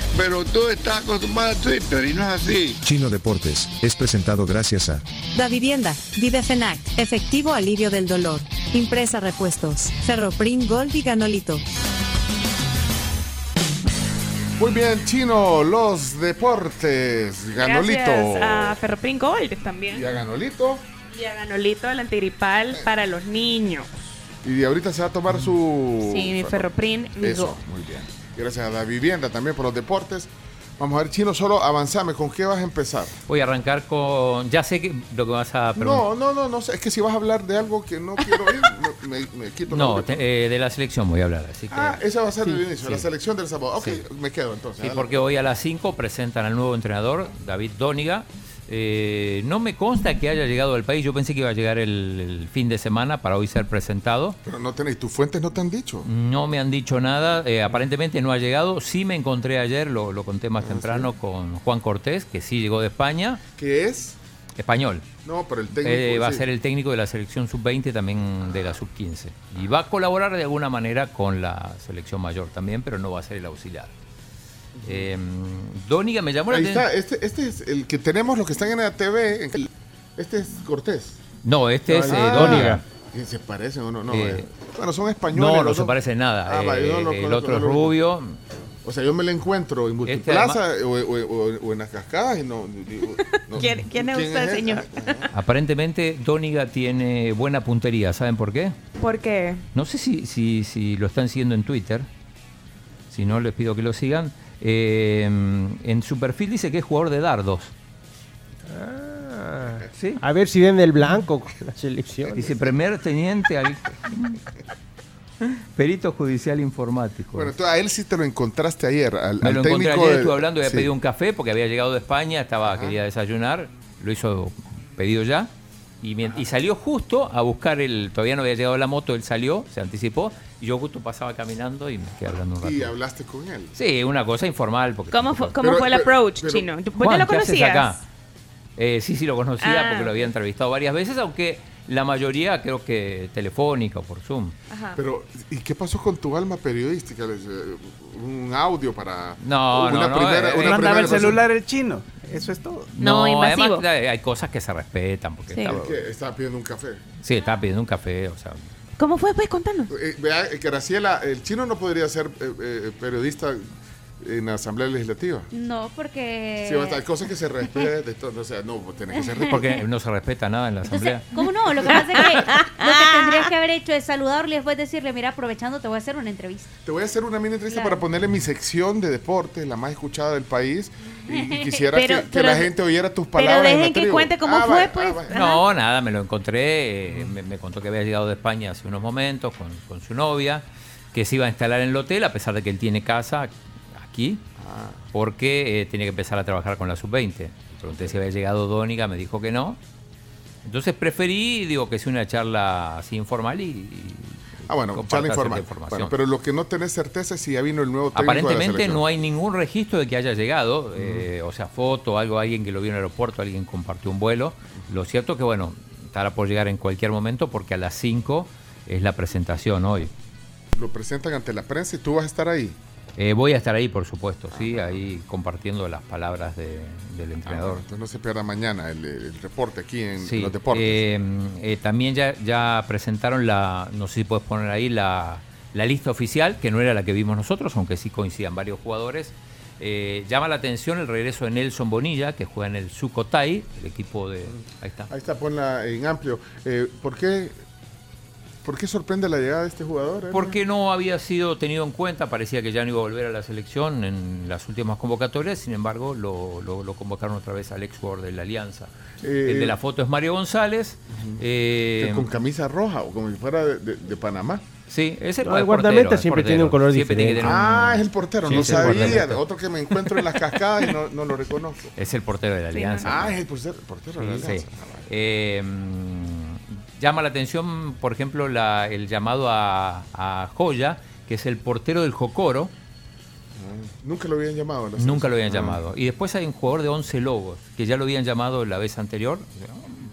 Pero tú estás acostumbrado a Twitter y no es así. Chino Deportes es presentado gracias a Da Vivienda, Videfenac, efectivo alivio del dolor. Impresa repuestos, Ferroprim Gold y Ganolito. Muy bien, Chino, los deportes. Ganolito. Gracias a Ferroprin Gold también. Y a Ganolito. Y a Ganolito, el antigripal para los niños. Y ahorita se va a tomar su. Sí, mi Ferroprin, mi Eso, Go. muy bien. Gracias a la vivienda también por los deportes. Vamos a ver, Chino, solo avanzame. ¿Con qué vas a empezar? Voy a arrancar con. Ya sé que lo que vas a preguntar. No, no, no, no sé. Es que si vas a hablar de algo que no quiero oír, (laughs) no, me, me quito No, te- eh, de la selección voy a hablar. Así que, Ah, esa va a ser Sí, el inicio, sí. la selección del sábado. Ok, Sí. me quedo entonces. Sí, adelante. porque hoy a las 5 presentan al nuevo entrenador, David Dóniga. Eh, no me consta que haya llegado al país. Yo pensé que iba a llegar el, el fin de semana para hoy ser presentado. Pero no tenéis, tus fuentes no te han dicho. No me han dicho nada. eh, aparentemente no ha llegado. Sí me encontré ayer, lo, lo conté Ah, más temprano, con Juan Cortés, que sí llegó de España. ¿Qué es? Español. No, pero el técnico. Eh, va a ser el técnico de la selección sub-20 también de la sub-15. Y va a colaborar de alguna manera con la selección mayor también, pero no va a ser el auxiliar. Eh, Dóniga me llamó la Ahí atención. está, este, este es el que tenemos, los que están en la TV. en- Este es Cortés. No, este es eh, Ah, Dóniga. ¿y ¿Se parecen o no? no Eh, eh. Bueno, son españoles. No, no se parecen nada. Ah, Eh, no, no, el otro es lo rubio. O sea, yo me la encuentro en Multiplaza o, o- o- o en las cascadas y no. digo, ¿Quién, quién es usted, señor? (laughs) Aparentemente Dóniga tiene buena puntería, ¿saben por qué? ¿Por qué? No sé si, si, si lo están siguiendo en Twitter. Si no, les pido que lo sigan. Eh, en su perfil dice que es jugador de dardos. ¿Sí? A ver si ven el blanco con la selección. Dice primer teniente al- perito judicial informático. Bueno, entonces a él sí te lo encontraste ayer. Al, Me al lo encontré ayer, estuve hablando, había sí. pedido un café porque había llegado de España, estaba quería desayunar, lo hizo pedido ya. Y, salió justo a buscar el. Todavía no había llegado la moto, él salió, se anticipó, y yo justo pasaba caminando y me quedé hablando un rato. Y hablaste con él. Sí, una cosa informal. Porque ¿Cómo fue, cómo Pero- fue el approach, pero- chino? ¿Vos Juan, lo ¿qué haces conocías? acá? Eh, sí, sí, lo conocía Ah. porque lo había entrevistado varias veces, aunque la mayoría creo que telefónica o por Zoom. Ajá. Pero, ¿y qué pasó con tu alma periodística? Eh, Un audio para. No, una no, no, primera, eh, una Mandaba primera el celular el chino. Eso es todo. No, invasivo. además hay cosas que se respetan. Porque Sí. estaba, Es que estaba pidiendo un café. sí, estaba pidiendo un café, o sea. ¿Cómo fue? Pues contanos. Eh, vea, eh, Graciela, el chino no podría ser eh, eh, periodista en la Asamblea Legislativa. No, porque... Sí, basta, hay cosas que se respetan de todo. O sea, no, tiene que ser (laughs) Porque no se respeta nada en la asamblea. ¿Cómo no? Lo que pasa es que (laughs) lo que tendrías que haber hecho es saludarle y después decirle, mira, aprovechando, te voy a hacer una entrevista. Te voy a hacer una mini entrevista Claro. para ponerle mi sección de deportes, la más escuchada del país. Y, y (laughs) quisiera Pero- que, que pero- la gente oyera tus pero palabras. la dejen que cuente cómo Ah, fue, pues. ah. No, nada, me lo encontré. eh, me, me contó que había llegado de España hace unos momentos con, con su novia, que se iba a instalar en el hotel, a pesar de que él tiene casa aquí, porque eh, tiene que empezar a trabajar con la sub-20. Le Pregunté si había llegado Dónica, me dijo que no. Entonces preferí, digo, que sea una charla así informal y. y Ah, bueno, cierta informal. información. Bueno, pero lo que no tenés certeza es si ya vino el nuevo técnico de la Aparentemente no hay ningún registro de que haya llegado, eh, o sea, foto, algo, alguien que lo vio en el aeropuerto, alguien compartió un vuelo. Lo cierto que, bueno, estará por llegar en cualquier momento porque a las 5 es la presentación hoy. Lo presentan ante la prensa y tú vas a estar ahí. Eh, voy a estar ahí, por supuesto, sí, ahí compartiendo las palabras de- del Ah, entrenador. bueno, entonces no se pierda mañana el, el reporte aquí en Sí, los deportes. eh, eh, también ya, ya presentaron la, no sé si puedes poner ahí la, la lista oficial, que no era la que vimos nosotros, aunque sí coincidan varios jugadores. Eh, llama la atención el regreso de Nelson Bonilla, que juega en el Sukhothai, el equipo de... Ahí está. Ahí está, ponla en amplio. ¿por, qué, ¿Por qué sorprende la llegada de este jugador? Porque no había sido tenido en cuenta, parecía que ya no iba a volver a la selección en las últimas convocatorias, sin embargo lo, lo- lo convocaron otra vez al ex jugador de la Alianza. Eh, el de la foto es Mario González. eh, con camisa roja o como si fuera de, de- de Panamá. Sí, es el, No, el el guardameta portero, siempre tiene un color Siempre diferente. un- Ah, es el portero, Sí, no sabía. Otro que me encuentro en las cascadas y no, no lo reconozco. (laughs) Es el portero de la Alianza. Ah, es el portero, portero de la Sí, Alianza. sí. Eh, mm, llama la atención, por ejemplo, la- el llamado a, a Joya, que es el portero del Jocoro. Nunca lo habían llamado. la Nunca lo habían. Ah. llamado. Y después hay un jugador de 11 Lobos, que ya lo habían llamado la vez anterior.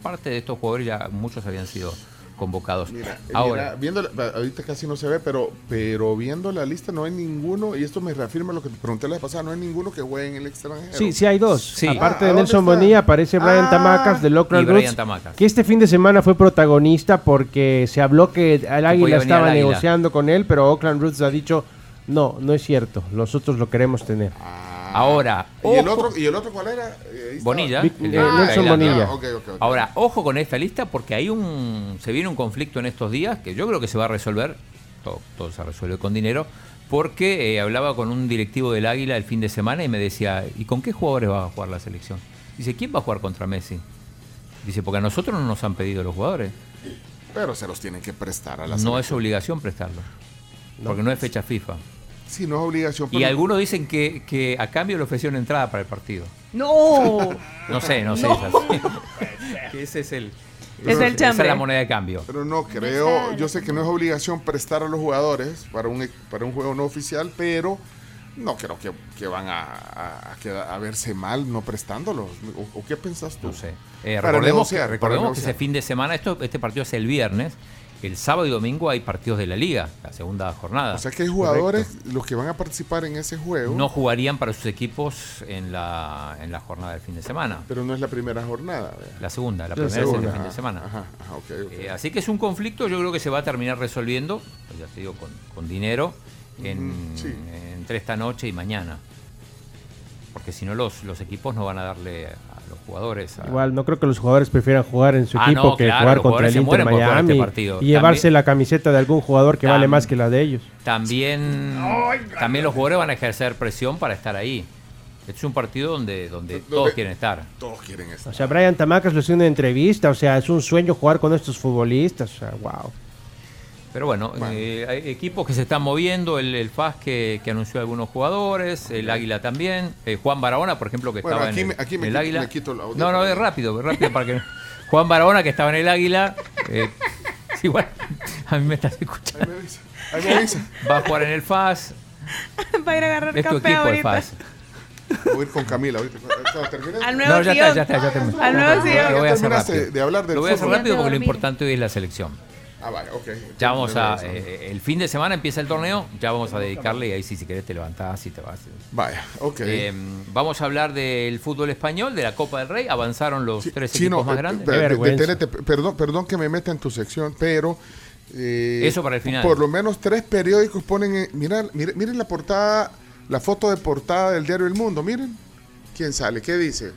Parte de estos jugadores ya muchos habían sido convocados. Mira, Ahora, mira, viendo la- ahorita casi no se ve, pero, pero viendo la lista no hay ninguno, y esto me reafirma lo que te pregunté la vez pasada, no hay ninguno que juegue en el extranjero. Sí, sí hay dos. Sí. Aparte Ah, de ¿dónde Nelson está? Bonilla aparece Brian Ah. Tamacas de Local Roots, Tamacas. que este fin de semana fue protagonista porque se habló que el Águila estaba Águila. negociando con él, pero Oakland Roots ha dicho, no, no es cierto, nosotros lo queremos tener. Ahora, ¿Y el, otro, ¿Y el otro cuál era? Eh. Bonilla. Vic- el eh, Nelson Tailandia. Bonilla. Ah, ok, ok, ok. Ahora, ojo con esta lista porque hay un se viene un conflicto en estos días que yo creo que se va a resolver, todo, todo se resuelve con dinero, porque eh, hablaba con un directivo del Águila el fin de semana y me decía, ¿y con qué jugadores va a jugar la selección? Dice, ¿quién va a jugar contra Messi? Dice, porque a nosotros no nos han pedido los jugadores. Pero se los tienen que prestar a la No es obligación prestarlos. Porque no es fecha FIFA. Sí, no es obligación. Y pero- algunos dicen que, que a cambio le ofrecieron entrada para el partido. No. (laughs) No sé, no sé. No. es así. (laughs) Que ese es el... Es el esa es la moneda de cambio. Pero no creo, yo sé que no es obligación prestar a los jugadores para un, para un juego no oficial, pero no creo que, que van a, a, a quedar- a verse mal no prestándolos. ¿O, o qué pensás tú? No sé. Eh, recordemos negociar, que, recordemos que ese fin de semana, esto, este partido es el viernes, el sábado y domingo hay partidos de la liga, la segunda jornada. O sea que hay jugadores, los que van a participar en ese juego, no jugarían para sus equipos en la, en la jornada del fin de semana. pero no es la primera jornada. ¿verdad? La segunda, la La primera es el fin de semana. ajá, ajá, ok, ok. Eh, así que es un conflicto, yo creo que se va a terminar resolviendo, pues ya te digo, con, con dinero, en, Ujú, sí. en entre esta noche y mañana. Porque si no, los, los equipos no van a darle a los jugadores. a- Igual, no creo que los jugadores prefieran jugar en su Ah, equipo no, que claro, jugar los contra jugadores el Inter este Miami partido. y llevarse También- la camiseta de algún jugador que vale más que la de ellos. También, también los jugadores van a ejercer presión para estar ahí. Este es un partido donde, donde todos quieren estar. Todos quieren estar. O sea, Brian Tamacas lo hizo en una entrevista, o sea, es un sueño jugar con estos futbolistas, o sea, wow. Pero bueno, eh, hay equipos que se están moviendo, el, el FAS que, que anunció algunos jugadores, el Águila también, eh, Juan Barahona, por ejemplo, que Bueno, estaba aquí en me- el, aquí me en el quito- Águila. me quito el audio. no, no, es rápido, rápido para que... (laughs) Juan Barahona, que estaba en el Águila, eh, igual, a mí me estás escuchando. Ahí me avisa. Va a jugar en el FAS, (laughs) Va a ir a agarrar es tu café equipo el ahorita. FAS. Voy a ir con Camila ahorita. Al nuevo No, ya está, ya está, ya terminé. Al nuevo. Lo voy a hacer rápido. de hablar del Lo voy a hacer rápido porque lo importante hoy es la selección. Ah, vale, ok. Ya vamos a. Eh, el fin de semana empieza el torneo, ya vamos a dedicarle y ahí sí, si querés te levantás y te vas. Vaya, ok. Eh, vamos a hablar del fútbol español, de la Copa del Rey. Avanzaron los tres Chino, equipos más eh, grandes. de- perdón, perdón que me meta en tu sección, pero... eh, Eso para el final. Por lo menos tres periódicos ponen... eh, mira, miren, miren la portada, la foto de portada del diario El Mundo, miren. ¿Quién sale? ¿Qué dice?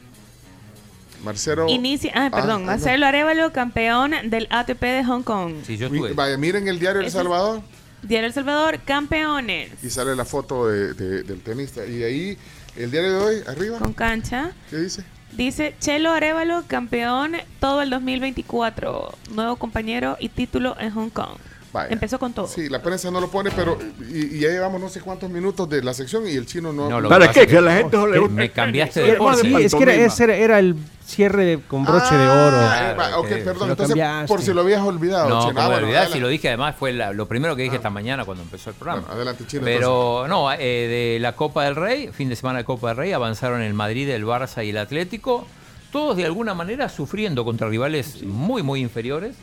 Marcelo... Inicia, ah, perdón, ah, no. Marcelo Arevalo, campeón del ATP de Hong Kong. Sí, yo Mi- Vaya, miren el diario El Salvador Diario El Salvador, campeones. y sale la foto de- de- del tenista. Y ahí, el diario de hoy, arriba, Con cancha. ¿qué dice? Dice Chelo Arevalo, campeón todo el 2024. Nuevo compañero y título en Hong Kong. Vaya. Empezó con todo. Sí, la prensa no lo pone, pero y, y ya llevamos no sé cuántos minutos de la sección y el chino no... No, lo ¿Para que pasa es que Me cambiaste de Sí, deporte. es que era, ese era, era el cierre de- con broche de oro. Ah, ok, que perdón. Entonces, cambiaste. por si lo habías olvidado. No, Chino. Ah, me olvidás, si lo dije además fue la- lo primero que dije esta mañana cuando empezó el programa. Bueno, adelante, Chino. Pero no, eh, de la Copa del Rey, fin de semana de Copa del Rey, avanzaron el Madrid, el Barça y el Atlético, todos de alguna manera sufriendo contra rivales muy, muy inferiores.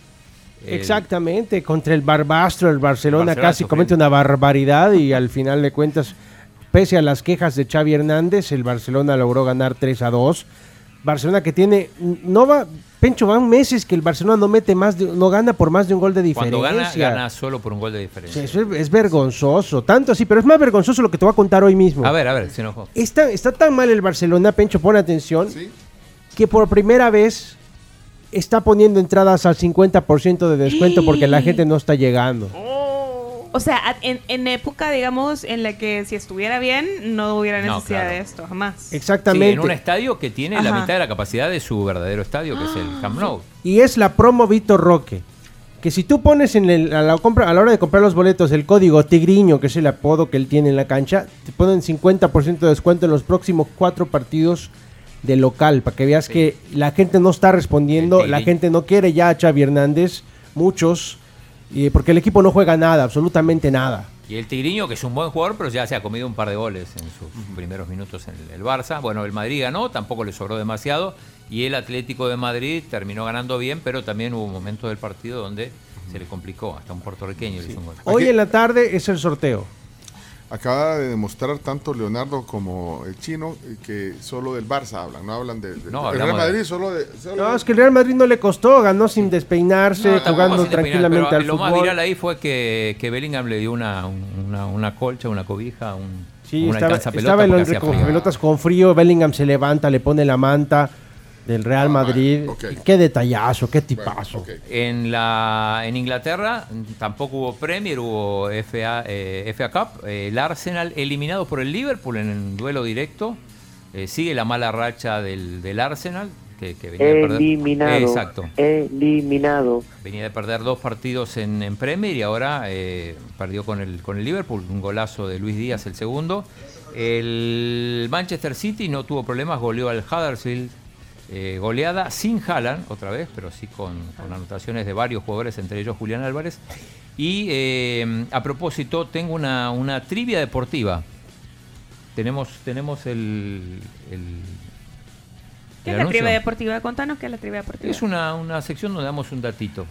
Exactamente, contra el Barbastro, el Barcelona Barcelona casi comete una barbaridad y al final de cuentas, pese a las quejas de Xavi Hernández, el Barcelona logró ganar 3 a 2. Barcelona que tiene, no va, Pencho, van meses que el Barcelona no mete más, de- no gana por más de un gol de diferencia. Cuando gana, gana solo por un gol de O diferencia. sea, eso es, es vergonzoso, tanto así, pero es más vergonzoso lo que te voy a contar hoy mismo. A ver, a ver, se enojó. Está, está tan mal el Barcelona, Pencho, pon atención, que por primera vez está poniendo entradas al 50% de descuento porque la gente no está llegando. O sea, en, en época, digamos, en la que si estuviera bien, no hubiera No, necesidad claro. de esto, jamás. Exactamente. Sí, en un estadio que tiene la mitad de la capacidad de su verdadero estadio, que es el Camp Nou. Y es la promo Vitor Roque. Que si tú pones en el- a, la compra, a la hora de comprar los boletos el código Tigriño, que es el apodo que él tiene en la cancha, te ponen 50% de descuento en los próximos cuatro partidos de local, para que veas que la gente no está respondiendo, la gente no quiere ya a Xavi Hernández, muchos, y porque el equipo no juega nada, absolutamente nada. Y el Tigriño, que es un buen jugador, pero ya se ha comido un par de goles en sus primeros minutos en el, el Barça. Bueno, el Madrid ganó, tampoco le sobró demasiado. Y el Atlético de Madrid terminó ganando bien, pero también hubo momentos del partido donde se le complicó. Hasta un puertorriqueño le hizo un gol. Hoy en la tarde es el sorteo. Acaba de demostrar tanto Leonardo como el chino eh, que solo del Barça hablan, no hablan de, de- No, del Real de- Madrid, solo de... solo No, de- es que el Real Madrid no le costó, ganó sin despeinarse, No, jugando sin tranquilamente pero al Lo más fútbol. viral ahí fue que, que Bellingham le dio una, una, una colcha, una cobija, un, Sí, una estaba, estaba frío. recogepelotas con frío. Bellingham se levanta, le pone la manta del Ah, Real Madrid. Y Qué detallazo, qué tipazo. En, la, en Inglaterra tampoco hubo Premier, hubo FA, eh, FA Cup. Eh, el Arsenal eliminado por el Liverpool en el duelo directo. Eh, sigue la mala racha del, del Arsenal, que, que venía de perder. Eliminado. Exacto. Eliminado. Venía de perder dos partidos en, en Premier y ahora eh, perdió con el, con el Liverpool. Un golazo de Luis Díaz, el segundo. El Manchester City no tuvo problemas, goleó al Huddersfield. Eh, goleada sin Haaland, otra vez, pero sí con, anotaciones de varios jugadores, entre ellos Julián Álvarez. Y eh, a propósito, tengo una, una trivia deportiva. Tenemos, tenemos el, ¿Qué es la anuncio. trivia deportiva? Contanos qué es la trivia deportiva. Es una, una sección donde damos un datito.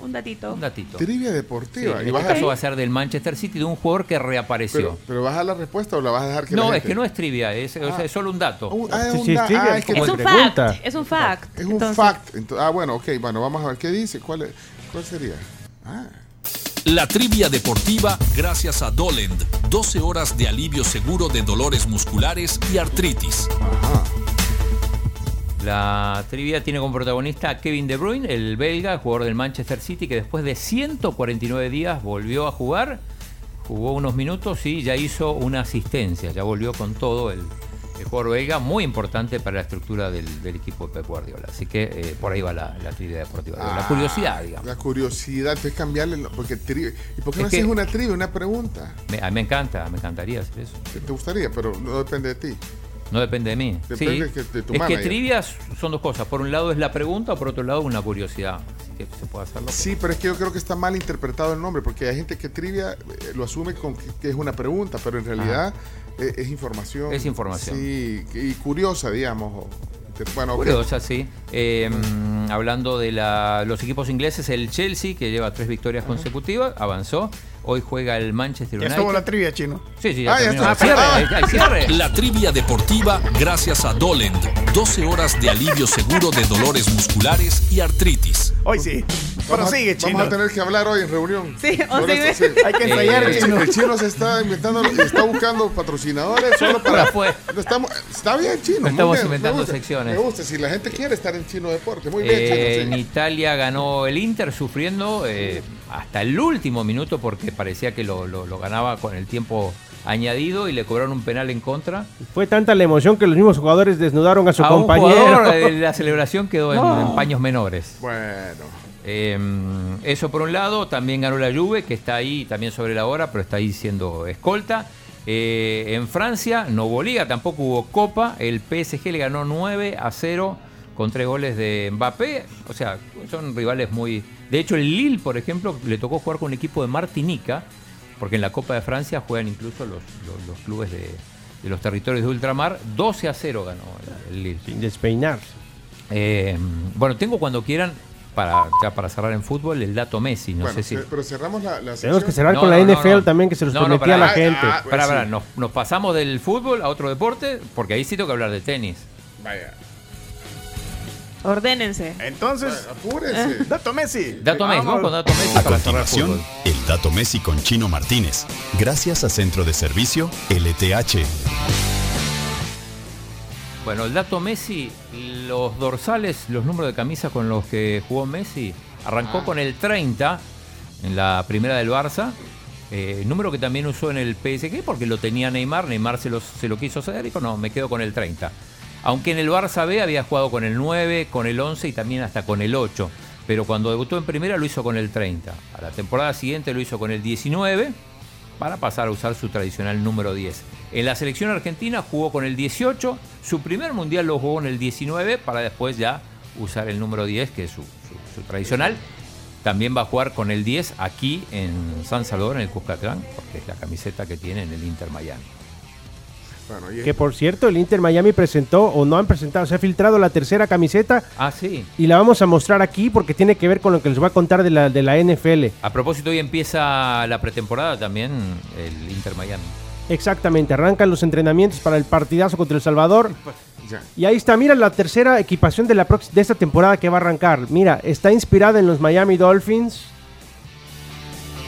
Un datito. Un datito. Trivia Sí, deportiva. en y vas este a- caso va a ser del Manchester City, de un jugador que reapareció. pero, pero vas a dar la respuesta o la vas a dejar que la no, es gente- que no es trivia, es, o sea, Ah. es solo un dato. ah, es un da- ah, es que- Es un fact. Es un fact. Es un Entonces, fact. Ah, bueno, ok, bueno, vamos a ver qué dice. ¿Cuál, es- cuál sería? Ah. La trivia deportiva gracias a Dolend. 12 horas de alivio seguro de dolores musculares y artritis. La trivia tiene como protagonista a Kevin De Bruyne, el belga, jugador del Manchester City, que después de 149 días volvió a jugar, jugó unos minutos y ya hizo una asistencia, ya volvió con todo el, el jugador belga, muy importante para la estructura del, del equipo de Pep Guardiola. Así que eh, por ahí va la, la trivia deportiva, la Ah, curiosidad, digamos. La curiosidad, es cambiarle. el- Porque tri- ¿Y por qué no Es que- haces una trivia, una pregunta? Me, a mí me encanta, me encantaría hacer eso. Que te gustaría, pero no depende de ti. No depende de mí. Depende Sí. de tu es que trivias son dos cosas. Por un lado es la pregunta, por otro lado una curiosidad. Así que se puede hacerlo. Sí, pero es que yo creo que está mal interpretado el nombre, porque hay gente que trivia eh, lo asume con que, es una pregunta, pero en realidad eh, es información. Es información. Sí, y curiosa, digamos. bueno. Curiosa, sí. Eh, mm, hablando de la- los equipos ingleses, el Chelsea, que lleva tres victorias consecutivas, avanzó. Hoy juega el Manchester Ya United. estuvo la trivia, chino. Sí, sí, ya Ah, ya. Cierre, Ah. hay cierre. La trivia deportiva gracias a Dolend. 12 horas de alivio seguro de dolores musculares y artritis. Hoy sí. Pero Vamos a- sigue, chino. Vamos a tener que hablar hoy en reunión. Sí, o sí, esto, hay que ensayar, el, chino. el chino se está inventando, está buscando patrocinadores solo para. Ya fue. Estamos, está bien, chino. muy Estamos bien, inventando me gusta, secciones. Me gusta, si la gente quiere estar en Chino Deporte. Muy bien, Eh, chino. en sí. Italia ganó el Inter sufriendo eh, hasta el último minuto porque parecía que lo, lo- lo ganaba con el tiempo añadido y le cobraron un penal en contra. Fue tanta la emoción que los mismos jugadores desnudaron a su a un compañero. jugador de (laughs) la celebración quedó en, paños menores. Bueno. Eh, eso por un lado, también ganó la Juve, que está ahí también sobre la hora, pero está ahí siendo escolta. Eh, en Francia no hubo liga, tampoco hubo copa. El PSG le ganó 9 a 0 con tres goles de Mbappé. O sea, son rivales muy... De hecho, el Lille, por ejemplo, le tocó jugar con un equipo de Martinica, porque en la Copa de Francia juegan incluso los, los- los clubes de, de los territorios de ultramar. 12 a 0 ganó el, el Lille. Sin despeinarse. Eh, bueno, tengo cuando quieran, para, ya para cerrar en fútbol, el dato Messi. No Bueno, sé si. pero cerramos la, la Tenemos que cerrar con la NFL también, que se los prometí pará, a la ah, gente. ah, Pues pará, sí. nos, nos pasamos del fútbol a otro deporte, porque ahí sí tengo que hablar de tenis. Vaya. Ordénense. Entonces, apúrense. (laughs) Dato Messi. Dato Messi, vamos con dato Messi A continuación, el dato Messi con Chino Martínez. Gracias a Centro de Servicio LTH. Bueno, el dato Messi, los dorsales, los números de camisa con los que jugó Messi, arrancó Ah. con el 30 en la primera del Barça, eh, número que también usó en el PSG porque lo tenía Neymar, Neymar se, los- se lo quiso ceder y dijo, no, me quedo con el 30. Aunque en el Barça B había jugado con el 9, con el 11 y también hasta con el 8. Pero cuando debutó en primera lo hizo con el 30. A la temporada siguiente lo hizo con el 19 para pasar a usar su tradicional número 10. En la selección argentina jugó con el 18, su primer mundial lo jugó en el 19 para después ya usar el número 10, que es su, su- tradicional. También va a jugar con el 10 aquí en San Salvador, en el Cuscatlán, porque es la camiseta que tiene en el Inter Miami. Bueno, y- Que por cierto, el Inter Miami presentó, o no han presentado, se ha filtrado la tercera camiseta Ah, sí. y la vamos a mostrar aquí porque tiene que ver con lo que les voy a contar de la, de la NFL. A propósito, hoy empieza la pretemporada también, el Inter Miami. Exactamente, arrancan los entrenamientos para el partidazo contra El Salvador. ya. Y ahí está, mira la tercera equipación de, la de esta temporada que va a arrancar. Mira, está inspirada en los Miami Dolphins,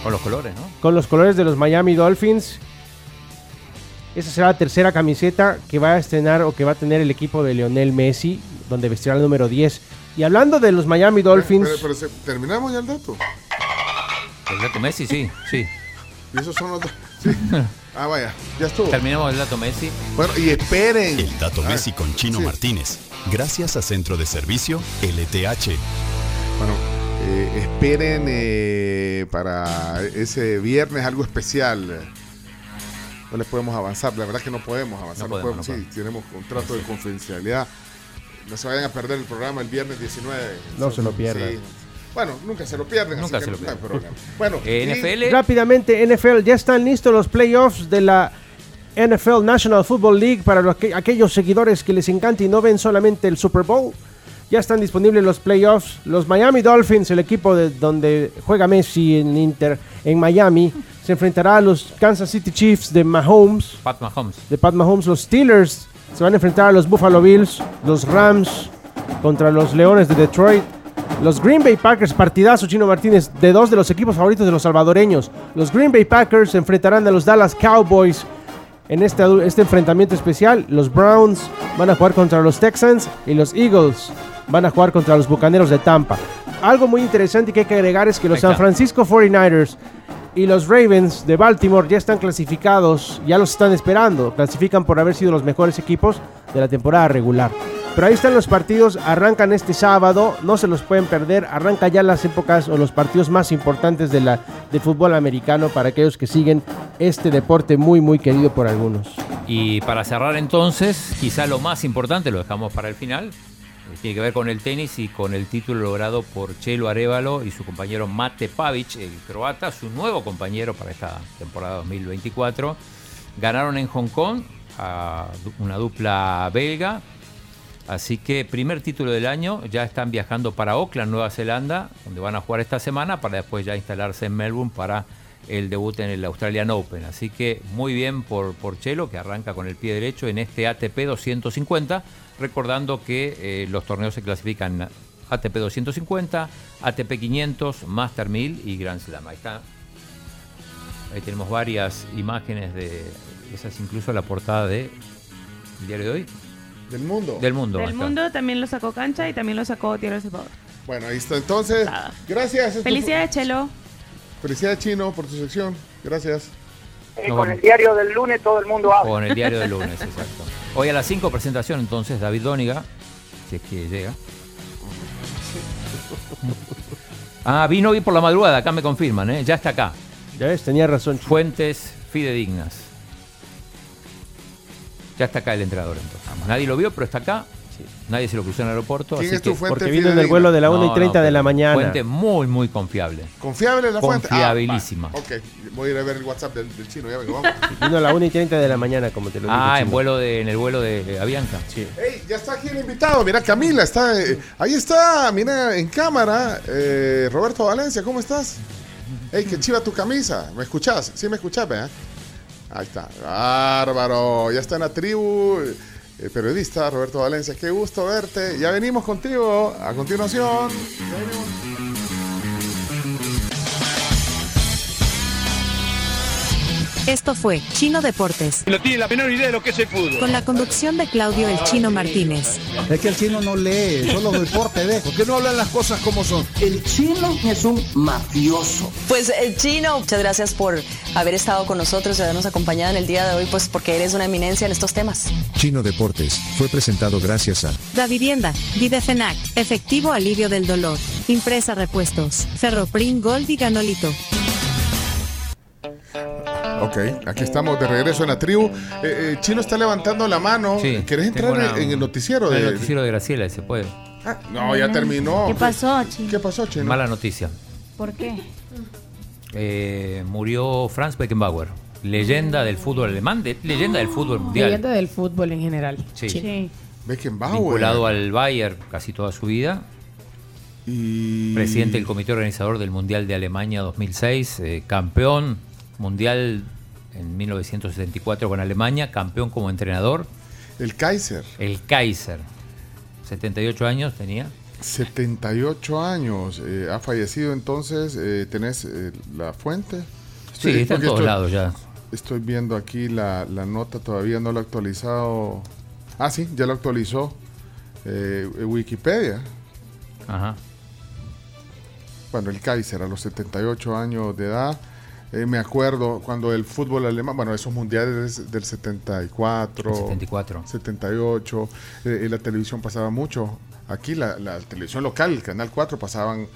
Con los colores, ¿no? con los colores de los Miami Dolphins. Esa será la tercera camiseta que va a estrenar o que va a tener el equipo de Lionel Messi, donde vestirá el número 10. Y hablando de los Miami Dolphins, Pero, terminamos ya el dato. El dato Messi, sí, sí. Y esos son los. Sí. Ah, vaya, ya estuvo. Terminamos el dato Messi. Bueno, y esperen. El dato Ah, Messi con Chino sí. Martínez. Gracias a Centro de Servicio LTH. Bueno, eh, esperen eh, para ese viernes algo especial. No les podemos avanzar, la verdad que no podemos avanzar. No no podemos, podemos, no sí, tenemos contrato de confidencialidad. No se vayan a perder el programa el viernes 19. No se lo pierdan. Sí. Bueno, nunca se lo pierden, Nunca así se que lo no hay pierden. problema. Bueno, (laughs) Eh, y- NFL. rápidamente NFL, ya están listos los playoffs de la NFL National Football League para los que- aquellos seguidores que les encanta y no ven solamente el Super Bowl. Ya están disponibles los playoffs. Los Miami Dolphins, el equipo de donde juega Messi en Inter en Miami, se enfrentará a los Kansas City Chiefs de Mahomes, Pat Mahomes. de Pat Mahomes. Los Steelers se van a enfrentar a los Buffalo Bills, los Rams contra los Leones de Detroit, Los Green Bay Packers, partidazo Chino Martínez, de dos de los equipos favoritos de los salvadoreños. Los Green Bay Packers se enfrentarán a los Dallas Cowboys en este, este enfrentamiento especial. Los Browns van a jugar contra los Texans y los Eagles van a jugar contra los Bucaneros de Tampa. Algo muy interesante que hay que agregar es que los San. Francisco 49ers y los Ravens de Baltimore ya están clasificados, ya los están esperando. Clasifican por haber sido los mejores equipos de la temporada regular. Pero ahí están los partidos, arrancan este sábado, no se los pueden perder, arranca ya las épocas o los partidos más importantes de la, del fútbol americano para aquellos que siguen este deporte muy muy querido por algunos. Y para cerrar entonces, quizá lo más importante, lo dejamos para el final, tiene que ver con el tenis y con el título logrado por Chelo Arevalo y su compañero Mate Pavic, el croata, su nuevo compañero para esta temporada 2024. Ganaron en Hong Kong a una dupla belga. Así que primer título del año, ya están viajando para Auckland, Nueva Zelanda, donde van a jugar esta semana para después ya instalarse en Melbourne para el debut en el Australian Open. Así que muy bien por, por Chelo, que arranca con el pie derecho en este ATP 250, recordando que eh, los torneos se clasifican ATP 250, ATP 500, Master 1000 y Grand Slam. Ahí está. Ahí tenemos varias imágenes de esas, incluso la portada de el diario de hoy. Del mundo. Del mundo. Del mundo también lo sacó Cancha y también lo sacó Tierra del Salvador. Bueno, ahí está. Entonces, gracias. Felicidades, Chelo. Felicidades, Chino, por tu sección. Gracias. Eh, con vamos. el diario del lunes todo el mundo habla. Con el diario del lunes, (laughs) exacto. Hoy a las 5 presentación entonces David Dóniga, si es que llega. Ah, vino hoy por la madrugada, acá me confirman, ¿eh? ya está acá. Ya ves, tenía razón. Fuentes fidedignas. Ya está acá el entrenador entonces. Nadie lo vio, pero está acá. Nadie se lo cruzó en el aeropuerto. ¿Quién así es tu que- fuente Porque vino en el vuelo de la 1 y 30 de la mañana. Fuente muy, muy confiable. ¿Confiable la fuente? Ah, Confiabilísima. ok, voy a ir a ver el WhatsApp del, del chino. Ya vengo, vamos. (laughs) Vino a la 1 y 30 de la mañana, como te lo dije. Ah, en, vuelo de, en el vuelo de Avianca. Sí. Ey, ya está aquí el invitado. Mira, Camila, está. eh, ahí está, mira, en cámara. eh, Roberto Valencia, ¿cómo estás? Ey, qué chiva tu camisa. ¿Me escuchás? Sí, me escuchás, ¿verdad? Ahí está. Bárbaro. Ya está en la tribu. Eh, periodista Roberto Valencia, qué gusto verte. Ya venimos contigo a continuación. Esto fue Chino Deportes, No tiene la menor idea de lo que es el fútbol. con la conducción de Claudio El Chino Martínez. Es que el chino no lee, solo deporte ve. ¿Por qué no hablan las cosas como son? El chino es un mafioso. Pues el chino, muchas gracias por haber estado con nosotros y habernos acompañado en el día de hoy, pues porque eres una eminencia en estos temas. Chino Deportes fue presentado gracias a Da Vivienda, Videfenac, Efectivo Alivio del Dolor, Impresa Repuestos, Ferroprim Gold y Ganolito. Ok, aquí estamos de regreso en la tribu. Eh, eh, Chino está levantando la mano. Sí, ¿Querés entrar una- en el noticiero? El de- noticiero de Graciela, ¿se puede? Ah, no, ya terminó. ¿Qué pasó, Chino? ¿Qué pasó, Chino? Mala noticia. ¿Por qué? Eh, murió Franz Beckenbauer, leyenda del fútbol alemán, de- leyenda del fútbol mundial. Leyenda del fútbol en general. Sí. Beckenbauer. Vinculado al Bayern casi toda su vida. Y... Presidente del comité organizador del Mundial de Alemania 2006, eh, campeón mundial en 1974 con Alemania, campeón como entrenador. El Kaiser. El Kaiser. 78 años tenía. 78 años. eh, ha fallecido entonces. eh, ¿Tenés eh, la fuente? Sí, está en todos lados ya. Estoy viendo aquí la, la nota, todavía no lo ha actualizado. Ah, sí, ya lo actualizó Wikipedia. Ajá. Bueno, el Kaiser a los 78 años de edad. Eh, me acuerdo cuando el fútbol alemán, bueno, esos mundiales del 74, 74. 78, eh, en la televisión pasaba mucho. Aquí la, la televisión local, el Canal 4, pasaban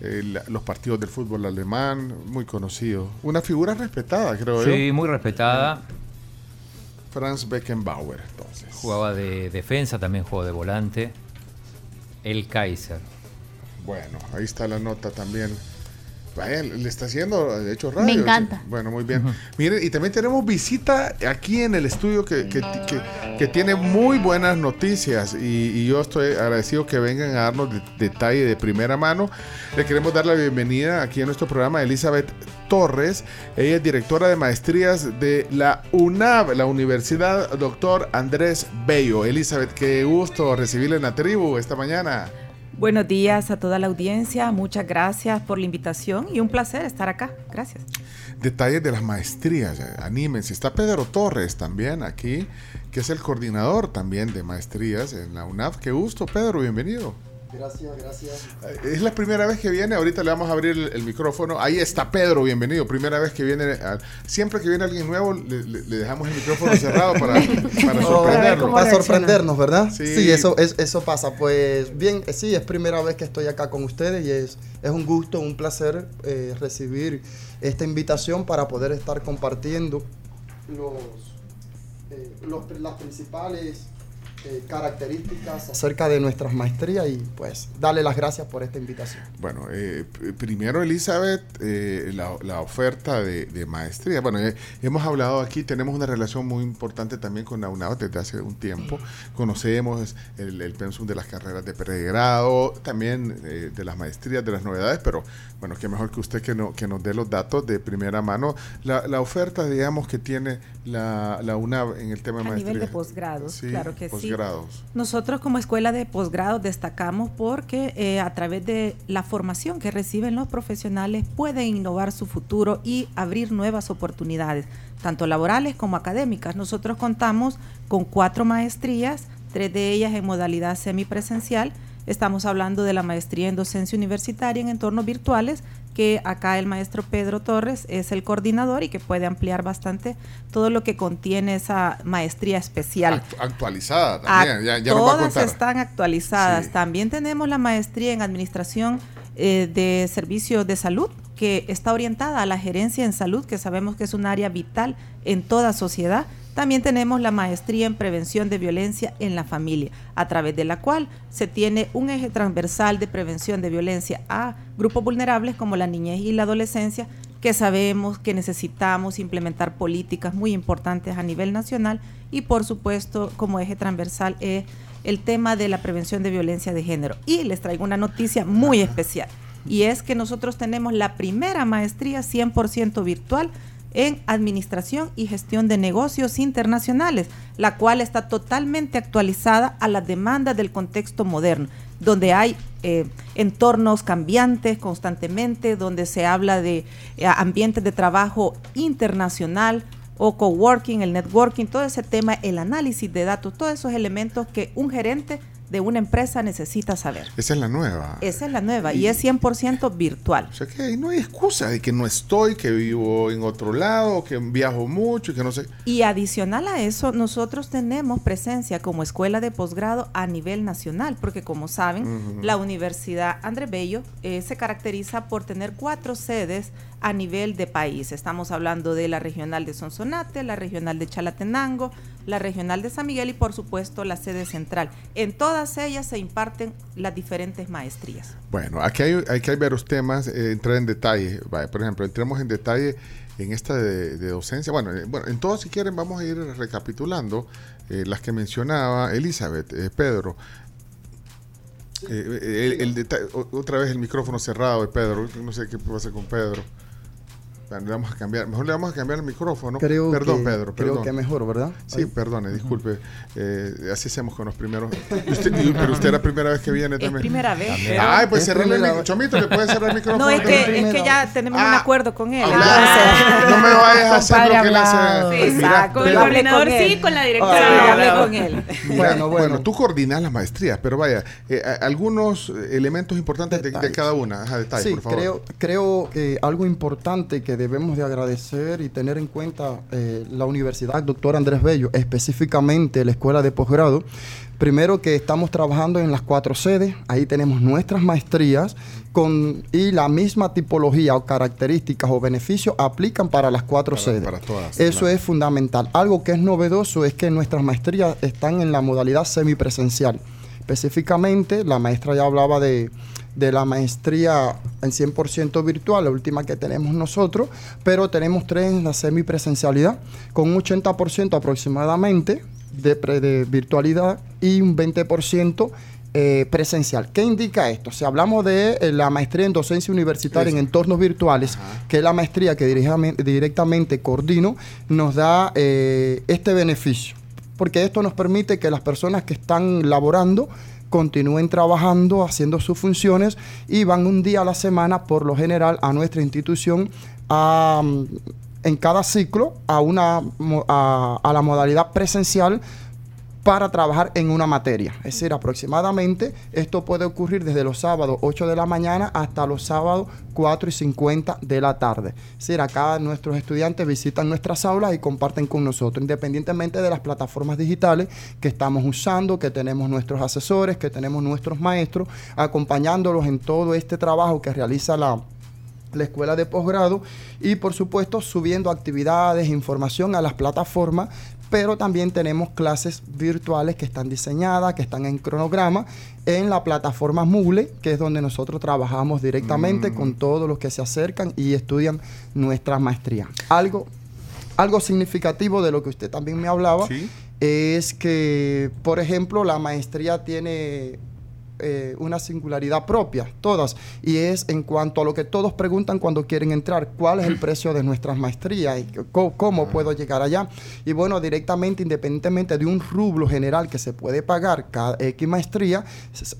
eh, la- los partidos del fútbol alemán, muy conocido. Una figura respetada, creo Sí, yo. muy respetada. Franz Beckenbauer, entonces. Jugaba de defensa, también jugó de volante. El Kaiser. Bueno, ahí está la nota también. Vaya, le está haciendo, de hecho, radio. Me encanta. Bueno, muy bien. Miren, y también tenemos visita aquí en el estudio que, que- que- que tiene muy buenas noticias y, y yo estoy agradecido que vengan a darnos de- detalle de primera mano. Le queremos dar la bienvenida aquí en nuestro programa a Elizabeth Torres. Ella es directora de maestrías de la UNAV, la Universidad Doctor Andrés Bello. Elizabeth, qué gusto recibirla en la tribu esta mañana. Buenos días a toda la audiencia, muchas gracias por la invitación y un placer estar acá. Gracias. Detalles de las maestrías, anímense. Está Pedro Torres también aquí, que es el coordinador también de maestrías en la UNAV. Qué gusto, Pedro, bienvenido. Gracias, gracias. Es la primera vez que viene, ahorita le vamos a abrir el, el micrófono. Ahí está Pedro, bienvenido. Primera vez que viene, a- siempre que viene alguien nuevo, le, le- le dejamos el micrófono cerrado para, para (laughs) sorprenderlo. Para sorprendernos, ¿verdad? Sí. Sí, eso, es- eso pasa. Pues bien, eh, sí, es primera vez que estoy acá con ustedes y es, es un gusto, un placer eh, recibir esta invitación para poder estar compartiendo los, eh, los- las principales eh, características acerca de nuestras maestrías y pues darle las gracias por esta invitación. Bueno, eh, primero Elizabeth, eh, la, la oferta de, de maestría. Bueno, eh, hemos hablado aquí, tenemos una relación muy importante también con la UNAV desde hace un tiempo. Conocemos el, el pensum de las carreras de pregrado, también eh, de las maestrías, de las novedades, pero bueno, qué mejor que usted que, no, que nos dé los datos de primera mano. La, la oferta, digamos, que tiene la, la UNAV en el tema de A maestría. nivel de posgrados, Sí, claro que sí. posgrados. Nosotros como escuela de posgrado destacamos porque eh, a través de la formación que reciben los profesionales pueden innovar su futuro y abrir nuevas oportunidades, tanto laborales como académicas. Nosotros contamos con cuatro maestrías, tres de ellas en modalidad semipresencial. Estamos hablando de la maestría en docencia universitaria en entornos virtuales, que acá el maestro Pedro Torres es el coordinador y que puede ampliar bastante todo lo que contiene esa maestría especial. Actu- actualizada también, ya, ya nos va a Todas están actualizadas. Sí. También tenemos la maestría en administración eh, de servicios de salud que está orientada a la gerencia en salud, que sabemos que es un área vital en toda sociedad. También tenemos la maestría en prevención de violencia en la familia, a través de la cual se tiene un eje transversal de prevención de violencia a grupos vulnerables como la niñez y la adolescencia, que sabemos que necesitamos implementar políticas muy importantes a nivel nacional y por supuesto como eje transversal es el tema de la prevención de violencia de género. Y les traigo una noticia muy especial y es que nosotros tenemos la primera maestría 100% virtual en Administración y Gestión de Negocios Internacionales, la cual está totalmente actualizada a las demandas del contexto moderno, donde hay eh, entornos cambiantes constantemente, donde se habla de eh, ambientes de trabajo internacional o coworking, el networking, todo ese tema, el análisis de datos, todos esos elementos que un gerente de una empresa necesita saber. Esa es la nueva. Esa es la nueva y es 100% virtual. O sea que ahí no hay excusa de que no estoy, que vivo en otro lado, que viajo mucho y que no sé. Y adicional a eso, nosotros tenemos presencia como escuela de posgrado a nivel nacional, porque como saben, la Universidad André Bello eh, se caracteriza por tener cuatro sedes a nivel de país. Estamos hablando de la regional de Sonsonate, la regional de Chalatenango, la regional de San Miguel y por supuesto la sede central. En todas ellas se imparten las diferentes maestrías. Bueno, aquí hay, aquí hay varios temas, eh, entrar en detalle. Por ejemplo, entremos en detalle en esta de, docencia. Bueno, eh, bueno, en todos si quieren vamos a ir recapitulando eh, las que mencionaba Elizabeth, Pedro. El, otra vez el micrófono cerrado de Pedro. No sé qué pasa con Pedro. Bueno, le vamos a cambiar, mejor le vamos a cambiar el micrófono. Creo perdón, que- Pedro, creo perdón. que mejor, ¿verdad? Sí, Ahí. perdone, disculpe. Eh, así hacemos con los primeros. Y (laughs) usted- y- pero usted era la primera vez que viene también. primera vez, También. Ay, pues Es cerrarle el micrófono. Chomito, ¿le puede cerrar el micrófono? (laughs) No, es que, es que ya tenemos un acuerdo con él. entonces- No me vayas a hacer lo que le hablado. hace. Sí, Mira, Yo hablé coordinador con sí, él. con la directora. Sí, no. hablé con él. Mira, Bueno, bueno, tú coordinas las maestrías, pero vaya, eh, algunos elementos importantes de, de cada una. Ajá, detalles, Sí, por favor. creo, creo que algo importante que debemos de agradecer y tener en cuenta eh, la Universidad Doctor Andrés Bello, específicamente la Escuela de Posgrado, primero que estamos trabajando en las cuatro sedes, ahí tenemos nuestras maestrías con, y la misma tipología o características o beneficios aplican para las cuatro Para- sedes. para todas, Eso claro. es fundamental. Algo que es novedoso es que nuestras maestrías están en la modalidad semipresencial. Específicamente, la maestra ya hablaba de, de la maestría en 100% virtual, la última que tenemos nosotros, pero tenemos tres en la semipresencialidad, con un 80% aproximadamente de, virtualidad y un 20% eh, presencial. ¿Qué indica esto? Si hablamos de eh, la maestría en docencia universitaria en entornos virtuales, que es la maestría que directamente coordino, nos da eh, este beneficio. Porque esto nos permite que las personas que están laborando continúen trabajando, haciendo sus funciones y van un día a la semana, por lo general, a nuestra institución a, mm, en cada ciclo a, una, a, a la modalidad presencial para trabajar en una materia. Es decir, aproximadamente esto puede ocurrir desde los sábados 8 de la mañana hasta los sábados 4 y 50 de la tarde. Es decir, acá nuestros estudiantes visitan nuestras aulas y comparten con nosotros, independientemente de las plataformas digitales que estamos usando, que tenemos nuestros asesores, que tenemos nuestros maestros, acompañándolos en todo este trabajo que realiza la, la escuela de posgrado y por supuesto subiendo actividades, información a las plataformas, pero también tenemos clases virtuales que están diseñadas, que están en cronograma en la plataforma Moodle, que es donde nosotros trabajamos directamente con todos los que se acercan y estudian nuestra maestría. Algo, algo significativo de lo que usted también me hablaba es que, por ejemplo, la maestría tiene eh, una singularidad propia, todas, y es en cuanto a lo que todos preguntan cuando quieren entrar, ¿cuál es el precio de nuestras maestrías y cómo puedo llegar allá? Y bueno, directamente, independientemente de un rublo general que se puede pagar cada X maestría,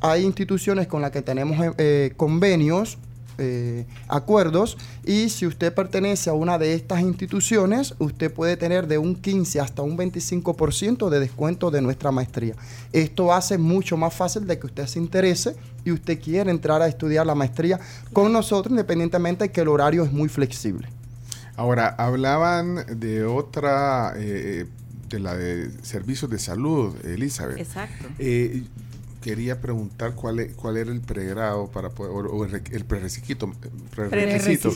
hay instituciones con las que tenemos eh, eh, convenios eh, acuerdos y si usted pertenece a una de estas instituciones, usted puede tener de un 15 hasta un 25% de descuento de nuestra maestría. Esto hace mucho más fácil de que usted se interese y usted quiera entrar a estudiar la maestría con nosotros, independientemente de que el horario es muy flexible. Ahora, hablaban de otra, eh, de la de servicios de salud, Elizabeth. Exacto. Eh, quería preguntar cuál, e- cuál era el pregrado para poder, o, o el, el prerequisito. Prerequisito.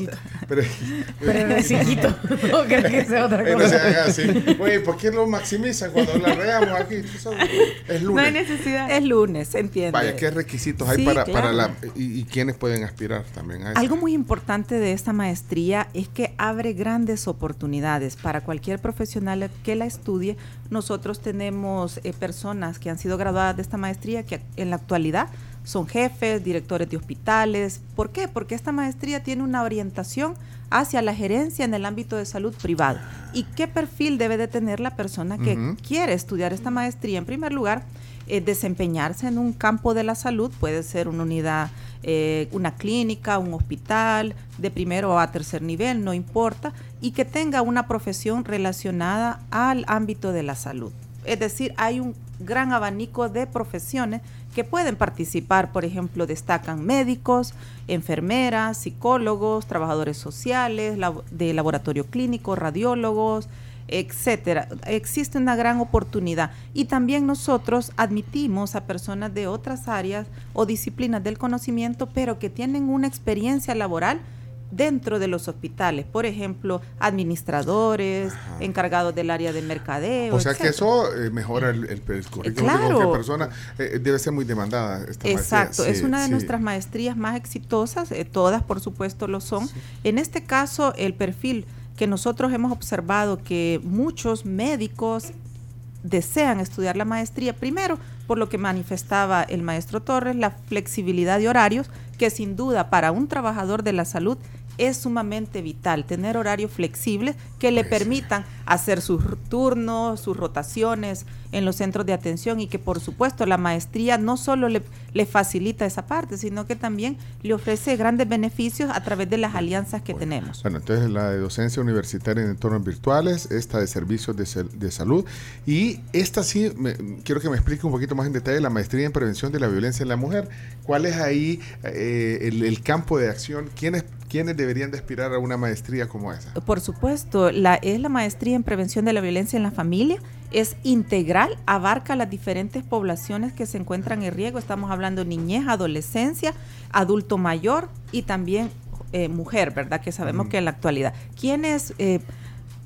Pre- (laughs) Prerequisito. (laughs) No creo que sea otra Eh, no cosa. se haga así. Oye, ¿por qué lo maximizan cuando la reamos aquí? Es No hay lunes. necesidad. Es lunes, se entiende. Vaya, ¿qué requisitos hay Sí, para, para claro. la... Y, y quiénes pueden aspirar también a eso? Algo muy importante de esta maestría es que abre grandes oportunidades para cualquier profesional que la estudie. Nosotros tenemos eh, personas que han sido graduadas de esta maestría que en la actualidad son jefes, directores de hospitales. ¿Por qué? Porque esta maestría tiene una orientación hacia la gerencia en el ámbito de salud privado. ¿Y qué perfil debe de tener la persona que quiere estudiar esta maestría? En primer lugar, eh, desempeñarse en un campo de la salud, puede ser una unidad, eh, una clínica, un hospital, de primero a tercer nivel, no importa, y que tenga una profesión relacionada al ámbito de la salud. Es decir, hay un gran abanico de profesiones que pueden participar, por ejemplo, destacan médicos, enfermeras, psicólogos, trabajadores sociales, de laboratorio clínico, radiólogos, etcétera. Existe una gran oportunidad y también nosotros admitimos a personas de otras áreas o disciplinas del conocimiento, pero que tienen una experiencia laboral dentro de los hospitales, por ejemplo, administradores, encargados del área de mercadeo. O sea que eso eh, mejora el, el, el currículum de claro. cualquier persona. Eh, debe ser muy demandada esta maestría. Exacto, es una de sí. nuestras maestrías más exitosas, eh, todas por supuesto lo son. En este caso, el perfil que nosotros hemos observado que muchos médicos desean estudiar la maestría, primero por lo que manifestaba el maestro Torres, la flexibilidad de horarios, que sin duda para un trabajador de la salud es sumamente vital, tener horarios flexibles que le permitan hacer sus turnos, sus rotaciones en los centros de atención y que por supuesto la maestría no solo le, le facilita esa parte, sino que también le ofrece grandes beneficios a través de las alianzas que tenemos. Bueno, entonces la de docencia universitaria en entornos virtuales, esta de servicios de, de salud y esta sí, me- quiero que me explique un poquito más en detalle la maestría en prevención de la violencia en la mujer. ¿Cuál es ahí eh, el, el campo de acción? ¿Quiénes, ¿Quiénes deberían de aspirar a una maestría como esa? Por supuesto, la, es la maestría en prevención de la violencia en la familia. Es integral, abarca las diferentes poblaciones que se encuentran en riesgo. Estamos hablando niñez, adolescencia, adulto mayor y también eh, mujer, ¿verdad? Que sabemos que en la actualidad. ¿Quiénes eh,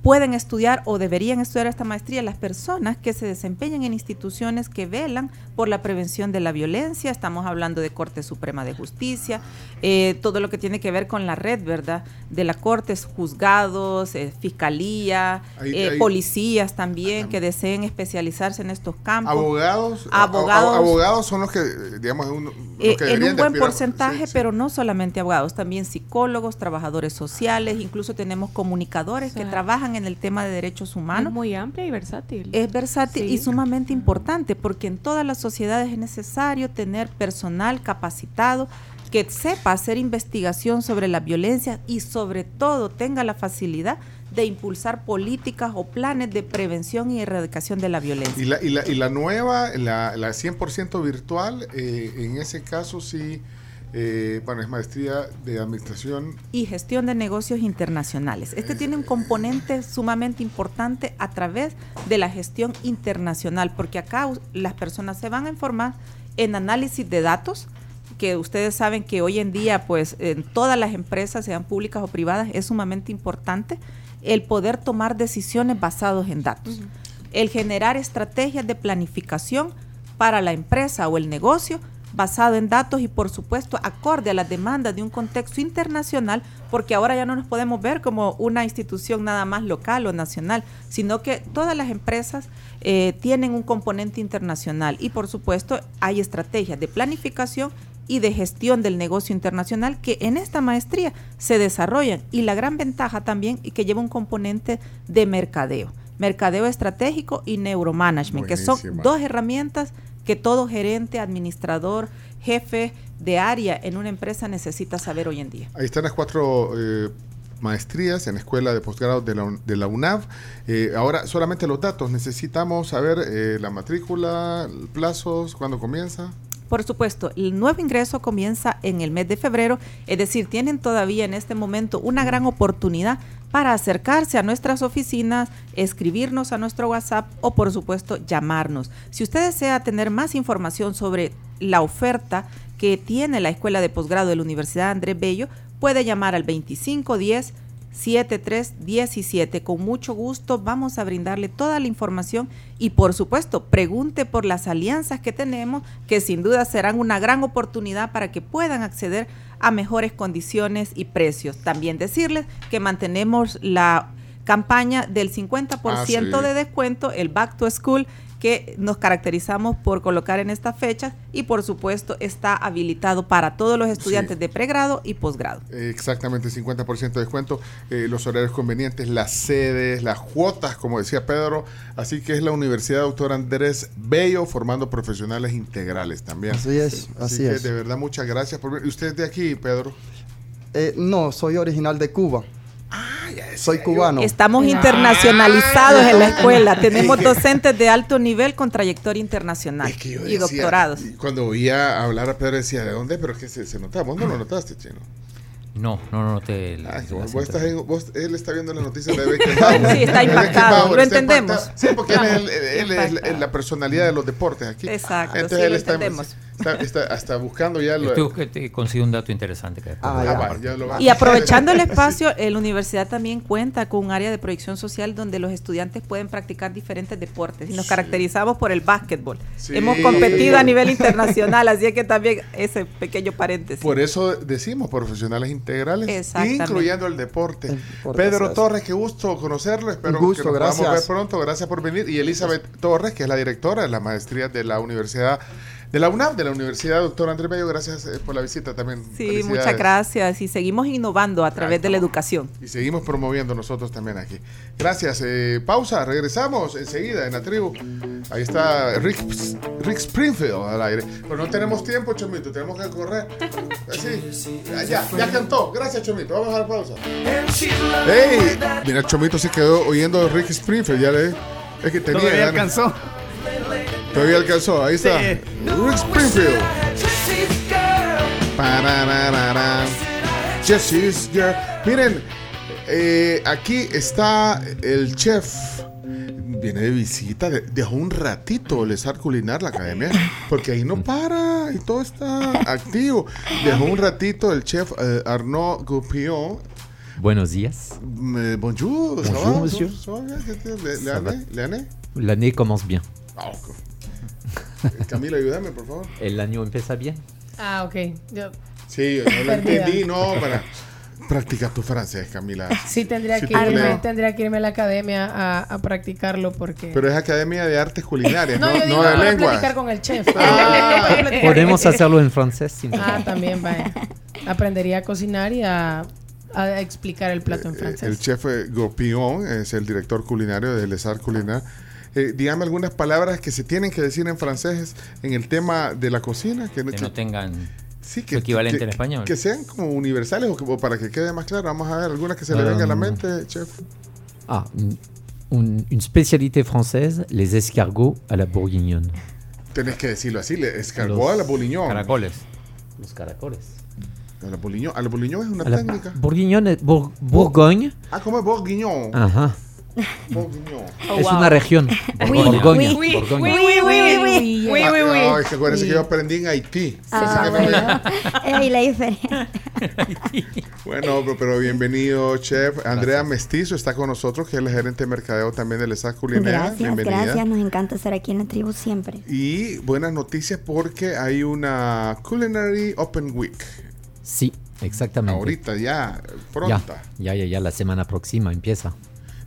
pueden estudiar o deberían estudiar esta maestría? Las personas que se desempeñan en instituciones que velan por la prevención de la violencia. Estamos hablando de Corte Suprema de Justicia, eh, todo lo que tiene que ver con la red, ¿verdad? De la Corte, juzgados, eh, fiscalía, Ahí- eh, ahí- policías también que deseen especializarse en estos campos. Abogados, Abogados. abogados son los que, digamos, un- los Eh, que en un buen porcentaje, pero no solamente abogados, también psicólogos, trabajadores sociales, incluso tenemos comunicadores que trabajan trabajan en el tema de derechos humanos. Es muy amplia y versátil. Es versátil Sí. y sumamente importante porque en todas las sociedades es necesario tener personal capacitado que sepa hacer investigación sobre la violencia y sobre todo tenga la facilidad de impulsar políticas o planes de prevención y erradicación de la violencia. Y la, y la, y la nueva, la, la 100% virtual, eh, en ese caso sí, eh, bueno, es maestría de administración. y gestión de negocios internacionales. Este tiene un componente sumamente importante a través de la gestión internacional, porque acá las personas se van a informar en análisis de datos, que ustedes saben que hoy en día, pues en todas las empresas, sean públicas o privadas, es sumamente importante el poder tomar decisiones basadas en datos. El generar estrategias de planificación para la empresa o el negocio basado en datos y por supuesto acorde a las demandas de un contexto internacional, porque ahora ya no nos podemos ver como una institución nada más local o nacional, sino que todas las empresas eh, tienen un componente internacional. Y por supuesto hay estrategias de planificación y de gestión del negocio internacional que en esta maestría se desarrollan. Y la gran ventaja también y que lleva un componente de mercadeo, mercadeo estratégico y neuromanagement, que son dos herramientas que todo gerente, administrador, jefe de área en una empresa necesita saber hoy en día. Ahí están las cuatro eh, maestrías en la escuela de posgrado de la, de la UNAV. Eh, ahora, solamente los datos. Necesitamos saber eh, la matrícula, plazos, cuándo comienza. Por supuesto, el nuevo ingreso comienza en el mes de febrero, es decir, tienen todavía en este momento una gran oportunidad para acercarse a nuestras oficinas, escribirnos a nuestro WhatsApp o por supuesto llamarnos. Si usted desea tener más información sobre la oferta que tiene la Escuela de Posgrado de la Universidad Andrés Bello, puede llamar al 2510 7317. Con mucho gusto vamos a brindarle toda la información y por supuesto pregunte por las alianzas que tenemos que sin duda serán una gran oportunidad para que puedan acceder a mejores condiciones y precios. También decirles que mantenemos la campaña del 50% Ah, sí. de descuento, el Back to School que nos caracterizamos por colocar en esta fecha y por supuesto está habilitado para todos los estudiantes de pregrado y posgrado. Exactamente, 50% de descuento, eh, los horarios convenientes, las sedes, las cuotas, como decía Pedro. Así que es la Universidad Doctor Andrés Bello formando profesionales integrales también. Así es, así que es. de verdad muchas gracias por venir. ¿Usted es de aquí, Pedro? Eh, no, soy original de Cuba. Soy cubano. Estamos internacionalizados en la escuela. Tenemos Es que- docentes de alto nivel con trayectoria internacional Yo y decía- doctorados. y Cuando oía hablar a Pedro decía, ¿de dónde? Pero que se, se notaba. ¿Vos no lo notaste, chino? No, no, no noté el, Ay, vos, estás en- vos- él está viendo las noticias de (laughs) Beckenbauer. Sí, está impactado, lo entendemos. Sí, porque él es, el- él es la personalidad de los deportes aquí. Exacto, Entonces sí, él lo está, entendemos. está- está hasta buscando ya lo... Te consigo un dato interesante que Ah, ya. compartir. ya lo va- Y aprovechando el (laughs) espacio, eh, la universidad también cuenta con un área de proyección social donde los estudiantes pueden practicar diferentes deportes y nos caracterizamos por el básquetbol. Sí. Hemos competido a nivel internacional, así es que también (laughs) ese pequeño paréntesis. Por eso decimos profesionales integrales, incluyendo el deporte. deporte, Pedro gracias. Torres, qué gusto conocerlo. Espero gusto, que nos podamos ver gracias. pronto. Gracias por venir. Y Elizabeth Torres, que es la directora de la maestría de la Universidad de la UNAM, de la Universidad Doctor Andrés Bello. Gracias eh, por la visita también. Sí, muchas gracias y seguimos innovando a través de la educación. Y seguimos promoviendo nosotros también aquí. Gracias. eh, pausa, regresamos enseguida en la tribu. Ahí está Rick, Rick Springfield al aire. Pero no tenemos tiempo, Chomito, tenemos que correr. (laughs) Así. Ya, ya, cantó. Gracias, Chomito. Vamos a la pausa. ¡Ey! Mira, Chomito se quedó oyendo Rick Springfield. Ya le. Es que tenía. Todavía ganas. alcanzó. Todavía alcanzó. Ahí está. Sí. Rick Springfield. Parararara. Jesse's Girl. Miren, eh, aquí está el chef. Viene de visita, de- dejó un ratito el Sar Culinar, la academia, porque ahí no para y todo está activo. Dejó un ratito el chef eh, Arnaud Goupillon. Buenos días. Eh, bonjour, Bonjour, monsieur. Le- Ça va. Leane? Leane? Ok. (laughs) Camila, ayúdame, por favor. El año empieza bien. Ah, ok. Yo Sí, yo no lo entendí, no, para practicar tu francés, Camila. sí tendría, Sí, que irme, tendría que irme a la academia a, a practicarlo porque... Pero es Academia de Artes Culinarias, no, no, yo no, de para lenguas. platicar con el chef. Ah. (laughs) Podemos hacerlo en francés. sin Ah, problema. también, vaya. Aprendería a cocinar y a a explicar el plato en francés. El chef eh, Gopion es el director culinario de Les Arts Culinaires. Eh, dígame algunas palabras que se tienen que decir en francés en el tema de la cocina. Que, Que no tengan sí, su equivalente que- en español. Que sean como universales o, que- o para que quede más claro. Vamos a ver algunas que se le vengan a la Um, mente, chef. Ah, une, une- spécialité française, les escargots à la bourguignonne. Tenés que decirlo así, le escargó Los a la boliñón. Caracoles. Los caracoles. A la boliñón, a la boliñón es una A la técnica. bourguignonne, Bour- Bourgogne. Ah, ¿cómo es bourguignon? Ajá. (laughs) Bourguignon. es una región. (laughs) Borgoña. Oh, Oui, Ah, es que acuérdense que yo aprendí en Haití. Ah, me- bueno. (laughs) La diferencia. Bueno, pero, bienvenido, chef. Andrea Mestizo está con nosotros, que es la gerente de mercadeo también de Les Arts Culinaires. Gracias, Bienvenida. gracias. Nos encanta estar aquí en la tribu siempre. Y buenas noticias porque hay una Culinary Open Week. Sí, exactamente. Ahorita ya, Ya, pronta. ya, ya, ya, la semana próxima empieza.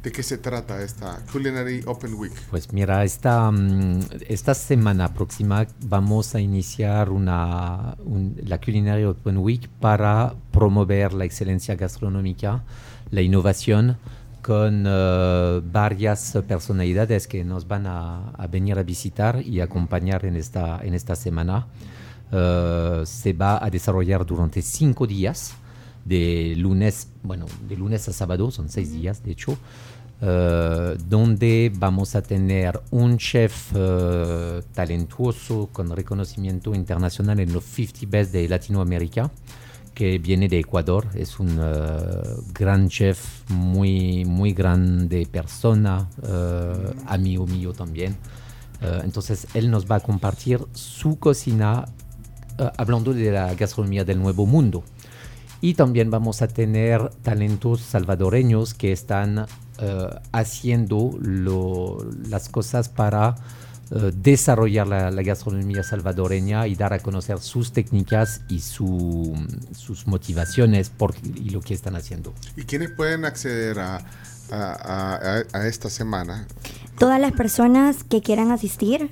¿De qué se trata esta Culinary Open Week? Pues mira, esta, mm, esta semana próxima vamos a iniciar una, un- la Culinary Open Week para promover la excelencia gastronómica, la innovación con eh, varias personalidades que nos van a, a venir a visitar y acompañar en esta, en esta semana. Eh, se va a desarrollar durante cinco días, de lunes, bueno, de lunes a sábado, son seis días de hecho, eh, donde vamos a tener un chef eh, talentuoso con reconocimiento internacional en los 50 Best de Latinoamérica, que viene de Ecuador, es un eh, gran chef, muy, muy grande persona, amigo mío también. Entonces él nos va a compartir su cocina hablando de la gastronomía del nuevo mundo. Y también vamos a tener talentos salvadoreños que están eh, haciendo lo- las cosas para eh, desarrollar la, la gastronomía salvadoreña y dar a conocer sus técnicas y su- sus motivaciones por, y lo que están haciendo. ¿Y quiénes pueden acceder a, a- a- a esta semana? Todas las personas que quieran asistir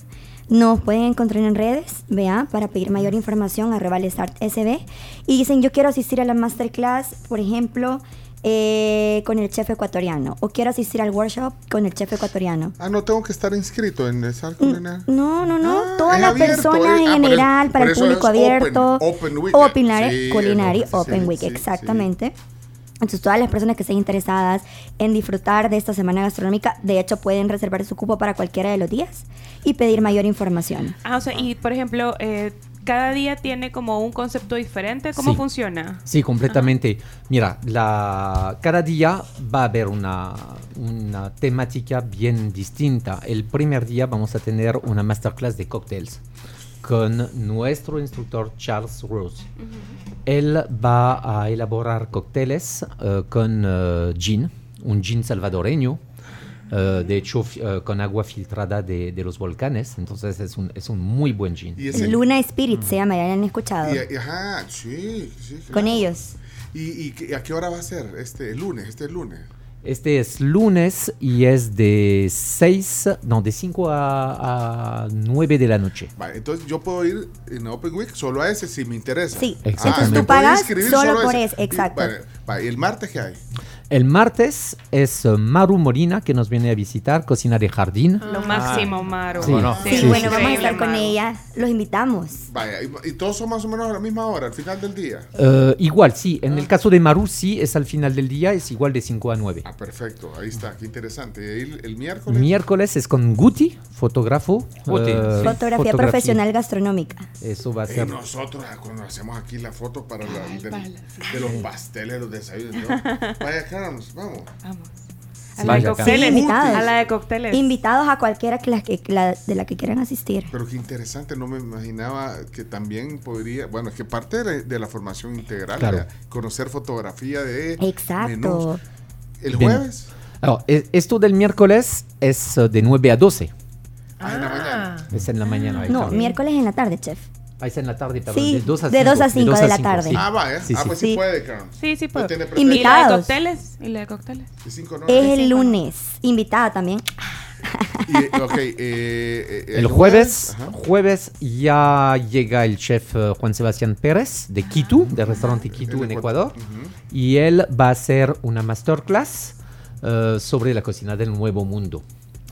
nos pueden encontrar en redes, vea, para pedir mayor información a Revalesart SB. Y dicen, yo quiero asistir a la masterclass, por ejemplo, eh, con el chef ecuatoriano. O quiero asistir al workshop con el chef ecuatoriano. Ah, no tengo que estar inscrito en esa Culinary. No, no, no. Ah, Todas las personas eh. en Ah, por general, para el público open, abierto. open week. Open, Sí, Culinary es lo- Open sí, Week, sí, sí. exactamente. Entonces, todas las personas que estén interesadas en disfrutar de esta semana gastronómica, de hecho, pueden reservar su cupo para cualquiera de los días y pedir mayor información. Ah, o sea, y por ejemplo, eh, cada día tiene como un concepto diferente. ¿Cómo Sí. funciona? Sí, completamente. Mira, la, cada día va a haber una, una temática bien distinta. El primer día vamos a tener una masterclass de cócteles con nuestro instructor Charles Rose. Él va a elaborar cócteles eh, con eh, gin, un gin salvadoreño, eh, de hecho eh, con agua filtrada de, de los volcanes, entonces es un, es un muy buen gin. Y ese- Luna Spirit se llama, ya lo han escuchado. Y, y- ajá, sí, sí. Con ellos. ¿Y, y qué- a qué hora va a ser? Este el lunes, este lunes. Este es lunes y es de 6, no, de 5 a, a 9 de la noche. Vale, entonces yo puedo ir en Open Week solo a ese si me interesa. Sí, Exactamente. entonces tú pagas solo por ese. exacto. Vale, vale, ¿y el martes qué hay? El martes es eh, Maru Molina que nos viene a visitar, cocina de jardín. Lo máximo, Maru. Sí. Bueno, Sí, Sí, bueno, sí, vamos a estar con ella. Los invitamos. Vaya, y, y todos son más o menos a la misma hora, al final del día. Eh, igual, sí, en el caso de Maru sí es al final del día, es igual de 5 a 9. Ah, perfecto, ahí está, qué interesante. Y el, el miércoles. Miércoles es con Guti, fotógrafo. Guti, eh. Fotografía profesional gastronómica. Eso va a Y ser. nosotros ah, cuando hacemos aquí la foto para la, del- de los pasteles, los desayunos. ¿no? (laughs) Vaya, Vamos. Vamos. A la de cócteles. Invitados. A la de cócteles. Invitados a cualquiera que la, que, la- de la que quieran asistir. Pero qué interesante, no me imaginaba que también podría, bueno, es que parte de, de la formación integral Claro. era conocer fotografía de Exacto. menús. ¿El jueves? Alors, e- esto del miércoles es eh, de 9 a 12. Ah, en la mañana. Es en la mañana. No, miércoles en la tarde, chef. Ah, es en la tarde, perdón. Sí, de 2 a de 5. dos a cinco de la tarde. sí. Ah, vaya. Sí, ah, sí. pues sí, Sí. puede, Carlos. Sí, sí, puedo. tiene ¿Y la de Invitados. cócteles? ¿Y la de cócteles? De cinco, no, Es no. el lunes. Invitada también. Y, ok, eh, eh, El jueves, jueves ya llega el chef eh, Juan Sebastián Pérez de Quito, del restaurante Quito en Ecuador, y él va a hacer una masterclass eh, sobre la cocina del nuevo mundo.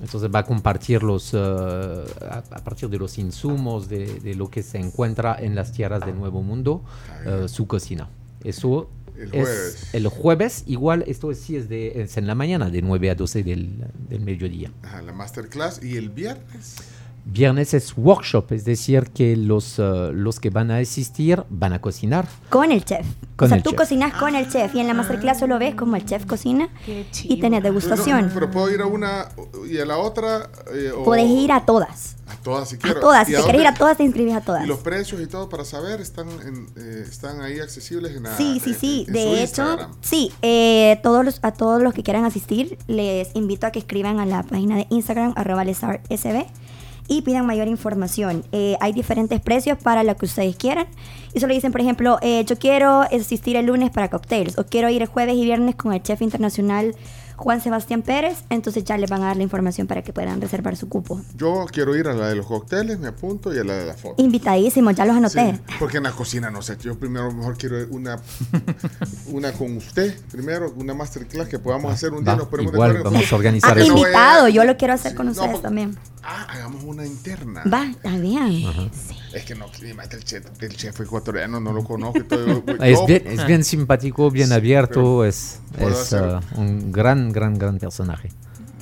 Entonces va a compartir los, eh, a, a partir de los insumos, de, de lo que se encuentra en las tierras del nuevo mundo, eh, su cocina. Eso El es jueves. el jueves, igual esto sí es, de, es en la mañana, de 9 a 12 del, del mediodía. Ajá, la masterclass. Y el viernes. Viernes es workshop, es decir, que los, eh, los que van a asistir van a cocinar. Con el chef. Con o sea, tú chef. cocinas con el chef y en la masterclass solo ves como el chef cocina y tenés degustación. Pero, pero puedo ir a una y a la otra. eh, o- Puedes ir a todas. A todas si A quiero. todas. Si ¿Y te a querés ir a todas, te inscribís a todas. Y los precios y todo para saber están, en, eh, están ahí accesibles en la, Sí, sí, sí. en De hecho, Instagram. sí. eh, todos los, a todos los que quieran asistir, les invito a que escriban a la página de Instagram, arroba lesartsb, y pidan mayor información. Eh, hay diferentes precios para lo que ustedes quieran. Y solo dicen, por ejemplo, eh, yo quiero asistir el lunes para cocktails, o quiero ir el jueves y viernes con el chef internacional Juan Sebastián Pérez. Entonces ya les van a dar la información para que puedan reservar su cupo. Yo quiero ir a la de los cócteles, me apunto, y a la de la foto. Invitadísimos, ya los anoté. Sí, porque en la cocina no sé. Yo primero mejor quiero una (laughs) una con usted. Primero, una masterclass que podamos hacer un día. Va, nos ponemos de igual acuerdo. vamos a organizar Porque eso. Invitado, yo lo quiero hacer con no, ustedes porque- también. Ah, hagamos una interna. Va, está bien. Es que no, imagínate, el chef, el chef ecuatoriano no lo conozco. todo, (laughs) Es bien, es bien simpático, bien abierto, es, es uh, un gran, gran, gran personaje.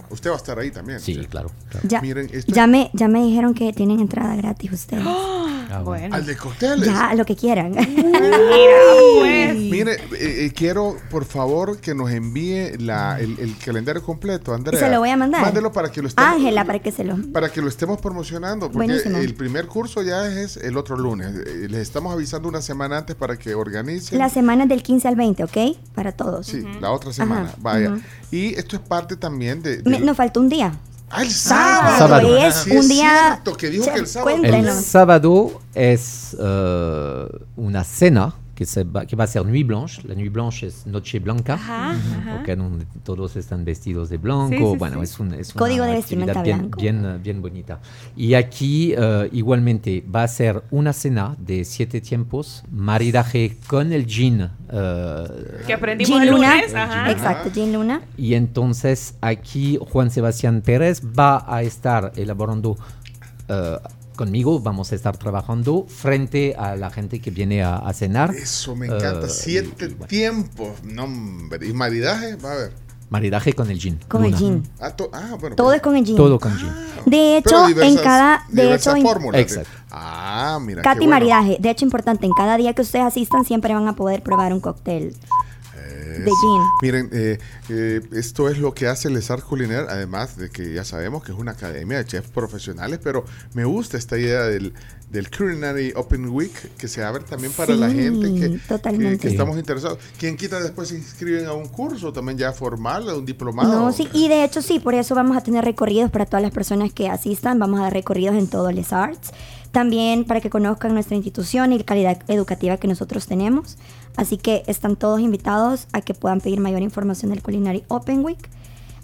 Usted va a estar ahí también. Sí, claro. Ya, Miren, esto- ya, me, ya me dijeron que tienen entrada gratis ustedes. Ah, bueno. Al de cócteles. Ya, lo que quieran. (laughs) pues. Mire, eh, eh, quiero por favor que nos envíe la, el, el calendario completo, Andrea. Se lo voy a mandar. Mándelo para que lo estemos, Ángela, para que se lo... para que lo estemos promocionando, porque Buenísimo. el primer curso ya es el otro lunes. Eh, Les estamos avisando una semana antes para que organicen. La semana es del 15 al 20, ¿ok? Para todos. Sí, la otra semana. Ajá, Vaya. Y esto es parte también de. Me- nos faltó un día. Ah, el sábado. Sábado. Es Sí, un es día... que dijo que el sábado. El sábado es uh, una cena que, se va, que va a ser Nuit Blanche. La Nuit Blanche es Noche Blanca, Ajá, ajá. donde todos están vestidos de blanco. Sí, sí, bueno, sí. es, un, es Código una de vestimenta bien, blanco. bien, uh, bien bonita. Y aquí uh, igualmente va a ser una cena de siete tiempos, maridaje con el gin. uh, Que aprendimos Jean el Luna. lunes. Ajá. Exacto, Jean Luna. y entonces aquí Juan Sebastián Pérez va a estar elaborando eh, conmigo, vamos a estar trabajando frente a la gente que viene a, a cenar. Eso me encanta. Eh, Siete y- y bueno, tiempos. No, hombre. ¿Y maridaje? Va a ver. maridaje con el gin. Con el Luna. gin. Ah, to- ah, bueno. Todo es con el gin. Todo con gin. De hecho, diversas- en cada... De hecho, en- fórmulas. Exacto. Ah, mira. Katy bueno. Maridaje. De hecho, importante, en cada día que ustedes asistan siempre van a poder probar un cóctel de gin. Miren, eh, eh, esto es lo que hace Les Arts Culinaire, además de que ya sabemos que es una academia de chefs profesionales, pero me gusta esta idea del, del Culinary Open Week que se abre también para la Sí, gente que, que- que estamos interesados. Quien quita después se inscriben a un curso también ya formal, a un diplomado. No, sí, y de hecho sí, por eso vamos a tener recorridos para todas las personas que asistan, vamos a dar recorridos en todo Les Arts, también para que conozcan nuestra institución y la calidad educativa que nosotros tenemos. Así que están todos invitados a que puedan pedir mayor información del Culinary Open Week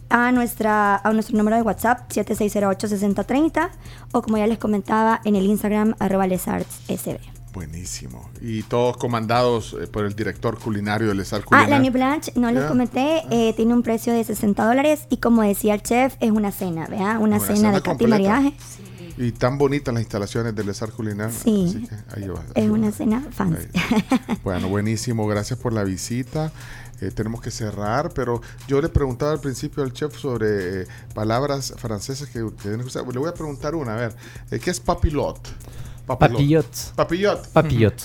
a, nuestra, a nuestro número de WhatsApp 7608-6030 o como ya les comentaba en el Instagram arroba lesartssb. Buenísimo. Y todos comandados eh, por el director culinario de Les Arts Ah, la New Blanche, no les Ya. comenté, eh, tiene un precio de 60 dólares y como decía el chef, es una cena, ¿verdad? Una, Una cena, cena de completa. Maridaje. Y tan bonitas las instalaciones de Les Arts Culinaire. Sí. Así que ahí va. Es una cena fancy. Bueno, buenísimo, gracias por la visita. Eh, tenemos que cerrar, pero yo le preguntaba al principio al chef sobre eh, palabras francesas que, que tienen que usar. Le voy a preguntar una, a ver, eh, ¿qué es papilot? Papillot. Papillot. Papillot.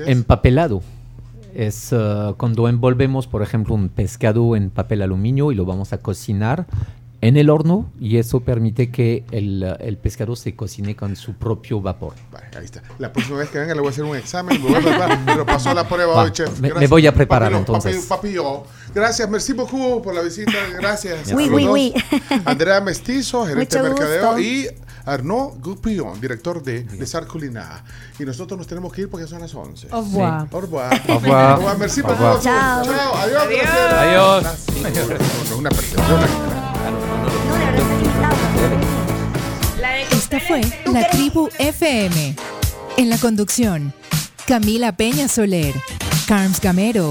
Empapelado. Es uh, cuando envolvemos, por ejemplo, un pescado en papel aluminio y lo vamos a cocinar en el horno y eso permite que el, el pescado se cocine con su propio vapor. Vale, ahí está. La próxima vez que venga le voy a hacer un examen, me voy a preparar, (laughs) pero pasó la prueba Va, hoy, chef. me- me voy a preparar, entonces. papi- Papillot. Gracias, merci beaucoup por la visita, gracias. Oui, oui, oui. (laughs) Andrea Mestizo, gerente de Mucho mercadeo, gusto. y Arnaud Goupillon, director de Les Arts. Y nosotros nos tenemos que ir porque son las 11. Au revoir. Au revoir. Au revoir. Au revoir. Merci por todo. Chao. Chao. Adiós. Adiós. Adiós. Una percepción. Esta fue La Tribu FM. En la conducción, Camila Peña Soler, Carms Gamero,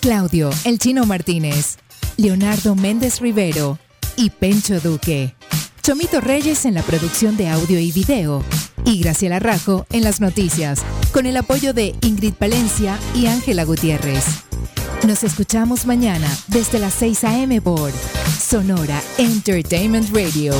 Claudio El Chino Martínez, Leonardo Méndez Rivero y Pencho Duque. Chomito Reyes en la producción de audio y video. Y Graciela Rajo en las noticias, con el apoyo de Ingrid Palencia y Ángela Gutiérrez. Nos escuchamos mañana desde las 6 a.m. por Sonora Entertainment Radio.